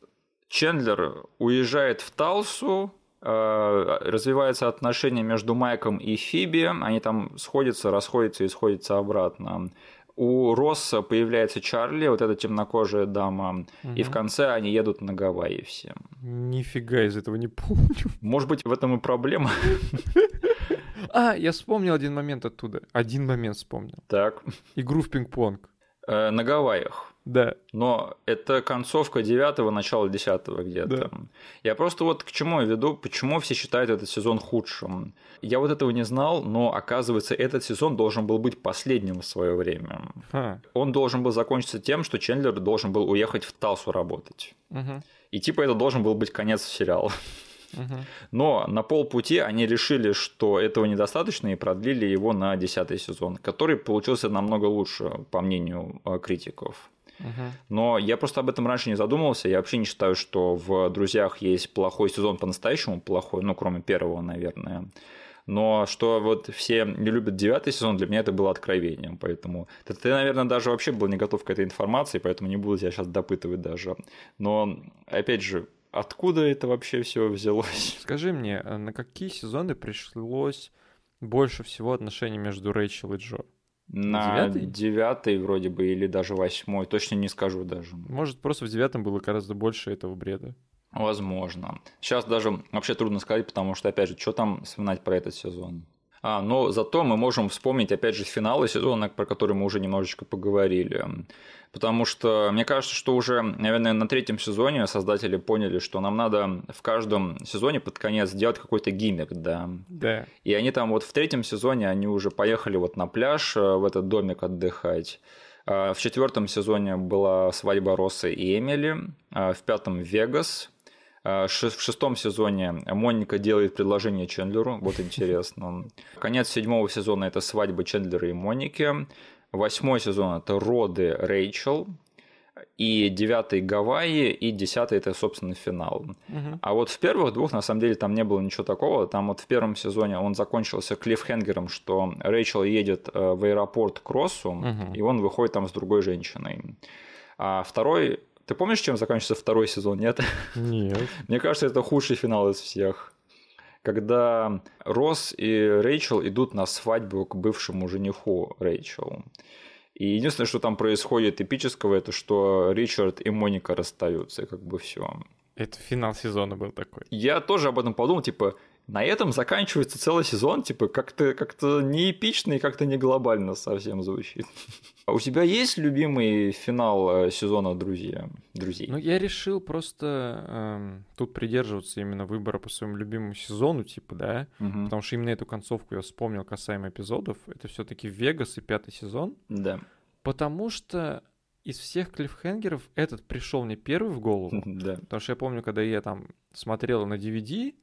Чендлер уезжает в Талсу, э, развиваются отношения между Майком и Фиби, они там сходятся, расходятся и сходятся обратно. У Росса появляется Чарли, вот эта темнокожая дама, и в конце они едут на Гавайи все. Нифига из этого не помню. Может быть, в этом и проблема. А, я вспомнил один момент оттуда. Один момент вспомнил. Так, Игру в пинг-понг. э, на Гавайях. Да. Но это концовка девятого, начало десятого где-то. Я просто вот к чему я веду, почему все считают этот сезон худшим. Я вот этого не знал, но оказывается, этот сезон должен был быть последним в свое время. Ха. Он должен был закончиться тем, что Чендлер должен был уехать в Талсу работать. Мгм. И типа это должен был быть конец сериала. Мгм. Но на полпути они решили, что этого недостаточно и продлили его на десятый сезон, который получился намного лучше, по мнению э, критиков. Мгм. Но я просто об этом раньше не задумывался. Я вообще не считаю, что в «Друзьях» есть плохой сезон по-настоящему плохой, ну, кроме первого, наверное. Но что вот все не любят девятый сезон, для меня это было откровением. Поэтому ты, ты, наверное, даже вообще был не готов к этой информации, поэтому не буду тебя сейчас допытывать даже. Но, опять же, откуда это вообще все взялось? Скажи мне, а на какие сезоны пришлось больше всего отношений между Рэйчел и Джо? На девятый? девятый вроде бы, или даже восьмой, точно не скажу даже. Может, просто в девятом было гораздо больше этого бреда. Возможно. Сейчас даже вообще трудно сказать, потому что, опять же, что там вспоминать про этот сезон? А, но зато мы можем вспомнить, опять же, финалы сезона, про который мы уже немножечко поговорили. Потому что мне кажется, что уже, наверное, на третьем сезоне создатели поняли, что нам надо в каждом сезоне под конец сделать какой-то гиммик, да. Да. И они там вот в третьем сезоне, они уже поехали вот на пляж, э, в этот домик отдыхать. А, в четвертом сезоне была свадьба Росса и Эмили, а, в пятом Вегас, в шестом сезоне Моника делает предложение Чендлеру, вот интересно. Конец седьмого сезона – это свадьба Чендлера и Моники. Восьмой сезон – это роды Рэйчел. И девятый Гавайи, и десятый это, собственно, финал. Угу. А вот в первых двух, на самом деле, там не было ничего такого. Там вот в первом сезоне он закончился клиффхенгером, что Рэйчел едет э, в аэропорт к Россу, угу. и он выходит там с другой женщиной. А второй ты помнишь, чем заканчивается второй сезон, нет? Нет. Мне кажется, это худший финал из всех. Когда Росс и Рэйчел идут на свадьбу к бывшему жениху Рэйчел. И единственное, что там происходит эпического, это что Ричард и Моника расстаются, и как бы все. Это финал сезона был такой. Я тоже об этом подумал, типа, на этом заканчивается целый сезон, типа, как-то как не эпично и как-то не глобально совсем звучит. А у тебя есть любимый финал э, сезона «Друзья»? Друзей? Ну, я решил просто эм, тут придерживаться именно выбора по своему любимому сезону, типа, да, угу. потому что именно эту концовку я вспомнил касаемо эпизодов. Это все таки «Вегас» и пятый сезон. Да. Потому что из всех клиффхенгеров этот пришел мне первый в голову. Да. Потому что я помню, когда я там смотрел на DVD,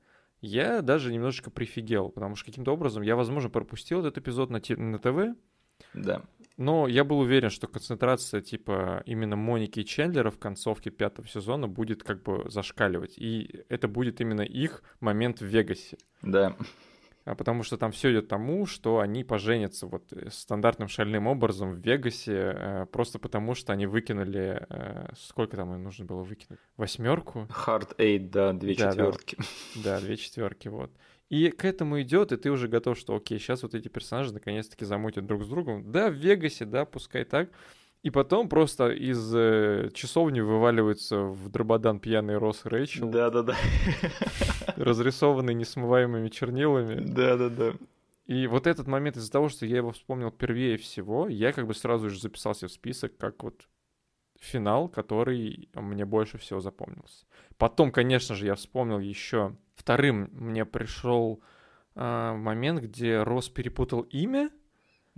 я даже немножечко прифигел, потому что каким-то образом я, возможно, пропустил этот эпизод на, на ТВ. Да. Но я был уверен, что концентрация типа именно Моники и Чендлера в концовке пятого сезона будет как бы зашкаливать. И это будет именно их момент в Вегасе. Да. А потому что там все идет тому, что они поженятся вот э, стандартным шальным образом в Вегасе, э, просто потому что они выкинули... Э, сколько там им нужно было выкинуть? Восьмерку? Hard eight, да, две да, четверки. Да, да, две четверки, вот. И к этому идет, и ты уже готов, что окей, сейчас вот эти персонажи наконец-таки замутят друг с другом. Да, в Вегасе, да, пускай так. И потом просто из э, часовни вываливается в дрободан пьяный Рос Рэйчел. Да-да-да. Разрисованный несмываемыми чернилами. Да-да-да. И вот этот момент из-за того, что я его вспомнил первее всего, я как бы сразу же записался в список как вот финал, который мне больше всего запомнился. Потом, конечно же, я вспомнил еще вторым мне пришел э, момент, где Рос перепутал имя.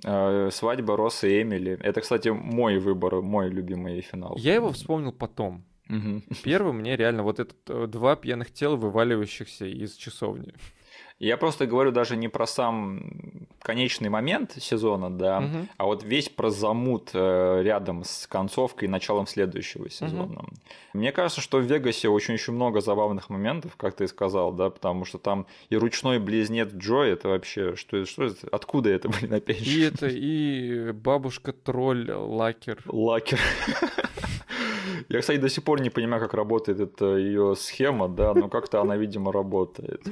Э, свадьба Роса и Эмили. Это, кстати, мой выбор, мой любимый финал. Я его вспомнил потом. Угу. Первый мне реально вот этот э, два пьяных тела, вываливающихся из часовни. Я просто говорю даже не про сам конечный момент сезона, да, угу. а вот весь про замут э, рядом с концовкой и началом следующего сезона. Угу. Мне кажется, что в Вегасе очень еще много забавных моментов, как ты сказал, да, потому что там и ручной близнец Джой, это вообще что, что это, откуда это, блин, опять же? И это, и бабушка-тролль Лакер. Лакер. Я, кстати, до сих пор не понимаю, как работает эта ее схема, да, но как-то она, видимо, работает.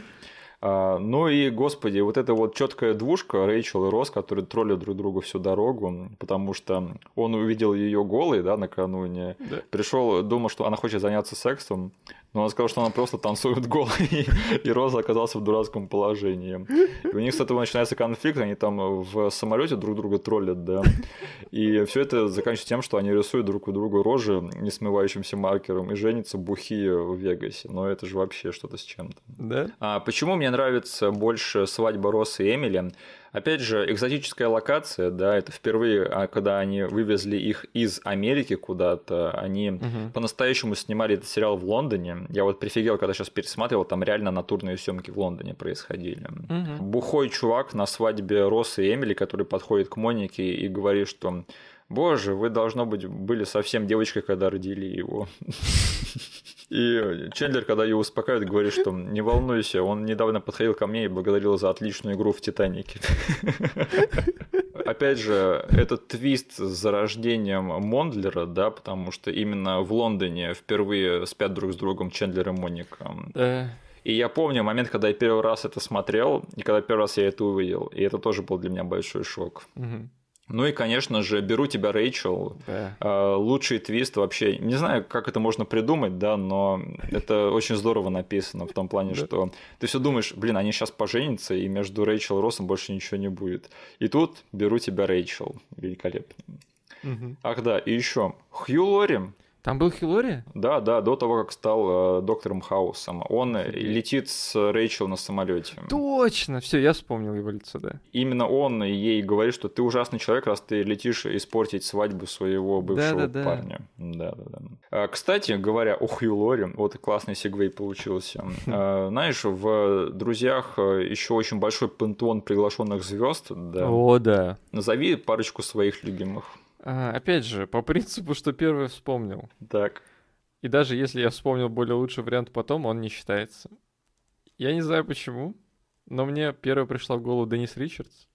А, ну и, господи, вот эта вот четкая двушка Рэйчел и Рос, которые троллят друг друга всю дорогу, потому что он увидел ее голой, да, накануне, да. пришел, думал, что она хочет заняться сексом, но он сказал, что она просто танцует голой, и Роза оказался в дурацком положении. И у них с этого начинается конфликт, они там в самолете друг друга троллят, да. И все это заканчивается тем, что они рисуют друг у друга рожи несмывающимся маркером и женятся бухие в Вегасе. Но это же вообще что-то с чем-то. Да? А почему мне нравится больше свадьба Росы и Эмили? Опять же, экзотическая локация, да, это впервые, а, когда они вывезли их из Америки куда-то, они угу. по-настоящему снимали этот сериал в Лондоне. Я вот прифигел, когда сейчас пересматривал, там реально натурные съемки в Лондоне происходили. Угу. Бухой чувак на свадьбе Росы и Эмили, который подходит к Монике и говорит, что боже, вы, должно быть, были совсем девочкой, когда родили его. И Чендлер, когда его успокаивает, говорит, что не волнуйся, он недавно подходил ко мне и благодарил за отличную игру в «Титанике». Опять же, этот твист с зарождением Мондлера, да, потому что именно в Лондоне впервые спят друг с другом Чендлер и Моника. Да. И я помню момент, когда я первый раз это смотрел, и когда первый раз я это увидел. И это тоже был для меня большой шок. Мгм. Ну и, конечно же, беру тебя, Рэйчел. Да. Э, Лучший твист вообще. Не знаю, как это можно придумать, да, но это очень здорово написано в том плане, Да. что ты все думаешь, блин, они сейчас поженятся, и между Рэйчел и Россом больше ничего не будет. И тут беру тебя, Рэйчел. Великолепно. Мгм. Ах да, и еще Хью Лори, Там был Хилори? да, да, до того, как стал э, доктором Хаусом, он Офигеть. летит с Рэйчел на самолете. Точно! Все, я вспомнил его лицо, да. Именно он ей говорит, что ты ужасный человек, раз ты летишь испортить свадьбу своего бывшего Да-да-да. парня. Да, да, да. А, Кстати, говоря о Хью Лори, вот классный сегвей получился. А, Знаешь, в друзьях еще очень большой пантеон приглашенных звезд. Да. О, да. Назови парочку своих любимых. А, опять же, по принципу, что первый вспомнил. Так. И даже если я вспомнил более лучший вариант потом, он не считается. Я не знаю почему, но мне первая пришла в голову Денис Ричардс.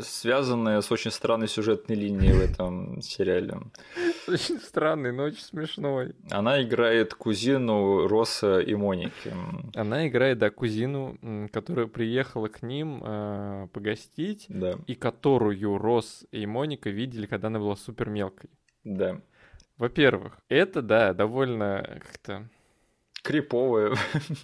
Связанные с очень странной сюжетной линией в этом сериале. Очень странный, но очень смешной. Она играет кузину Росса и Моники. Она играет, да, кузину, которая приехала к ним э, погостить, Да, и которую Рос и Моника видели, когда она была супер мелкой. да. Во-первых, это, да, довольно как-то Криповая.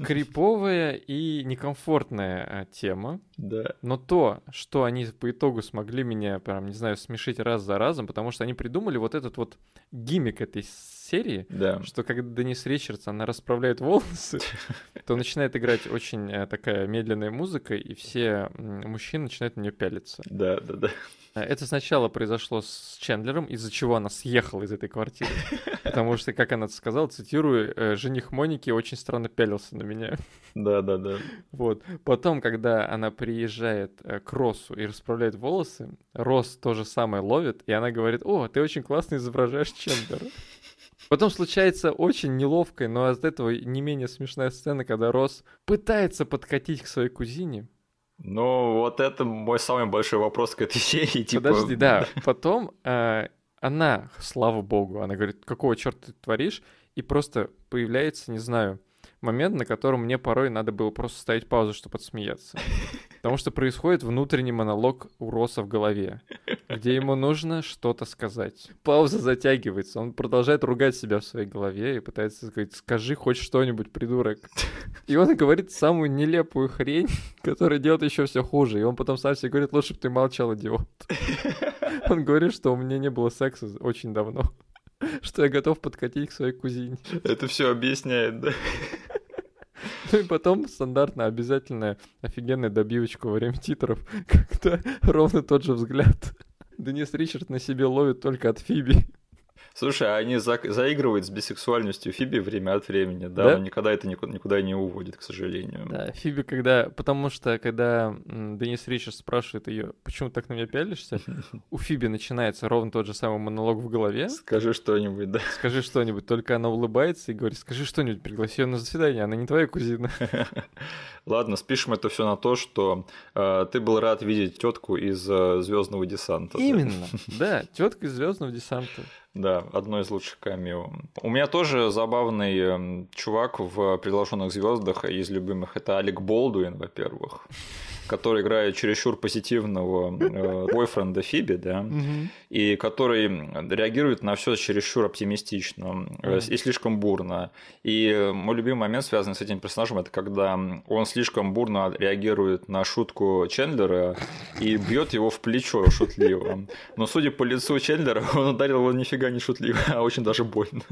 криповая и некомфортная а, тема. Да. Но то, что они по итогу смогли меня, прям, не знаю, смешить раз за разом, потому что они придумали вот этот вот гиммик этой серии, Да. что когда Денис Ричардс, она расправляет волосы, то начинает играть очень э, такая медленная музыка, и все мужчины начинают на нее пялиться. Да, да, да. А Это сначала произошло с Чендлером, из-за чего она съехала из этой квартиры. Потому что, как она сказала, цитирую, «Э, жених Моники очень странно пялился на меня. Да, да, да. Вот. Потом, когда она приезжает э, к Россу и расправляет волосы, Росс то же самое ловит, и она говорит, о, ты очень классно изображаешь Чендлера. Потом случается очень неловкая, но от этого не менее смешная сцена, когда Росс пытается подкатить к своей кузине. Ну, вот это мой самый большой вопрос к этой серии. Типа... Подожди, да. Потом э, она, слава богу, она говорит, какого черта ты творишь? И просто появляется, не знаю, момент, на котором мне порой надо было просто ставить паузу, чтобы отсмеяться. Потому что происходит внутренний монолог у Роса в голове, где ему нужно что-то сказать. Пауза затягивается, он продолжает ругать себя в своей голове и пытается сказать, скажи хоть что-нибудь, придурок. И он говорит самую нелепую хрень, которая делает еще все хуже. И он потом сам себе говорит, лучше бы ты молчал, идиот. Он говорит, что у меня не было секса очень давно. Что я готов подкатить к своей кузине. Это все объясняет, да? Ну и потом стандартно обязательная офигенная добивочка во время титров, когда ровно тот же взгляд Денис Ричард на себе ловит только от Фиби. Слушай, а они за- заигрывают с бисексуальностью Фиби время от времени, да? Да. Но никогда это никуда, никуда не уводит, к сожалению. Да, Фиби, когда... Потому что, когда Денис Ричард спрашивает ее, почему ты так на меня пялишься, у Фиби начинается ровно тот же самый монолог в голове. Скажи что-нибудь, да? Скажи что-нибудь. Только она улыбается и говорит, скажи что-нибудь, пригласи ее на свидание, она не твоя кузина. Ладно, спишем это все на то, что э, ты был рад видеть тетку из Звездного десанта. Именно, да, тетка из Звездного десанта. Да, одно из лучших камео. У меня тоже забавный эм, чувак в «Приглашенных звездах» из любимых. Это Алек Болдуин, во-первых, который играет чересчур позитивного э, бойфренда Фиби, да, и который реагирует на все чересчур оптимистично э, и слишком бурно. И мой любимый момент, связанный с этим персонажем, это когда он слишком бурно реагирует на шутку Чендлера и бьет его в плечо шутливо. Но судя по лицу Чендлера, он ударил его нифига не шутливо, а очень даже больно.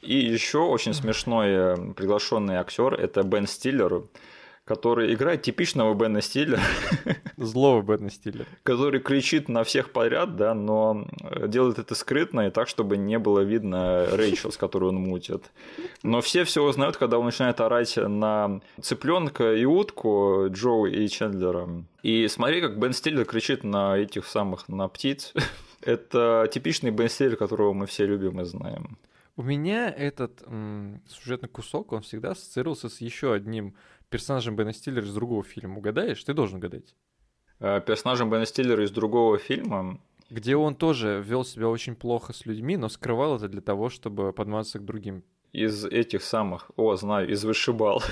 И еще очень смешной э, приглашенный актер это Бен Стиллер, который играет типичного Бена Стиллера, Злого Бэтна Стиллера. который кричит на всех подряд, да, но делает это скрытно и так, чтобы не было видно Рэйчел, с которой он мутит. Но все все узнают, когда он начинает орать на цыпленка и утку Джоу и Чендлера. И смотри, как Бен Стиллер кричит на этих самых, на птиц. Это типичный Бен Стиллер, которого мы все любим и знаем. У меня этот м, сюжетный кусок, он всегда ассоциировался с еще одним персонажем Бена Стиллера из другого фильма. Угадаешь? Ты должен угадать. Э, Персонажем Бена Стиллера из другого фильма Где он тоже вел себя очень плохо с людьми, но скрывал это для того, чтобы подмазаться к другим. из этих самых, о, знаю, из вышибал.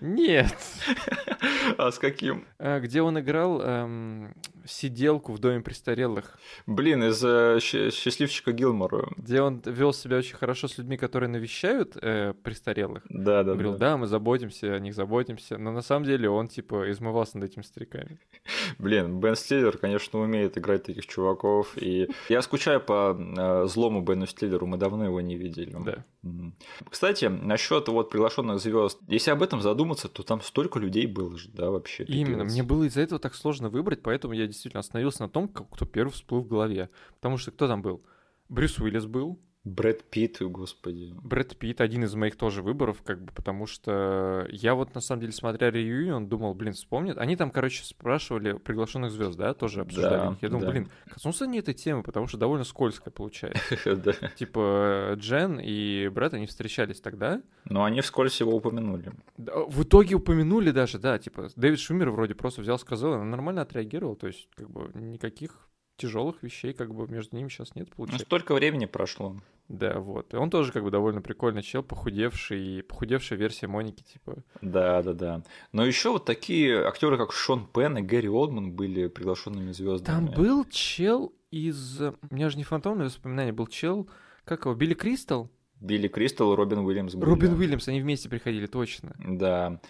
Нет. А с каким? А, Где он играл эм, сиделку в доме престарелых. Блин, из э, счастливчика Гилмора. Где он вел себя очень хорошо с людьми, которые навещают э, престарелых. Да, да, Он говорил, да. да, мы заботимся, о них заботимся. Но на самом деле он, типа, измывался над этими стариками. Блин, Бен Стиллер, конечно, умеет играть таких чуваков. И я скучаю по э, злому Бену Стиллеру, мы давно его не видели. Да. Мгм. Кстати, насчет вот приглашенных звезд, если об этом задуматься, то там столько людей было же, да, вообще. Именно, пипец. мне было из-за этого так сложно выбрать, поэтому я действительно остановился на том, кто первый всплыл в голове. Потому что кто там был? Брюс Уиллис был, Брэд Питт, господи. Брэд Питт, один из моих тоже выборов, как бы, потому что я вот на самом деле, смотря реюнион, думал, блин, вспомнят. Они там, короче, спрашивали приглашенных звезд, да, тоже обсуждали. Да. Я думал, да. блин, коснутся они этой темы, потому что довольно скользко получается. Типа Джен и Брэд, они встречались тогда. Но они вскользь его упомянули. В итоге упомянули даже, да, типа Дэвид Шумер вроде просто взял, сказал, и он нормально отреагировал, то есть как бы никаких тяжелых вещей как бы между ними сейчас нет, Ну, получается. столько времени прошло. Да, вот. И он тоже как бы довольно прикольный чел, похудевший, и похудевшая версия Моники, типа. Да, да, да. Но еще вот такие актеры, как Шон Пен и Гэри Олдман, были приглашенными звездами. Там был чел из... У меня же не фантомное воспоминание, был чел, как его, Билли Кристал? Билли Кристал и Робин Уильямс были. Робин Уильямс, они вместе приходили, точно. Да.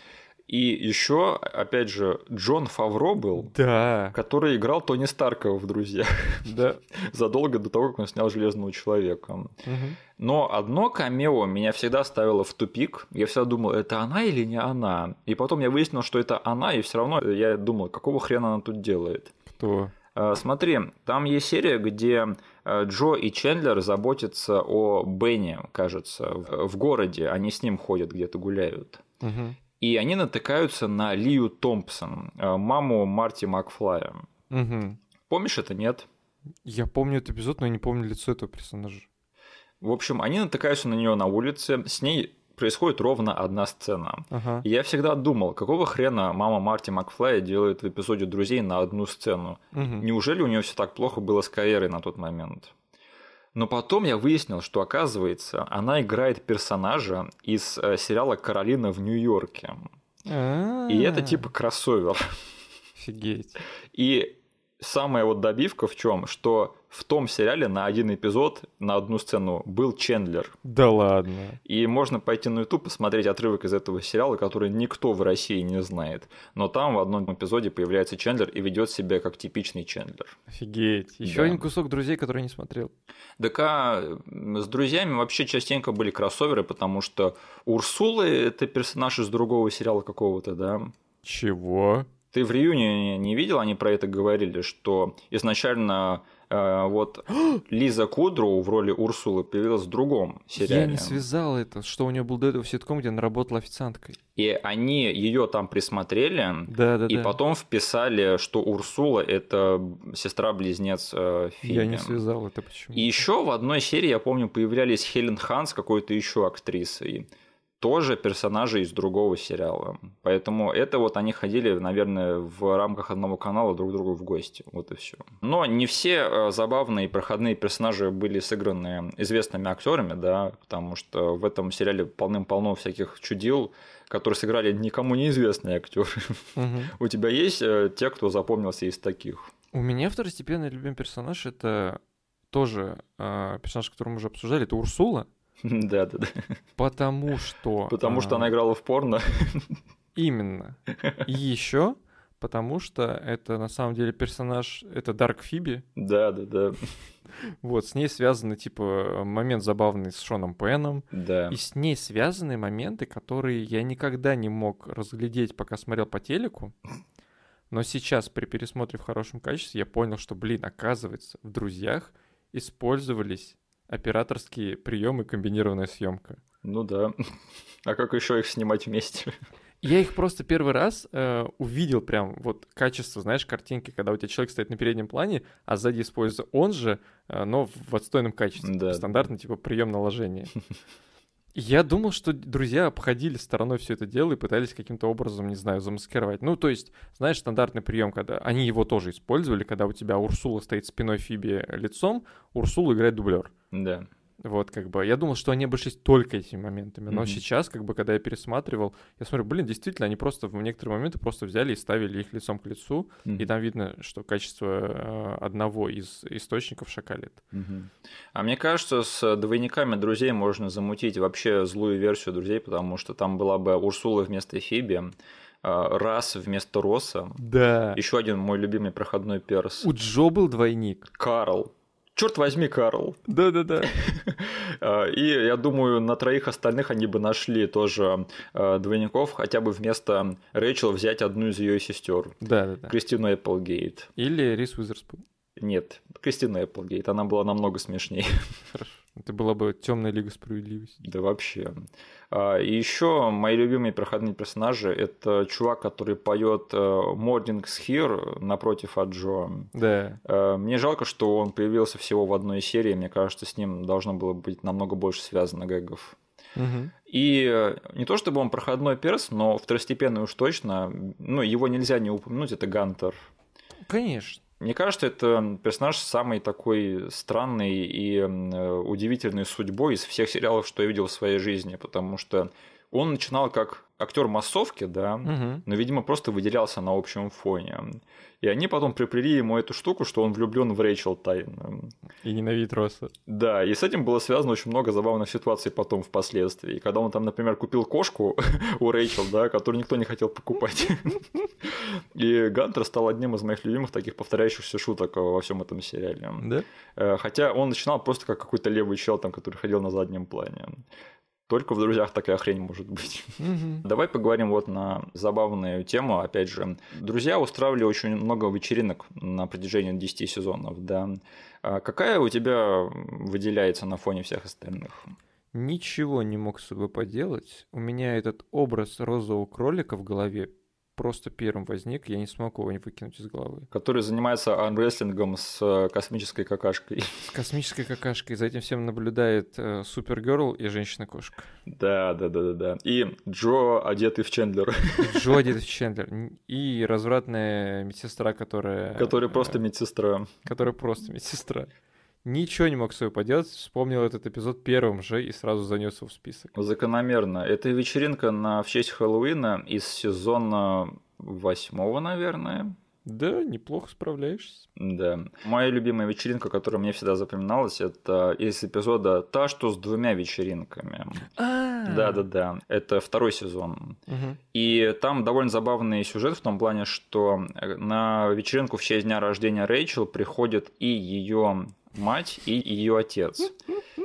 И еще, опять же, Джон Фавро был, Да, который играл Тони Старка в «Друзьях» да. задолго до того, как он снял «Железного человека». Мгм. Но одно камео меня всегда ставило в тупик. Я всегда думал, это она или не она. И потом я выяснил, что это она, и все равно я думал, какого хрена она тут делает. Кто? А, Смотри, там есть серия, где э, Джо и Чендлер заботятся о Бенни, кажется, в городе. Они с ним ходят, где-то гуляют. Мгм. И они натыкаются на Лию Томпсон, э, маму Марти Макфлая. Мгм. Помнишь это, нет? Я помню этот эпизод, но я не помню лицо этого персонажа. В общем, они натыкаются на нее на улице, с ней происходит ровно одна сцена. Ага. И я всегда думал, какого хрена мама Марти Макфлая делает в эпизоде «Друзей» на одну сцену? Мгм. Неужели у нее все так плохо было с карьерой на тот момент? Но потом я выяснил, что оказывается, она играет персонажа из э, сериала «Каролина в Нью-Йорке». И это А, типа кроссовер. Офигеть. И самая вот добивка в чем, что в том сериале на один эпизод, на одну сцену был Чендлер. Да ладно. И можно пойти на YouTube посмотреть отрывок из этого сериала, который никто в России не знает. Но там в одном эпизоде появляется Чендлер и ведет себя как типичный Чендлер. Офигеть. Еще Да. один кусок друзей, который не смотрел. ДК с друзьями вообще частенько были кроссоверы, потому что Урсула это персонаж из другого сериала какого-то, да. Чего? Ты в реюне не видел, они про это говорили, что изначально э, вот Лиза Кудроу в роли Урсулы появилась в другом сериале. Я не связал это, что у нее был до этого ситком, где она работала официанткой. И они ее там присмотрели, Да, да, и да. потом вписали, что Урсула это сестра-близнец э, Фиби. Я не связал это почему. И еще в одной серии, я помню, появлялись Хелен Ханс, какой-то еще актрисой. Тоже персонажи из другого сериала. Поэтому это вот они ходили, наверное, в рамках одного канала друг к другу в гости. Вот и все. Но не все э, забавные проходные персонажи были сыграны известными актерами, да, потому что в этом сериале полным-полно всяких чудил, которые сыграли никому неизвестные актеры. У тебя есть э, те, кто запомнился из таких? У меня второстепенный любимый персонаж это тоже э, персонаж, который мы уже обсуждали, это Урсула. Да, да, да. Потому что... Потому что а, она играла в порно. Именно. И еще потому что это на самом деле персонаж, это Дарк Фиби. Да, да, да. Вот, с ней связаны, типа, момент забавный с Шоном Пеном. Да. И с ней связаны моменты, которые я никогда не мог разглядеть, пока смотрел по телеку. Но сейчас при пересмотре в хорошем качестве я понял, что, блин, оказывается, в «Друзьях» использовались операторские приемы комбинированная съемка. Ну да. А как еще их снимать вместе? Я их просто первый раз э, увидел прям вот качество, знаешь, картинки, когда у тебя человек стоит на переднем плане, а сзади используется он же, э, но в отстойном качестве. Да. Стандартный типа прием наложения. Я думал, что друзья обходили стороной все это дело и пытались каким-то образом, не знаю, замаскировать. Ну, то есть, знаешь, стандартный прием, когда они его тоже использовали, когда у тебя Урсула стоит спиной Фиби лицом, Урсула играет дублер. Да. Вот, как бы, я думал, что они обошлись только этими моментами, но Мгм. сейчас, как бы, когда я пересматривал, я смотрю, блин, действительно, они просто в некоторые моменты просто взяли и ставили их лицом к лицу, и Мгм. там видно, что качество э, одного из источников шакалит. Мгм. А мне кажется, с двойниками друзей можно замутить вообще злую версию друзей, потому что там была бы Урсула вместо Фиби, а, Раз вместо Роса, Да. еще один мой любимый проходной перс. У Джо был двойник. Карл. Черт возьми, Карл. Да-да-да. А, И я думаю, на троих остальных они бы нашли тоже а, двойников, хотя бы вместо Рэйчел взять одну из ее сестер. Да-да-да. Кристину Эпплгейт. Или Рис Уизерспун. Нет, Кристина Эпплгейт. Она была намного смешнее. Хорошо. Это была бы темная лига справедливости. Да вообще. А, И еще мои любимые проходные персонажи это чувак, который поет Morning's Here напротив от Джо. Да. Э, Мне жалко, что он появился всего в одной серии. Мне кажется, с ним должно было быть намного больше связано гэгов. Мгм. И э, не то чтобы он проходной перс, но второстепенный уж точно. Ну, его нельзя не упомянуть, это Гантер. Конечно. Мне кажется, это персонаж с самой такой странной и э, удивительной судьбой из всех сериалов, что я видел в своей жизни, потому что он начинал как актер массовки, да, Мгм. но, видимо, просто выделялся на общем фоне. И они потом приплели ему эту штуку, что он влюблен в Рэйчел тайно. И ненавидит Росса. Да, и с этим было связано очень много забавных ситуаций потом впоследствии. И Когда он там, например, купил кошку у Рэйчел, да, которую никто не хотел покупать. И Гантер стал одним из моих любимых таких повторяющихся шуток во всем этом сериале. Да? Э, Хотя он начинал просто как какой-то левый чел, там, который ходил на заднем плане. Только в «Друзьях» такая хрень может быть. Мгм. Давай поговорим вот на забавную тему. Опять же, «Друзья» устраивали очень много вечеринок на протяжении 10 сезонов, да. А какая у тебя выделяется на фоне всех остальных? Ничего не мог с собой поделать. У меня этот образ розового кролика в голове просто первым возник, я не смог его не выкинуть из головы. Который занимается армрестлингом с э, космической какашкой. С космической какашкой за этим всем наблюдает э, Супергерл и Женщина-кошка. Да, да, да, да, да. И Джо, одетый в Чендлер, Джо одет в Чендлер. И развратная медсестра, которая... который э, просто медсестра. Которая просто медсестра. Ничего не мог с собой поделать, вспомнил этот эпизод первым же и сразу занес его в список. Закономерно. Это вечеринка на, в честь Хэллоуина из сезона восьмого, наверное. Да, неплохо справляешься. Да. Моя любимая вечеринка, которая мне всегда запоминалась, это из эпизода «Та, что с двумя вечеринками». Да-да-да, это второй сезон. И там довольно забавный сюжет в том плане, что э, на вечеринку в честь дня рождения Рэйчел приходят и ее мать, и ее отец.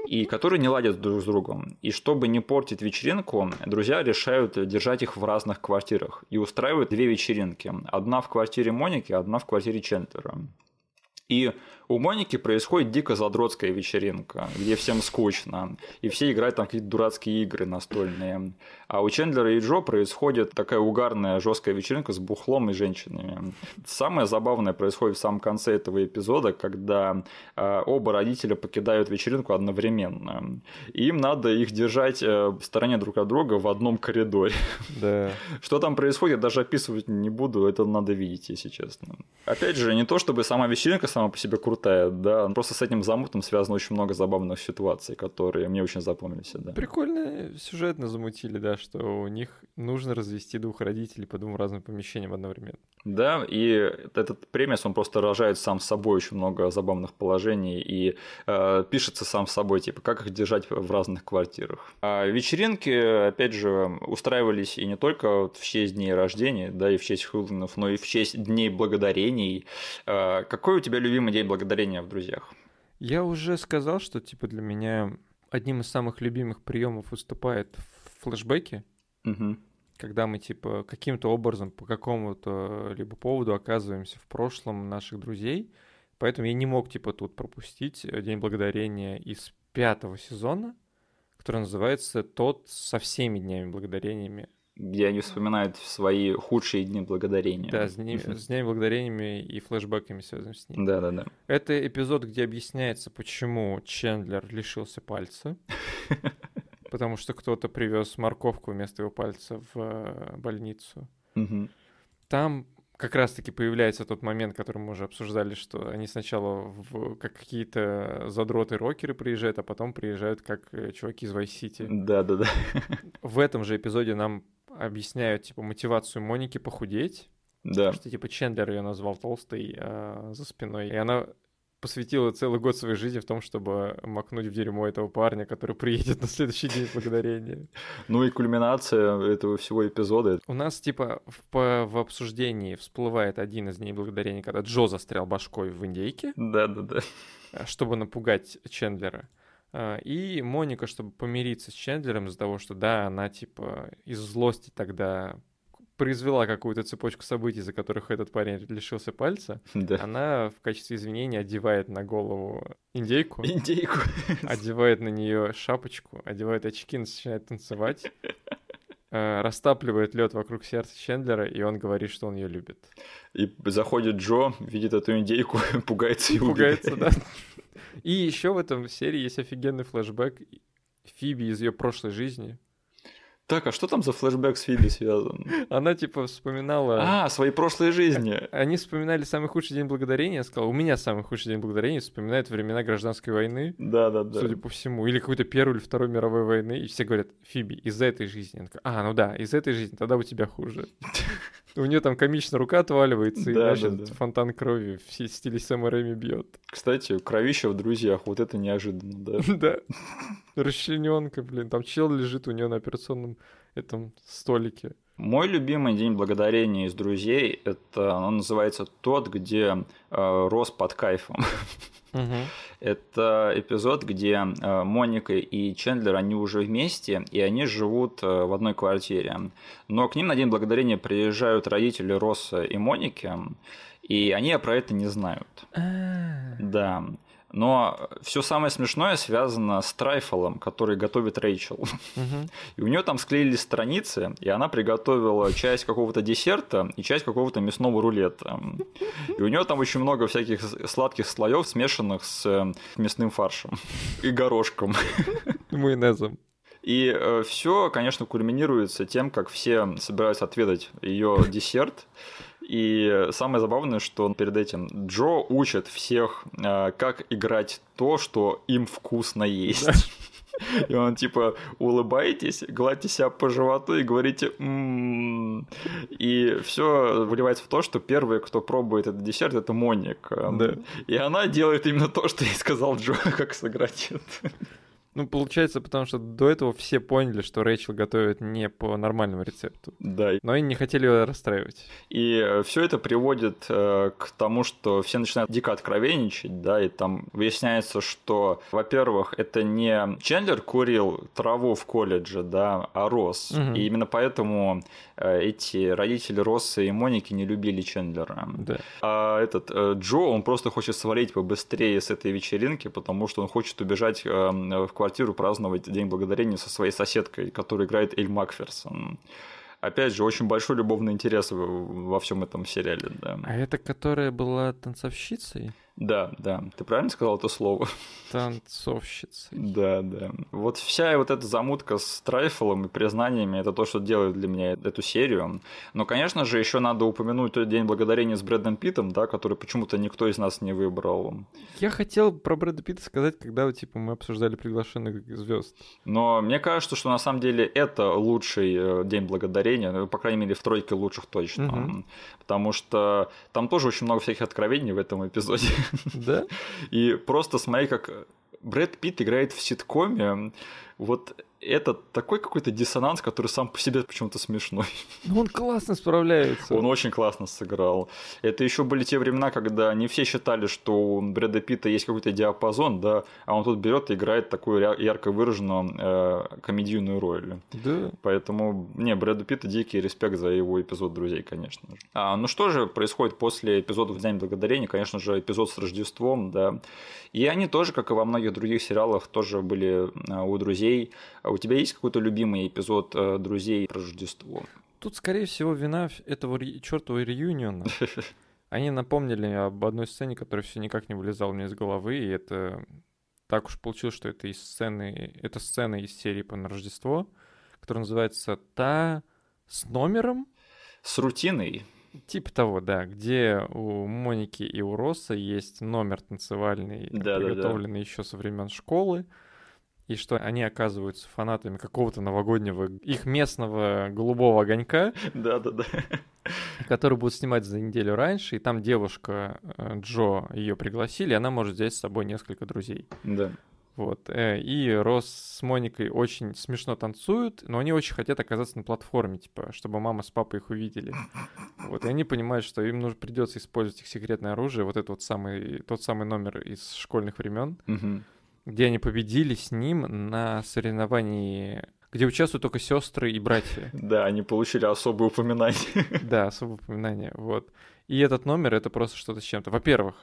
И которые не ладят друг с другом. И чтобы не портить вечеринку, друзья решают держать их в разных квартирах. И устраивают две вечеринки. Одна в квартире Моники, одна в квартире Чендлера. И у Моники происходит дико задротская вечеринка, где всем скучно, и все играют там какие-то дурацкие игры настольные. А у Чендлера и Джо происходит такая угарная жесткая вечеринка с бухлом и женщинами. Самое забавное происходит в самом конце этого эпизода, когда э, оба родителя покидают вечеринку одновременно. И им надо их держать э, в стороне друг от друга в одном коридоре. Да. Что там происходит, даже описывать не буду, это надо видеть, если честно. Опять же, не то чтобы сама вечеринка сама по себе крутая, да, просто с этим замутом связано очень много забавных ситуаций, которые мне очень запомнились, да. Прикольно сюжетно замутили, да, что у них нужно развести двух родителей по двум разным помещениям одновременно. Да, и этот премис, он просто рожает сам собой очень много забавных положений и э, пишется сам с собой, типа, как их держать в разных квартирах. А вечеринки, опять же, устраивались и не только в честь дней рождения, да, и в честь Хэллоуинов, но и в честь дней благодарений. Э, какой у тебя любимый день благодарения в «Друзьях»? Я уже сказал, что, типа, для меня одним из самых любимых приемов выступает флешбеки, Мгм. когда мы, типа, каким-то образом по какому-то либо поводу оказываемся в прошлом наших друзей. Поэтому я не мог, типа, тут пропустить э, День Благодарения из пятого сезона, который называется «Тот со всеми днями благодарениями». Где они вспоминают свои худшие дни благодарения. Да, с, дни, с днями благодарениями и флешбэками связанными с ним. Да, да, да. Это эпизод, где объясняется, почему Чендлер лишился пальца. Потому что кто-то привез морковку вместо его пальца в э, больницу. Там как раз-таки появляется тот момент, который мы уже обсуждали, что они сначала в, как какие-то задроты-рокеры приезжают, а потом приезжают как э, чуваки из Vice City. Да-да-да. В этом же эпизоде нам объясняют, типа, мотивацию Моники похудеть. Да. Что, типа, Чендлер ее назвал толстой а, за спиной. И она посвятила целый год своей жизни в том, чтобы макнуть в дерьмо этого парня, который приедет на следующий день благодарения. Ну и кульминация этого всего эпизода. У нас, типа, в, в обсуждении всплывает один из дней благодарения, когда Джо застрял башкой в индейке. Да-да-да. Чтобы напугать Чендлера. А, и Моника, чтобы помириться с Чендлером из-за того, что, да, она, типа, из злости тогда произвела какую-то цепочку событий, за которых этот парень лишился пальца, да. она в качестве извинения одевает на голову индейку. Индейку. Одевает на нее шапочку, одевает очки, начинает танцевать. Э, растапливает лед вокруг сердца Чендлера, и он говорит, что он ее любит. И заходит Джо, видит эту индейку, пугается и Пугается, да. И еще в этом серии есть офигенный флешбэк Фиби из ее прошлой жизни, так, а что там за флешбэк с Фиби связан? Она типа вспоминала... А, свои прошлые жизни. Они вспоминали самый худший день благодарения. Я сказал, у меня самый худший день благодарения. Вспоминают времена гражданской войны. Да, да, да. Судя по всему. Или какой-то первой или второй мировой войны. И все говорят, Фиби, из-за этой жизни. Она такая, а, ну да, из этой жизни, тогда у тебя хуже. У нее там комично рука отваливается, и да, фонтан крови в стиле Сэма Рэми бьет. Кстати, кровища в друзьях, вот это неожиданно, да. Да. Расчлененка, блин. Там чел лежит у нее на операционном этом столике. Мой любимый день благодарения из друзей это он называется тот, где э, рос под кайфом. Это эпизод, где э, Моника и Чендлер, они уже вместе, и они живут э, в одной квартире. Но к ним на День Благодарения приезжают родители Росса и Моники, и они про это не знают. А. Да. Но все самое смешное связано с трайфолом, который готовит Рэйчел. Угу. И у нее там склеились страницы, и она приготовила часть какого-то десерта и часть какого-то мясного рулета. И у нее там очень много всяких сладких слоев, смешанных с э, мясным фаршем и горошком. Майонезом. И э, все, конечно, кульминируется тем, как все собираются отведать ее десерт. И самое забавное, что он перед этим Джо учит всех, э, как играть то, что им вкусно есть. И он типа улыбаетесь, гладьте себя по животу и говорите «М-м-м». И все выливается в то, что первый, кто пробует этот десерт, это Моник. Да. И она делает именно то, что ей сказал Джо, как сыграть это. Ну, получается, потому что до этого все поняли, что Рэйчел готовит не по нормальному рецепту. Да. Но они не хотели ее расстраивать. И э, все это приводит э, к тому, что все начинают дико откровенничать, да, и там выясняется, что, во-первых, это не Чендлер курил траву в колледже, да, а Росс. Угу. И именно поэтому э, эти родители Росса и Моники не любили Чендлера. Да. А этот Джо, он просто хочет свалить побыстрее с этой вечеринки, потому что он хочет убежать в квартиру праздновать День Благодарения со своей соседкой, которая играет Эль Макферсон. Опять же, очень большой любовный интерес во всем этом сериале, да. А это которая была танцовщицей? Да, да. Ты правильно сказал это слово? Танцовщица. Да, да. Вот вся вот эта замутка с трайфлом и признаниями это то, что делает для меня эту серию. Но, конечно же, еще надо упомянуть тот день благодарения с Брэдом Питтом, да, который почему-то никто из нас не выбрал. Я хотел про Брэда Питта сказать, когда типа мы обсуждали приглашенных звезд. Но мне кажется, что на самом деле это лучший э, день благодарения, ну, по крайней мере, в тройке лучших точно. Угу. Потому что там тоже очень много всяких откровений в этом эпизоде. Да? И просто смотри, как Брэд Питт играет в ситкоме. Вот это такой какой-то диссонанс, который сам по себе почему-то смешной. Ну, он классно справляется. Он очень классно сыграл. Это еще были те времена, когда не все считали, что у Брэда Питта есть какой-то диапазон, да, а он тут берет и играет такую ярко выраженную э, комедийную роль. Да. Поэтому, не, Брэду Питта дикий респект за его эпизод «Друзей», конечно же. А, ну что же происходит после эпизода «В День Благодарения»? Конечно же, эпизод с Рождеством, да. И они тоже, как и во многих других сериалах, тоже были э, у друзей у тебя есть какой-то любимый эпизод э, «Друзей про Рождество»? Тут, скорее всего, вина этого чертового реюниона. Они напомнили об одной сцене, которая все никак не вылезала мне из головы, и это так уж получилось, что это из сцены, это сцена из серии по на Рождество, которая называется «Та с номером». С рутиной. Типа того, да, где у Моники и у Росса есть номер танцевальный, да, приготовленный да, да. еще со времен школы, и что они оказываются фанатами какого-то новогоднего их местного голубого огонька. Да, да, да. Который будут снимать за неделю раньше, и там девушка э, Джо ее пригласили, и она может взять с собой несколько друзей. Да. Вот. Э, и Рос с Моникой очень смешно танцуют, но они очень хотят оказаться на платформе, типа, чтобы мама с папой их увидели. Вот. И они понимают, что им нужно придется использовать их секретное оружие, вот этот вот самый, тот самый номер из школьных времен. Угу где они победили с ним на соревновании, где участвуют только сестры и братья. Да, они получили особое упоминание. Да, особое упоминание, вот. И этот номер — это просто что-то с чем-то. Во-первых,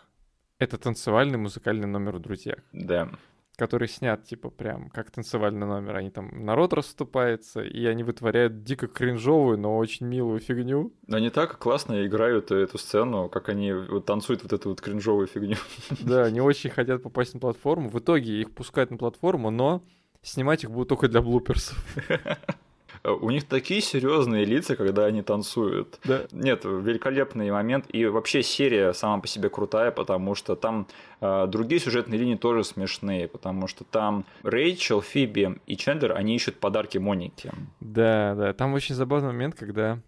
это танцевальный музыкальный номер у друзьях. Да который снят, типа, прям как танцевальный номер. Они там, народ расступается, и они вытворяют дико кринжовую, но очень милую фигню. Они так классно играют эту сцену, как они вот танцуют вот эту вот кринжовую фигню. Да, они очень хотят попасть на платформу. В итоге их пускают на платформу, но снимать их будут только для блуперсов. у них такие серьезные лица, когда они танцуют. Да. Нет, великолепный момент. И вообще серия сама по себе крутая, потому что там э, другие сюжетные линии тоже смешные, потому что там Рэйчел, Фиби и Чендлер, они ищут подарки Монике. Да, да. Там очень забавный момент, когда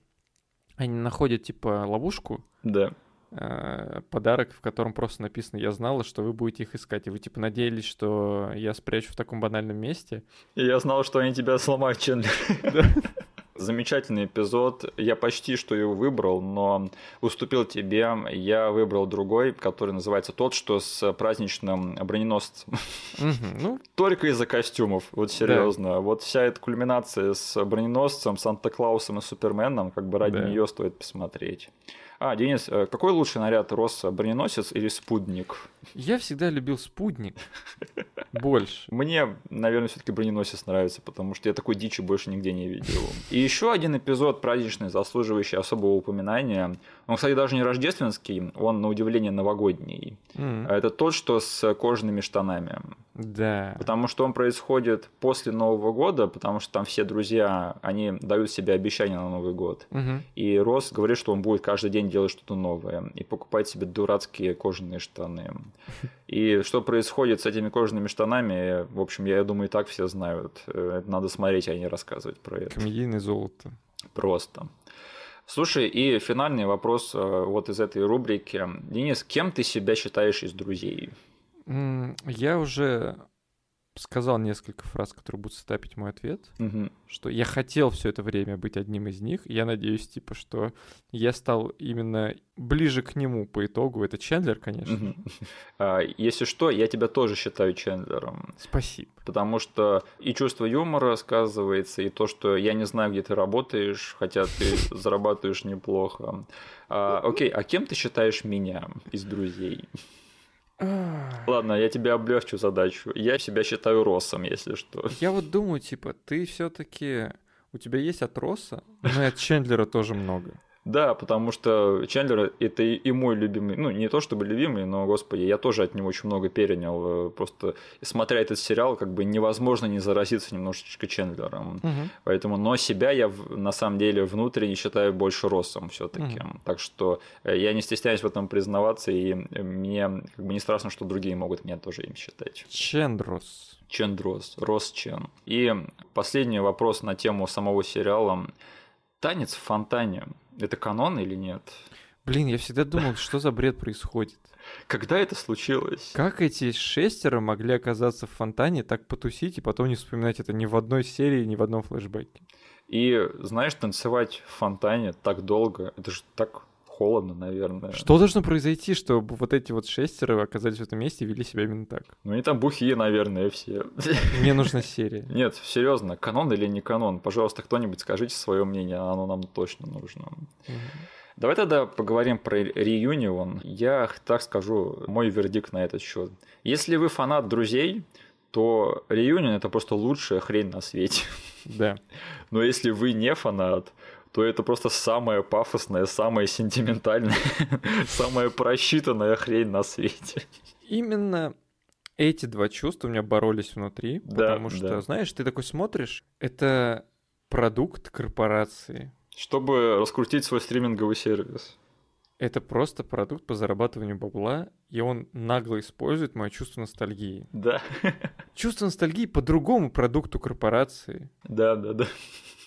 они находят, типа, ловушку. Да. Э, подарок, в котором просто написано «Я знала, что вы будете их искать», и вы типа надеялись, что я спрячу в таком банальном месте. И я знал, что они тебя сломают, Чендлер. Замечательный эпизод. Я почти что его выбрал, но уступил тебе. Я выбрал другой, который называется тот, что с праздничным броненосцем. ну... Только из-за костюмов, вот серьезно. Да. Вот вся эта кульминация с броненосцем, Санта-Клаусом и Суперменом, как бы ради да. нее стоит посмотреть. А, Денис, э, какой лучший наряд рос, броненосец или спутник? Я всегда любил спутник больше. Мне, наверное, все-таки броненосец нравится, потому что я такой дичи больше нигде не видел. И еще один эпизод праздничный, заслуживающий особого упоминания. Он, кстати, даже не рождественский, он на удивление новогодний. Mm-hmm. Это тот, что с кожаными штанами. Да. Потому что он происходит после Нового года, потому что там все друзья, они дают себе обещания на Новый год. Угу. И Рос говорит, что он будет каждый день делать что-то новое и покупать себе дурацкие кожаные штаны. И что происходит с этими кожаными штанами, в общем, я думаю, и так все знают. Это надо смотреть, а не рассказывать про это. Комедийное золото. Просто. Слушай, и финальный вопрос э, вот из этой рубрики. Денис, кем ты себя считаешь из друзей? Я уже сказал несколько фраз, которые будут стапить мой ответ, угу. что я хотел все это время быть одним из них. Я надеюсь, типа, что я стал именно ближе к нему по итогу. Это Чендлер, конечно. Угу. А, если что, я тебя тоже считаю Чендлером. Спасибо. Потому что и чувство юмора сказывается, и то, что я не знаю, где ты работаешь, хотя ты зарабатываешь неплохо. А, окей, а кем ты считаешь меня из друзей? Ладно, я тебе облегчу задачу. Я себя считаю Росом, если что. Я вот думаю, типа, ты все-таки у тебя есть от Росса, но и от Чендлера тоже много. Да, потому что Чендлер это и мой любимый, ну не то чтобы любимый, но, господи, я тоже от него очень много перенял. Просто смотря этот сериал, как бы невозможно не заразиться немножечко Чендлером. Угу. Поэтому, но себя я на самом деле внутренне считаю больше Россом все-таки. Угу. Так что э, я не стесняюсь в этом признаваться, и мне как бы не страшно, что другие могут меня тоже им считать. Чендрос. Чендрос, Рос Чен. И последний вопрос на тему самого сериала. Танец в фонтане это канон или нет? Блин, я всегда думал, что за бред происходит. Когда это случилось? Как эти шестеро могли оказаться в фонтане, так потусить и потом не вспоминать это ни в одной серии, ни в одном флешбеке? И, знаешь, танцевать в фонтане так долго, это же так холодно, наверное. Что должно произойти, чтобы вот эти вот шестеро оказались в этом месте и вели себя именно так? Ну, они там бухие, наверное, все. Мне нужна серия. Нет, серьезно, канон или не канон? Пожалуйста, кто-нибудь скажите свое мнение, оно нам точно нужно. Давай тогда поговорим про реюнион. Я так скажу, мой вердикт на этот счет. Если вы фанат друзей, то реюнион это просто лучшая хрень на свете. Да. Но если вы не фанат, то это просто самая пафосная, самая сентиментальная, самая просчитанная хрень на свете. Именно эти два чувства у меня боролись внутри, Да, потому что, да. знаешь, ты такой смотришь, это продукт корпорации, Чтобы раскрутить свой стриминговый сервис. это просто продукт по зарабатыванию бабла, и он нагло использует мое чувство ностальгии. Да, Чувство ностальгии по другому продукту корпорации. да, да, да.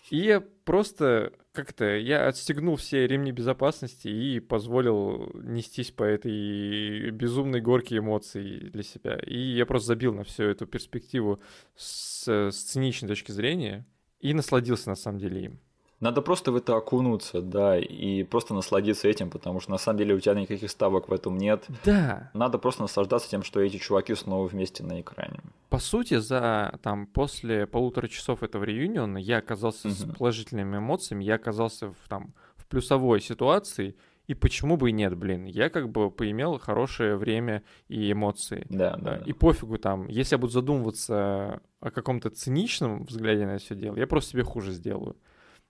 И я просто как-то, я отстегнул все ремни безопасности и позволил нестись по этой безумной горке эмоций для себя. И я просто забил на всю эту перспективу с, с циничной точки зрения и насладился на самом деле им. Надо просто в это окунуться, да, и просто насладиться этим, потому что на самом деле у тебя никаких ставок в этом нет. Да, Надо просто наслаждаться тем, что эти чуваки снова вместе на экране. по сути, за там после полутора часов этого реюниона я оказался с Мгм. положительными эмоциями, я оказался в, там, в плюсовой ситуации, и почему бы и нет, блин. Я как бы поимел хорошее время и эмоции. Да, да. Да, да. И пофигу там, если я буду задумываться о каком-то циничном взгляде на все дело, я просто себе хуже сделаю.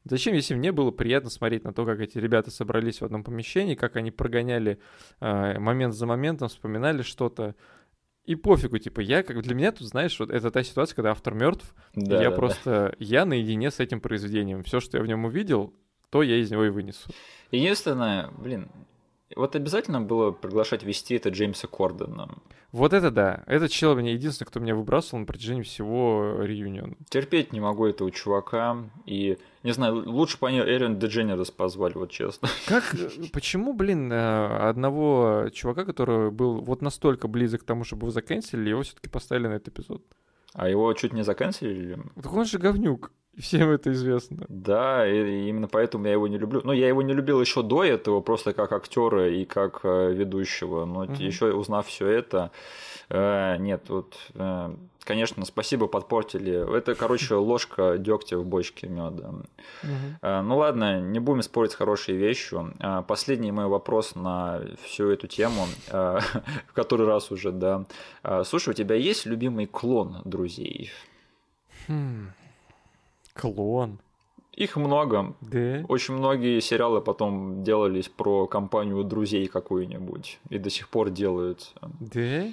Зачем, если мне было приятно смотреть на то, как эти ребята собрались в одном помещении, как они прогоняли э, момент за моментом, вспоминали что-то. И пофигу, типа, я как для меня тут, знаешь, вот это та ситуация, когда автор мертв, Да, я да, да. просто я наедине с этим произведением. Все, что я в нем увидел, то я из него и вынесу. Единственное, блин, вот обязательно было приглашать вести это Джеймса Кордена. Вот это да. Этот человек меня единственный, кто меня выбрасывал на протяжении всего реюниона. Терпеть не могу этого чувака. И, не знаю, лучше бы они Эрин Дедженерес позвали, вот честно. Как, почему, блин, э, одного чувака, который был вот настолько близок к тому, чтобы его заканчивали, его все-таки поставили на этот эпизод? А его чуть не заканчивали. Так он же говнюк, всем это известно. Да, и именно поэтому я его не люблю. Ну, я его не любил еще до этого, просто как актера и как э, ведущего. Но Мгм. еще узнав все это, э, нет, вот, э, конечно, спасибо, подпортили. Это, короче, ложка дегтя в бочке меда. Э, Ну ладно, не будем спорить с хорошей вещью. Э, Последний мой вопрос на всю эту тему, э, в который раз уже, да. Слушай, у тебя есть любимый клон друзей? Хм. Клон. Их много. Да? Очень многие сериалы потом делались про компанию друзей какую-нибудь и до сих пор делаются. Да?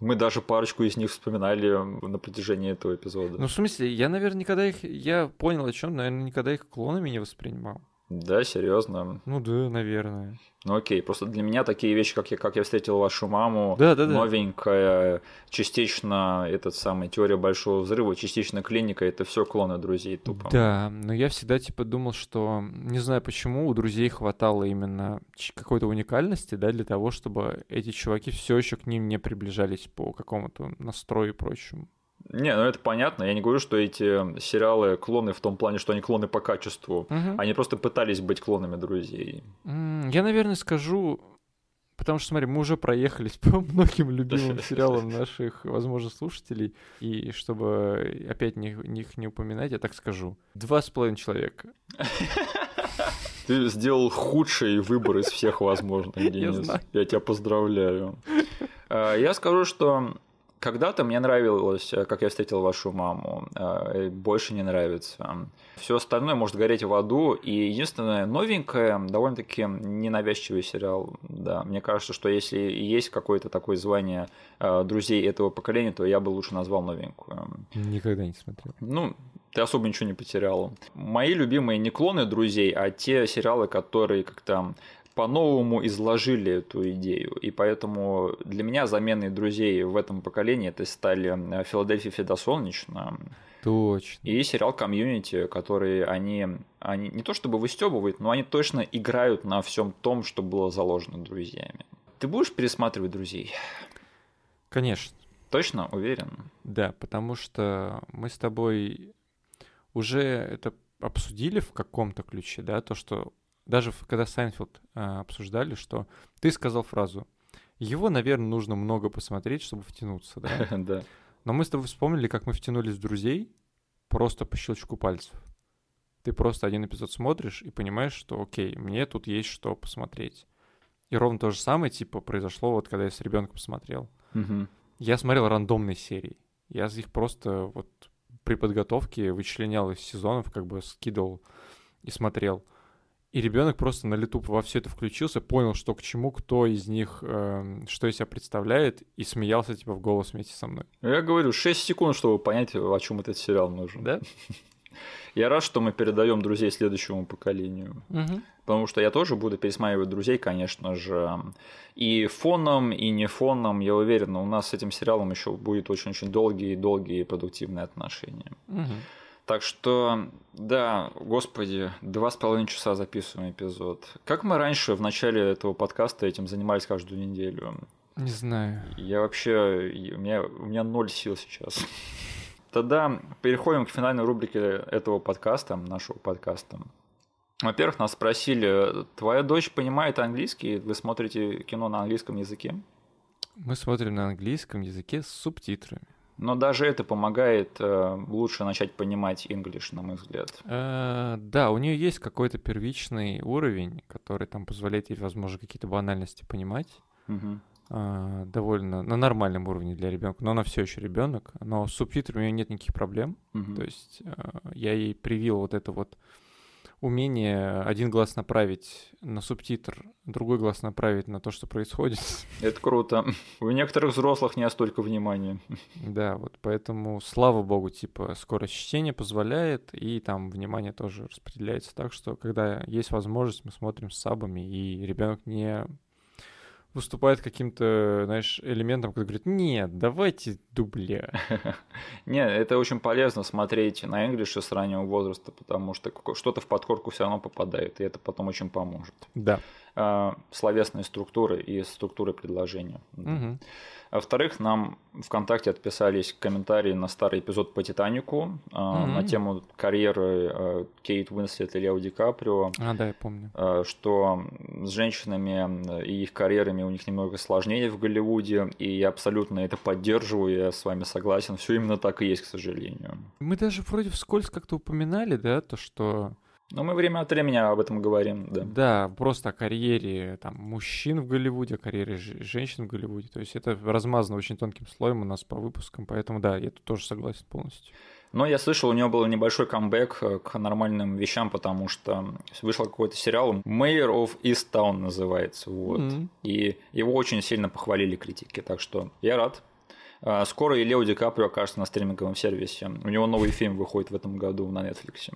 Мы даже парочку из них вспоминали на протяжении этого эпизода. Ну, в смысле, я, наверное, никогда их... Я понял, о чем, наверное, никогда их клонами не воспринимал. Да, серьезно. Ну да, наверное. Ну окей, просто для меня такие вещи, как я, как я встретил вашу маму, Да, да, да. новенькая, частично этот самый теория большого взрыва, частично клиника, это все клоны друзей тупо. Да, но я всегда типа думал, что не знаю почему у друзей хватало именно какой-то уникальности, да, для того, чтобы эти чуваки все еще к ним не приближались по какому-то настрою и прочему. Не, ну это понятно. Я не говорю, что эти сериалы клоны в том плане, что они клоны по качеству. Мгм. Они просто пытались быть клонами друзей. Я, наверное, скажу, потому что, смотри, мы уже проехались по многим любимым сериалам наших, возможно, слушателей, и чтобы опять них, них не упоминать, я так скажу. Два с половиной человека. Ты сделал худший выбор из всех возможных, Денис. Я тебя поздравляю. А, Я скажу, что когда-то мне нравилось, э, как я встретил вашу маму, и больше не нравится. Все остальное может гореть в аду, и единственное новенькое, довольно-таки ненавязчивый сериал. Да, мне кажется, что если есть какое-то такое звание э, друзей этого поколения, то я бы лучше назвал новенькую. Никогда не смотрел. Ну, ты особо ничего не потерял. Мои любимые не клоны друзей, а те сериалы, которые как-то по-новому изложили эту идею. И поэтому для меня заменой друзей в этом поколении это стали э, «Филадельфия всегда солнечно» Точно. и сериал «Комьюнити», который они, они не то чтобы выстебывают, но они точно играют на всем том, что было заложено друзьями. Ты будешь пересматривать «Друзей»? Конечно. Точно? Уверен? Да, потому что мы с тобой уже это обсудили в каком-то ключе, да, то, что даже когда Seinfeld а, обсуждали, что ты сказал фразу, его, наверное, нужно много посмотреть, чтобы втянуться, да. Да. Но мы с тобой вспомнили, как мы втянулись в друзей просто по щелчку пальцев. Ты просто один эпизод смотришь и понимаешь, что окей, мне тут есть что посмотреть. И ровно то же самое, типа, произошло вот когда я с ребенком смотрел. Мгм. Я смотрел рандомные серии. Я их просто вот при подготовке вычленял из сезонов, как бы скидывал и смотрел. И ребенок просто на лету во все это включился, понял, что к чему, кто из них, э, что из себя представляет, и смеялся типа в голос вместе со мной. Я говорю, 6 секунд, чтобы понять, о чем этот сериал нужен. Да? Я рад, что мы передаем друзей следующему поколению. Угу. Потому что я тоже буду пересматривать друзей, конечно же. И фоном, и не фоном, я уверен, у нас с этим сериалом еще будет очень-очень долгие-долгие продуктивные отношения. Угу. Так что, да, господи, два с половиной часа записываем эпизод. Как мы раньше в начале этого подкаста этим занимались каждую неделю? Не знаю. Я вообще, у меня, у меня ноль сил сейчас. Тогда переходим к финальной рубрике этого подкаста, нашего подкаста. Во-первых, нас спросили, твоя дочь понимает английский? Вы смотрите кино на английском языке? Мы смотрим на английском языке с субтитрами. Но даже это помогает э, лучше начать понимать English, на мой взгляд. Э, да, у нее есть какой-то первичный уровень, который там позволяет ей, возможно, какие-то банальности понимать. Мгм. э, довольно на нормальном уровне для ребенка, но она все еще ребенок, но с субтитрами у нее нет никаких проблем. Мгм. То есть э, я ей привил вот это вот умение один глаз направить на субтитр, другой глаз направить на то, что происходит. Это круто. У некоторых взрослых не столько внимания. Да, вот поэтому, слава богу, типа скорость чтения позволяет, и там внимание тоже распределяется так, что когда есть возможность, мы смотрим с сабами, и ребенок не выступает каким-то, знаешь, элементом, который говорит, нет, давайте дубля. Не, это очень полезно смотреть на English с раннего возраста, потому что что-то в подкорку все равно попадает, и это потом очень поможет. Да. А, Словесные структуры и структуры предложения. А Во-вторых, нам ВКонтакте отписались комментарии на старый эпизод по Титанику Мгм. на тему карьеры а, Кейт Уинслет и Лео Ди Каприо. А, да, я помню. э, что с женщинами и их карьерами у них немного сложнее в Голливуде, и я абсолютно это поддерживаю, я с вами согласен. Все именно так и есть, к сожалению. Мы даже вроде вскользь как-то упоминали, да, то, что Но мы время от времени об этом говорим, да. Да, просто о карьере там, мужчин в Голливуде, о карьере женщин в Голливуде. То есть это размазано очень тонким слоем у нас по выпускам, поэтому да, я тут тоже согласен полностью. Но я слышал, у него был небольшой камбэк э, к нормальным вещам, потому что вышел какой-то сериал Mayor of Easttown называется, вот. Мгм. И его очень сильно похвалили критики, так что я рад. А, Скоро и Лео Ди Каприо окажется на стриминговом сервисе. У него новый фильм выходит в этом году на Netflix.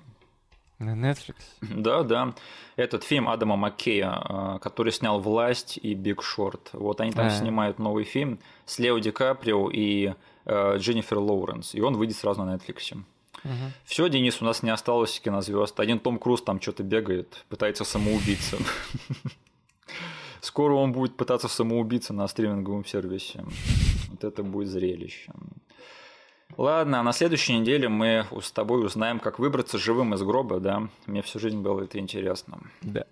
На Netflix. Да, да. Этот фильм Адама Маккея, а, который снял «Власть» и «Биг Шорт». Вот они там А. снимают новый фильм с Лео Ди Каприо и э, Дженнифер Лоуренс. И он выйдет сразу на Netflix. Мгм. Все, Денис, у нас не осталось кинозвезд. Один Том Круз там что-то бегает, пытается самоубиться. Скоро он будет пытаться самоубиться на стриминговом сервисе. Вот это будет зрелище. Ладно, а на следующей неделе мы с тобой узнаем, как выбраться живым из гроба, да? Мне всю жизнь было это интересно. Да.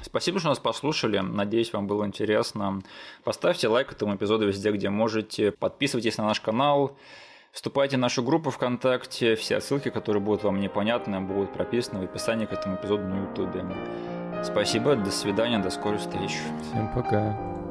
Спасибо, что нас послушали. Надеюсь, вам было интересно. Поставьте лайк этому эпизоду везде, где можете. Подписывайтесь на наш канал. Вступайте в нашу группу ВКонтакте. Все ссылки, которые будут вам непонятны, будут прописаны в описании к этому эпизоду на Ютубе. Спасибо, до свидания, до скорой встречи. Всем пока.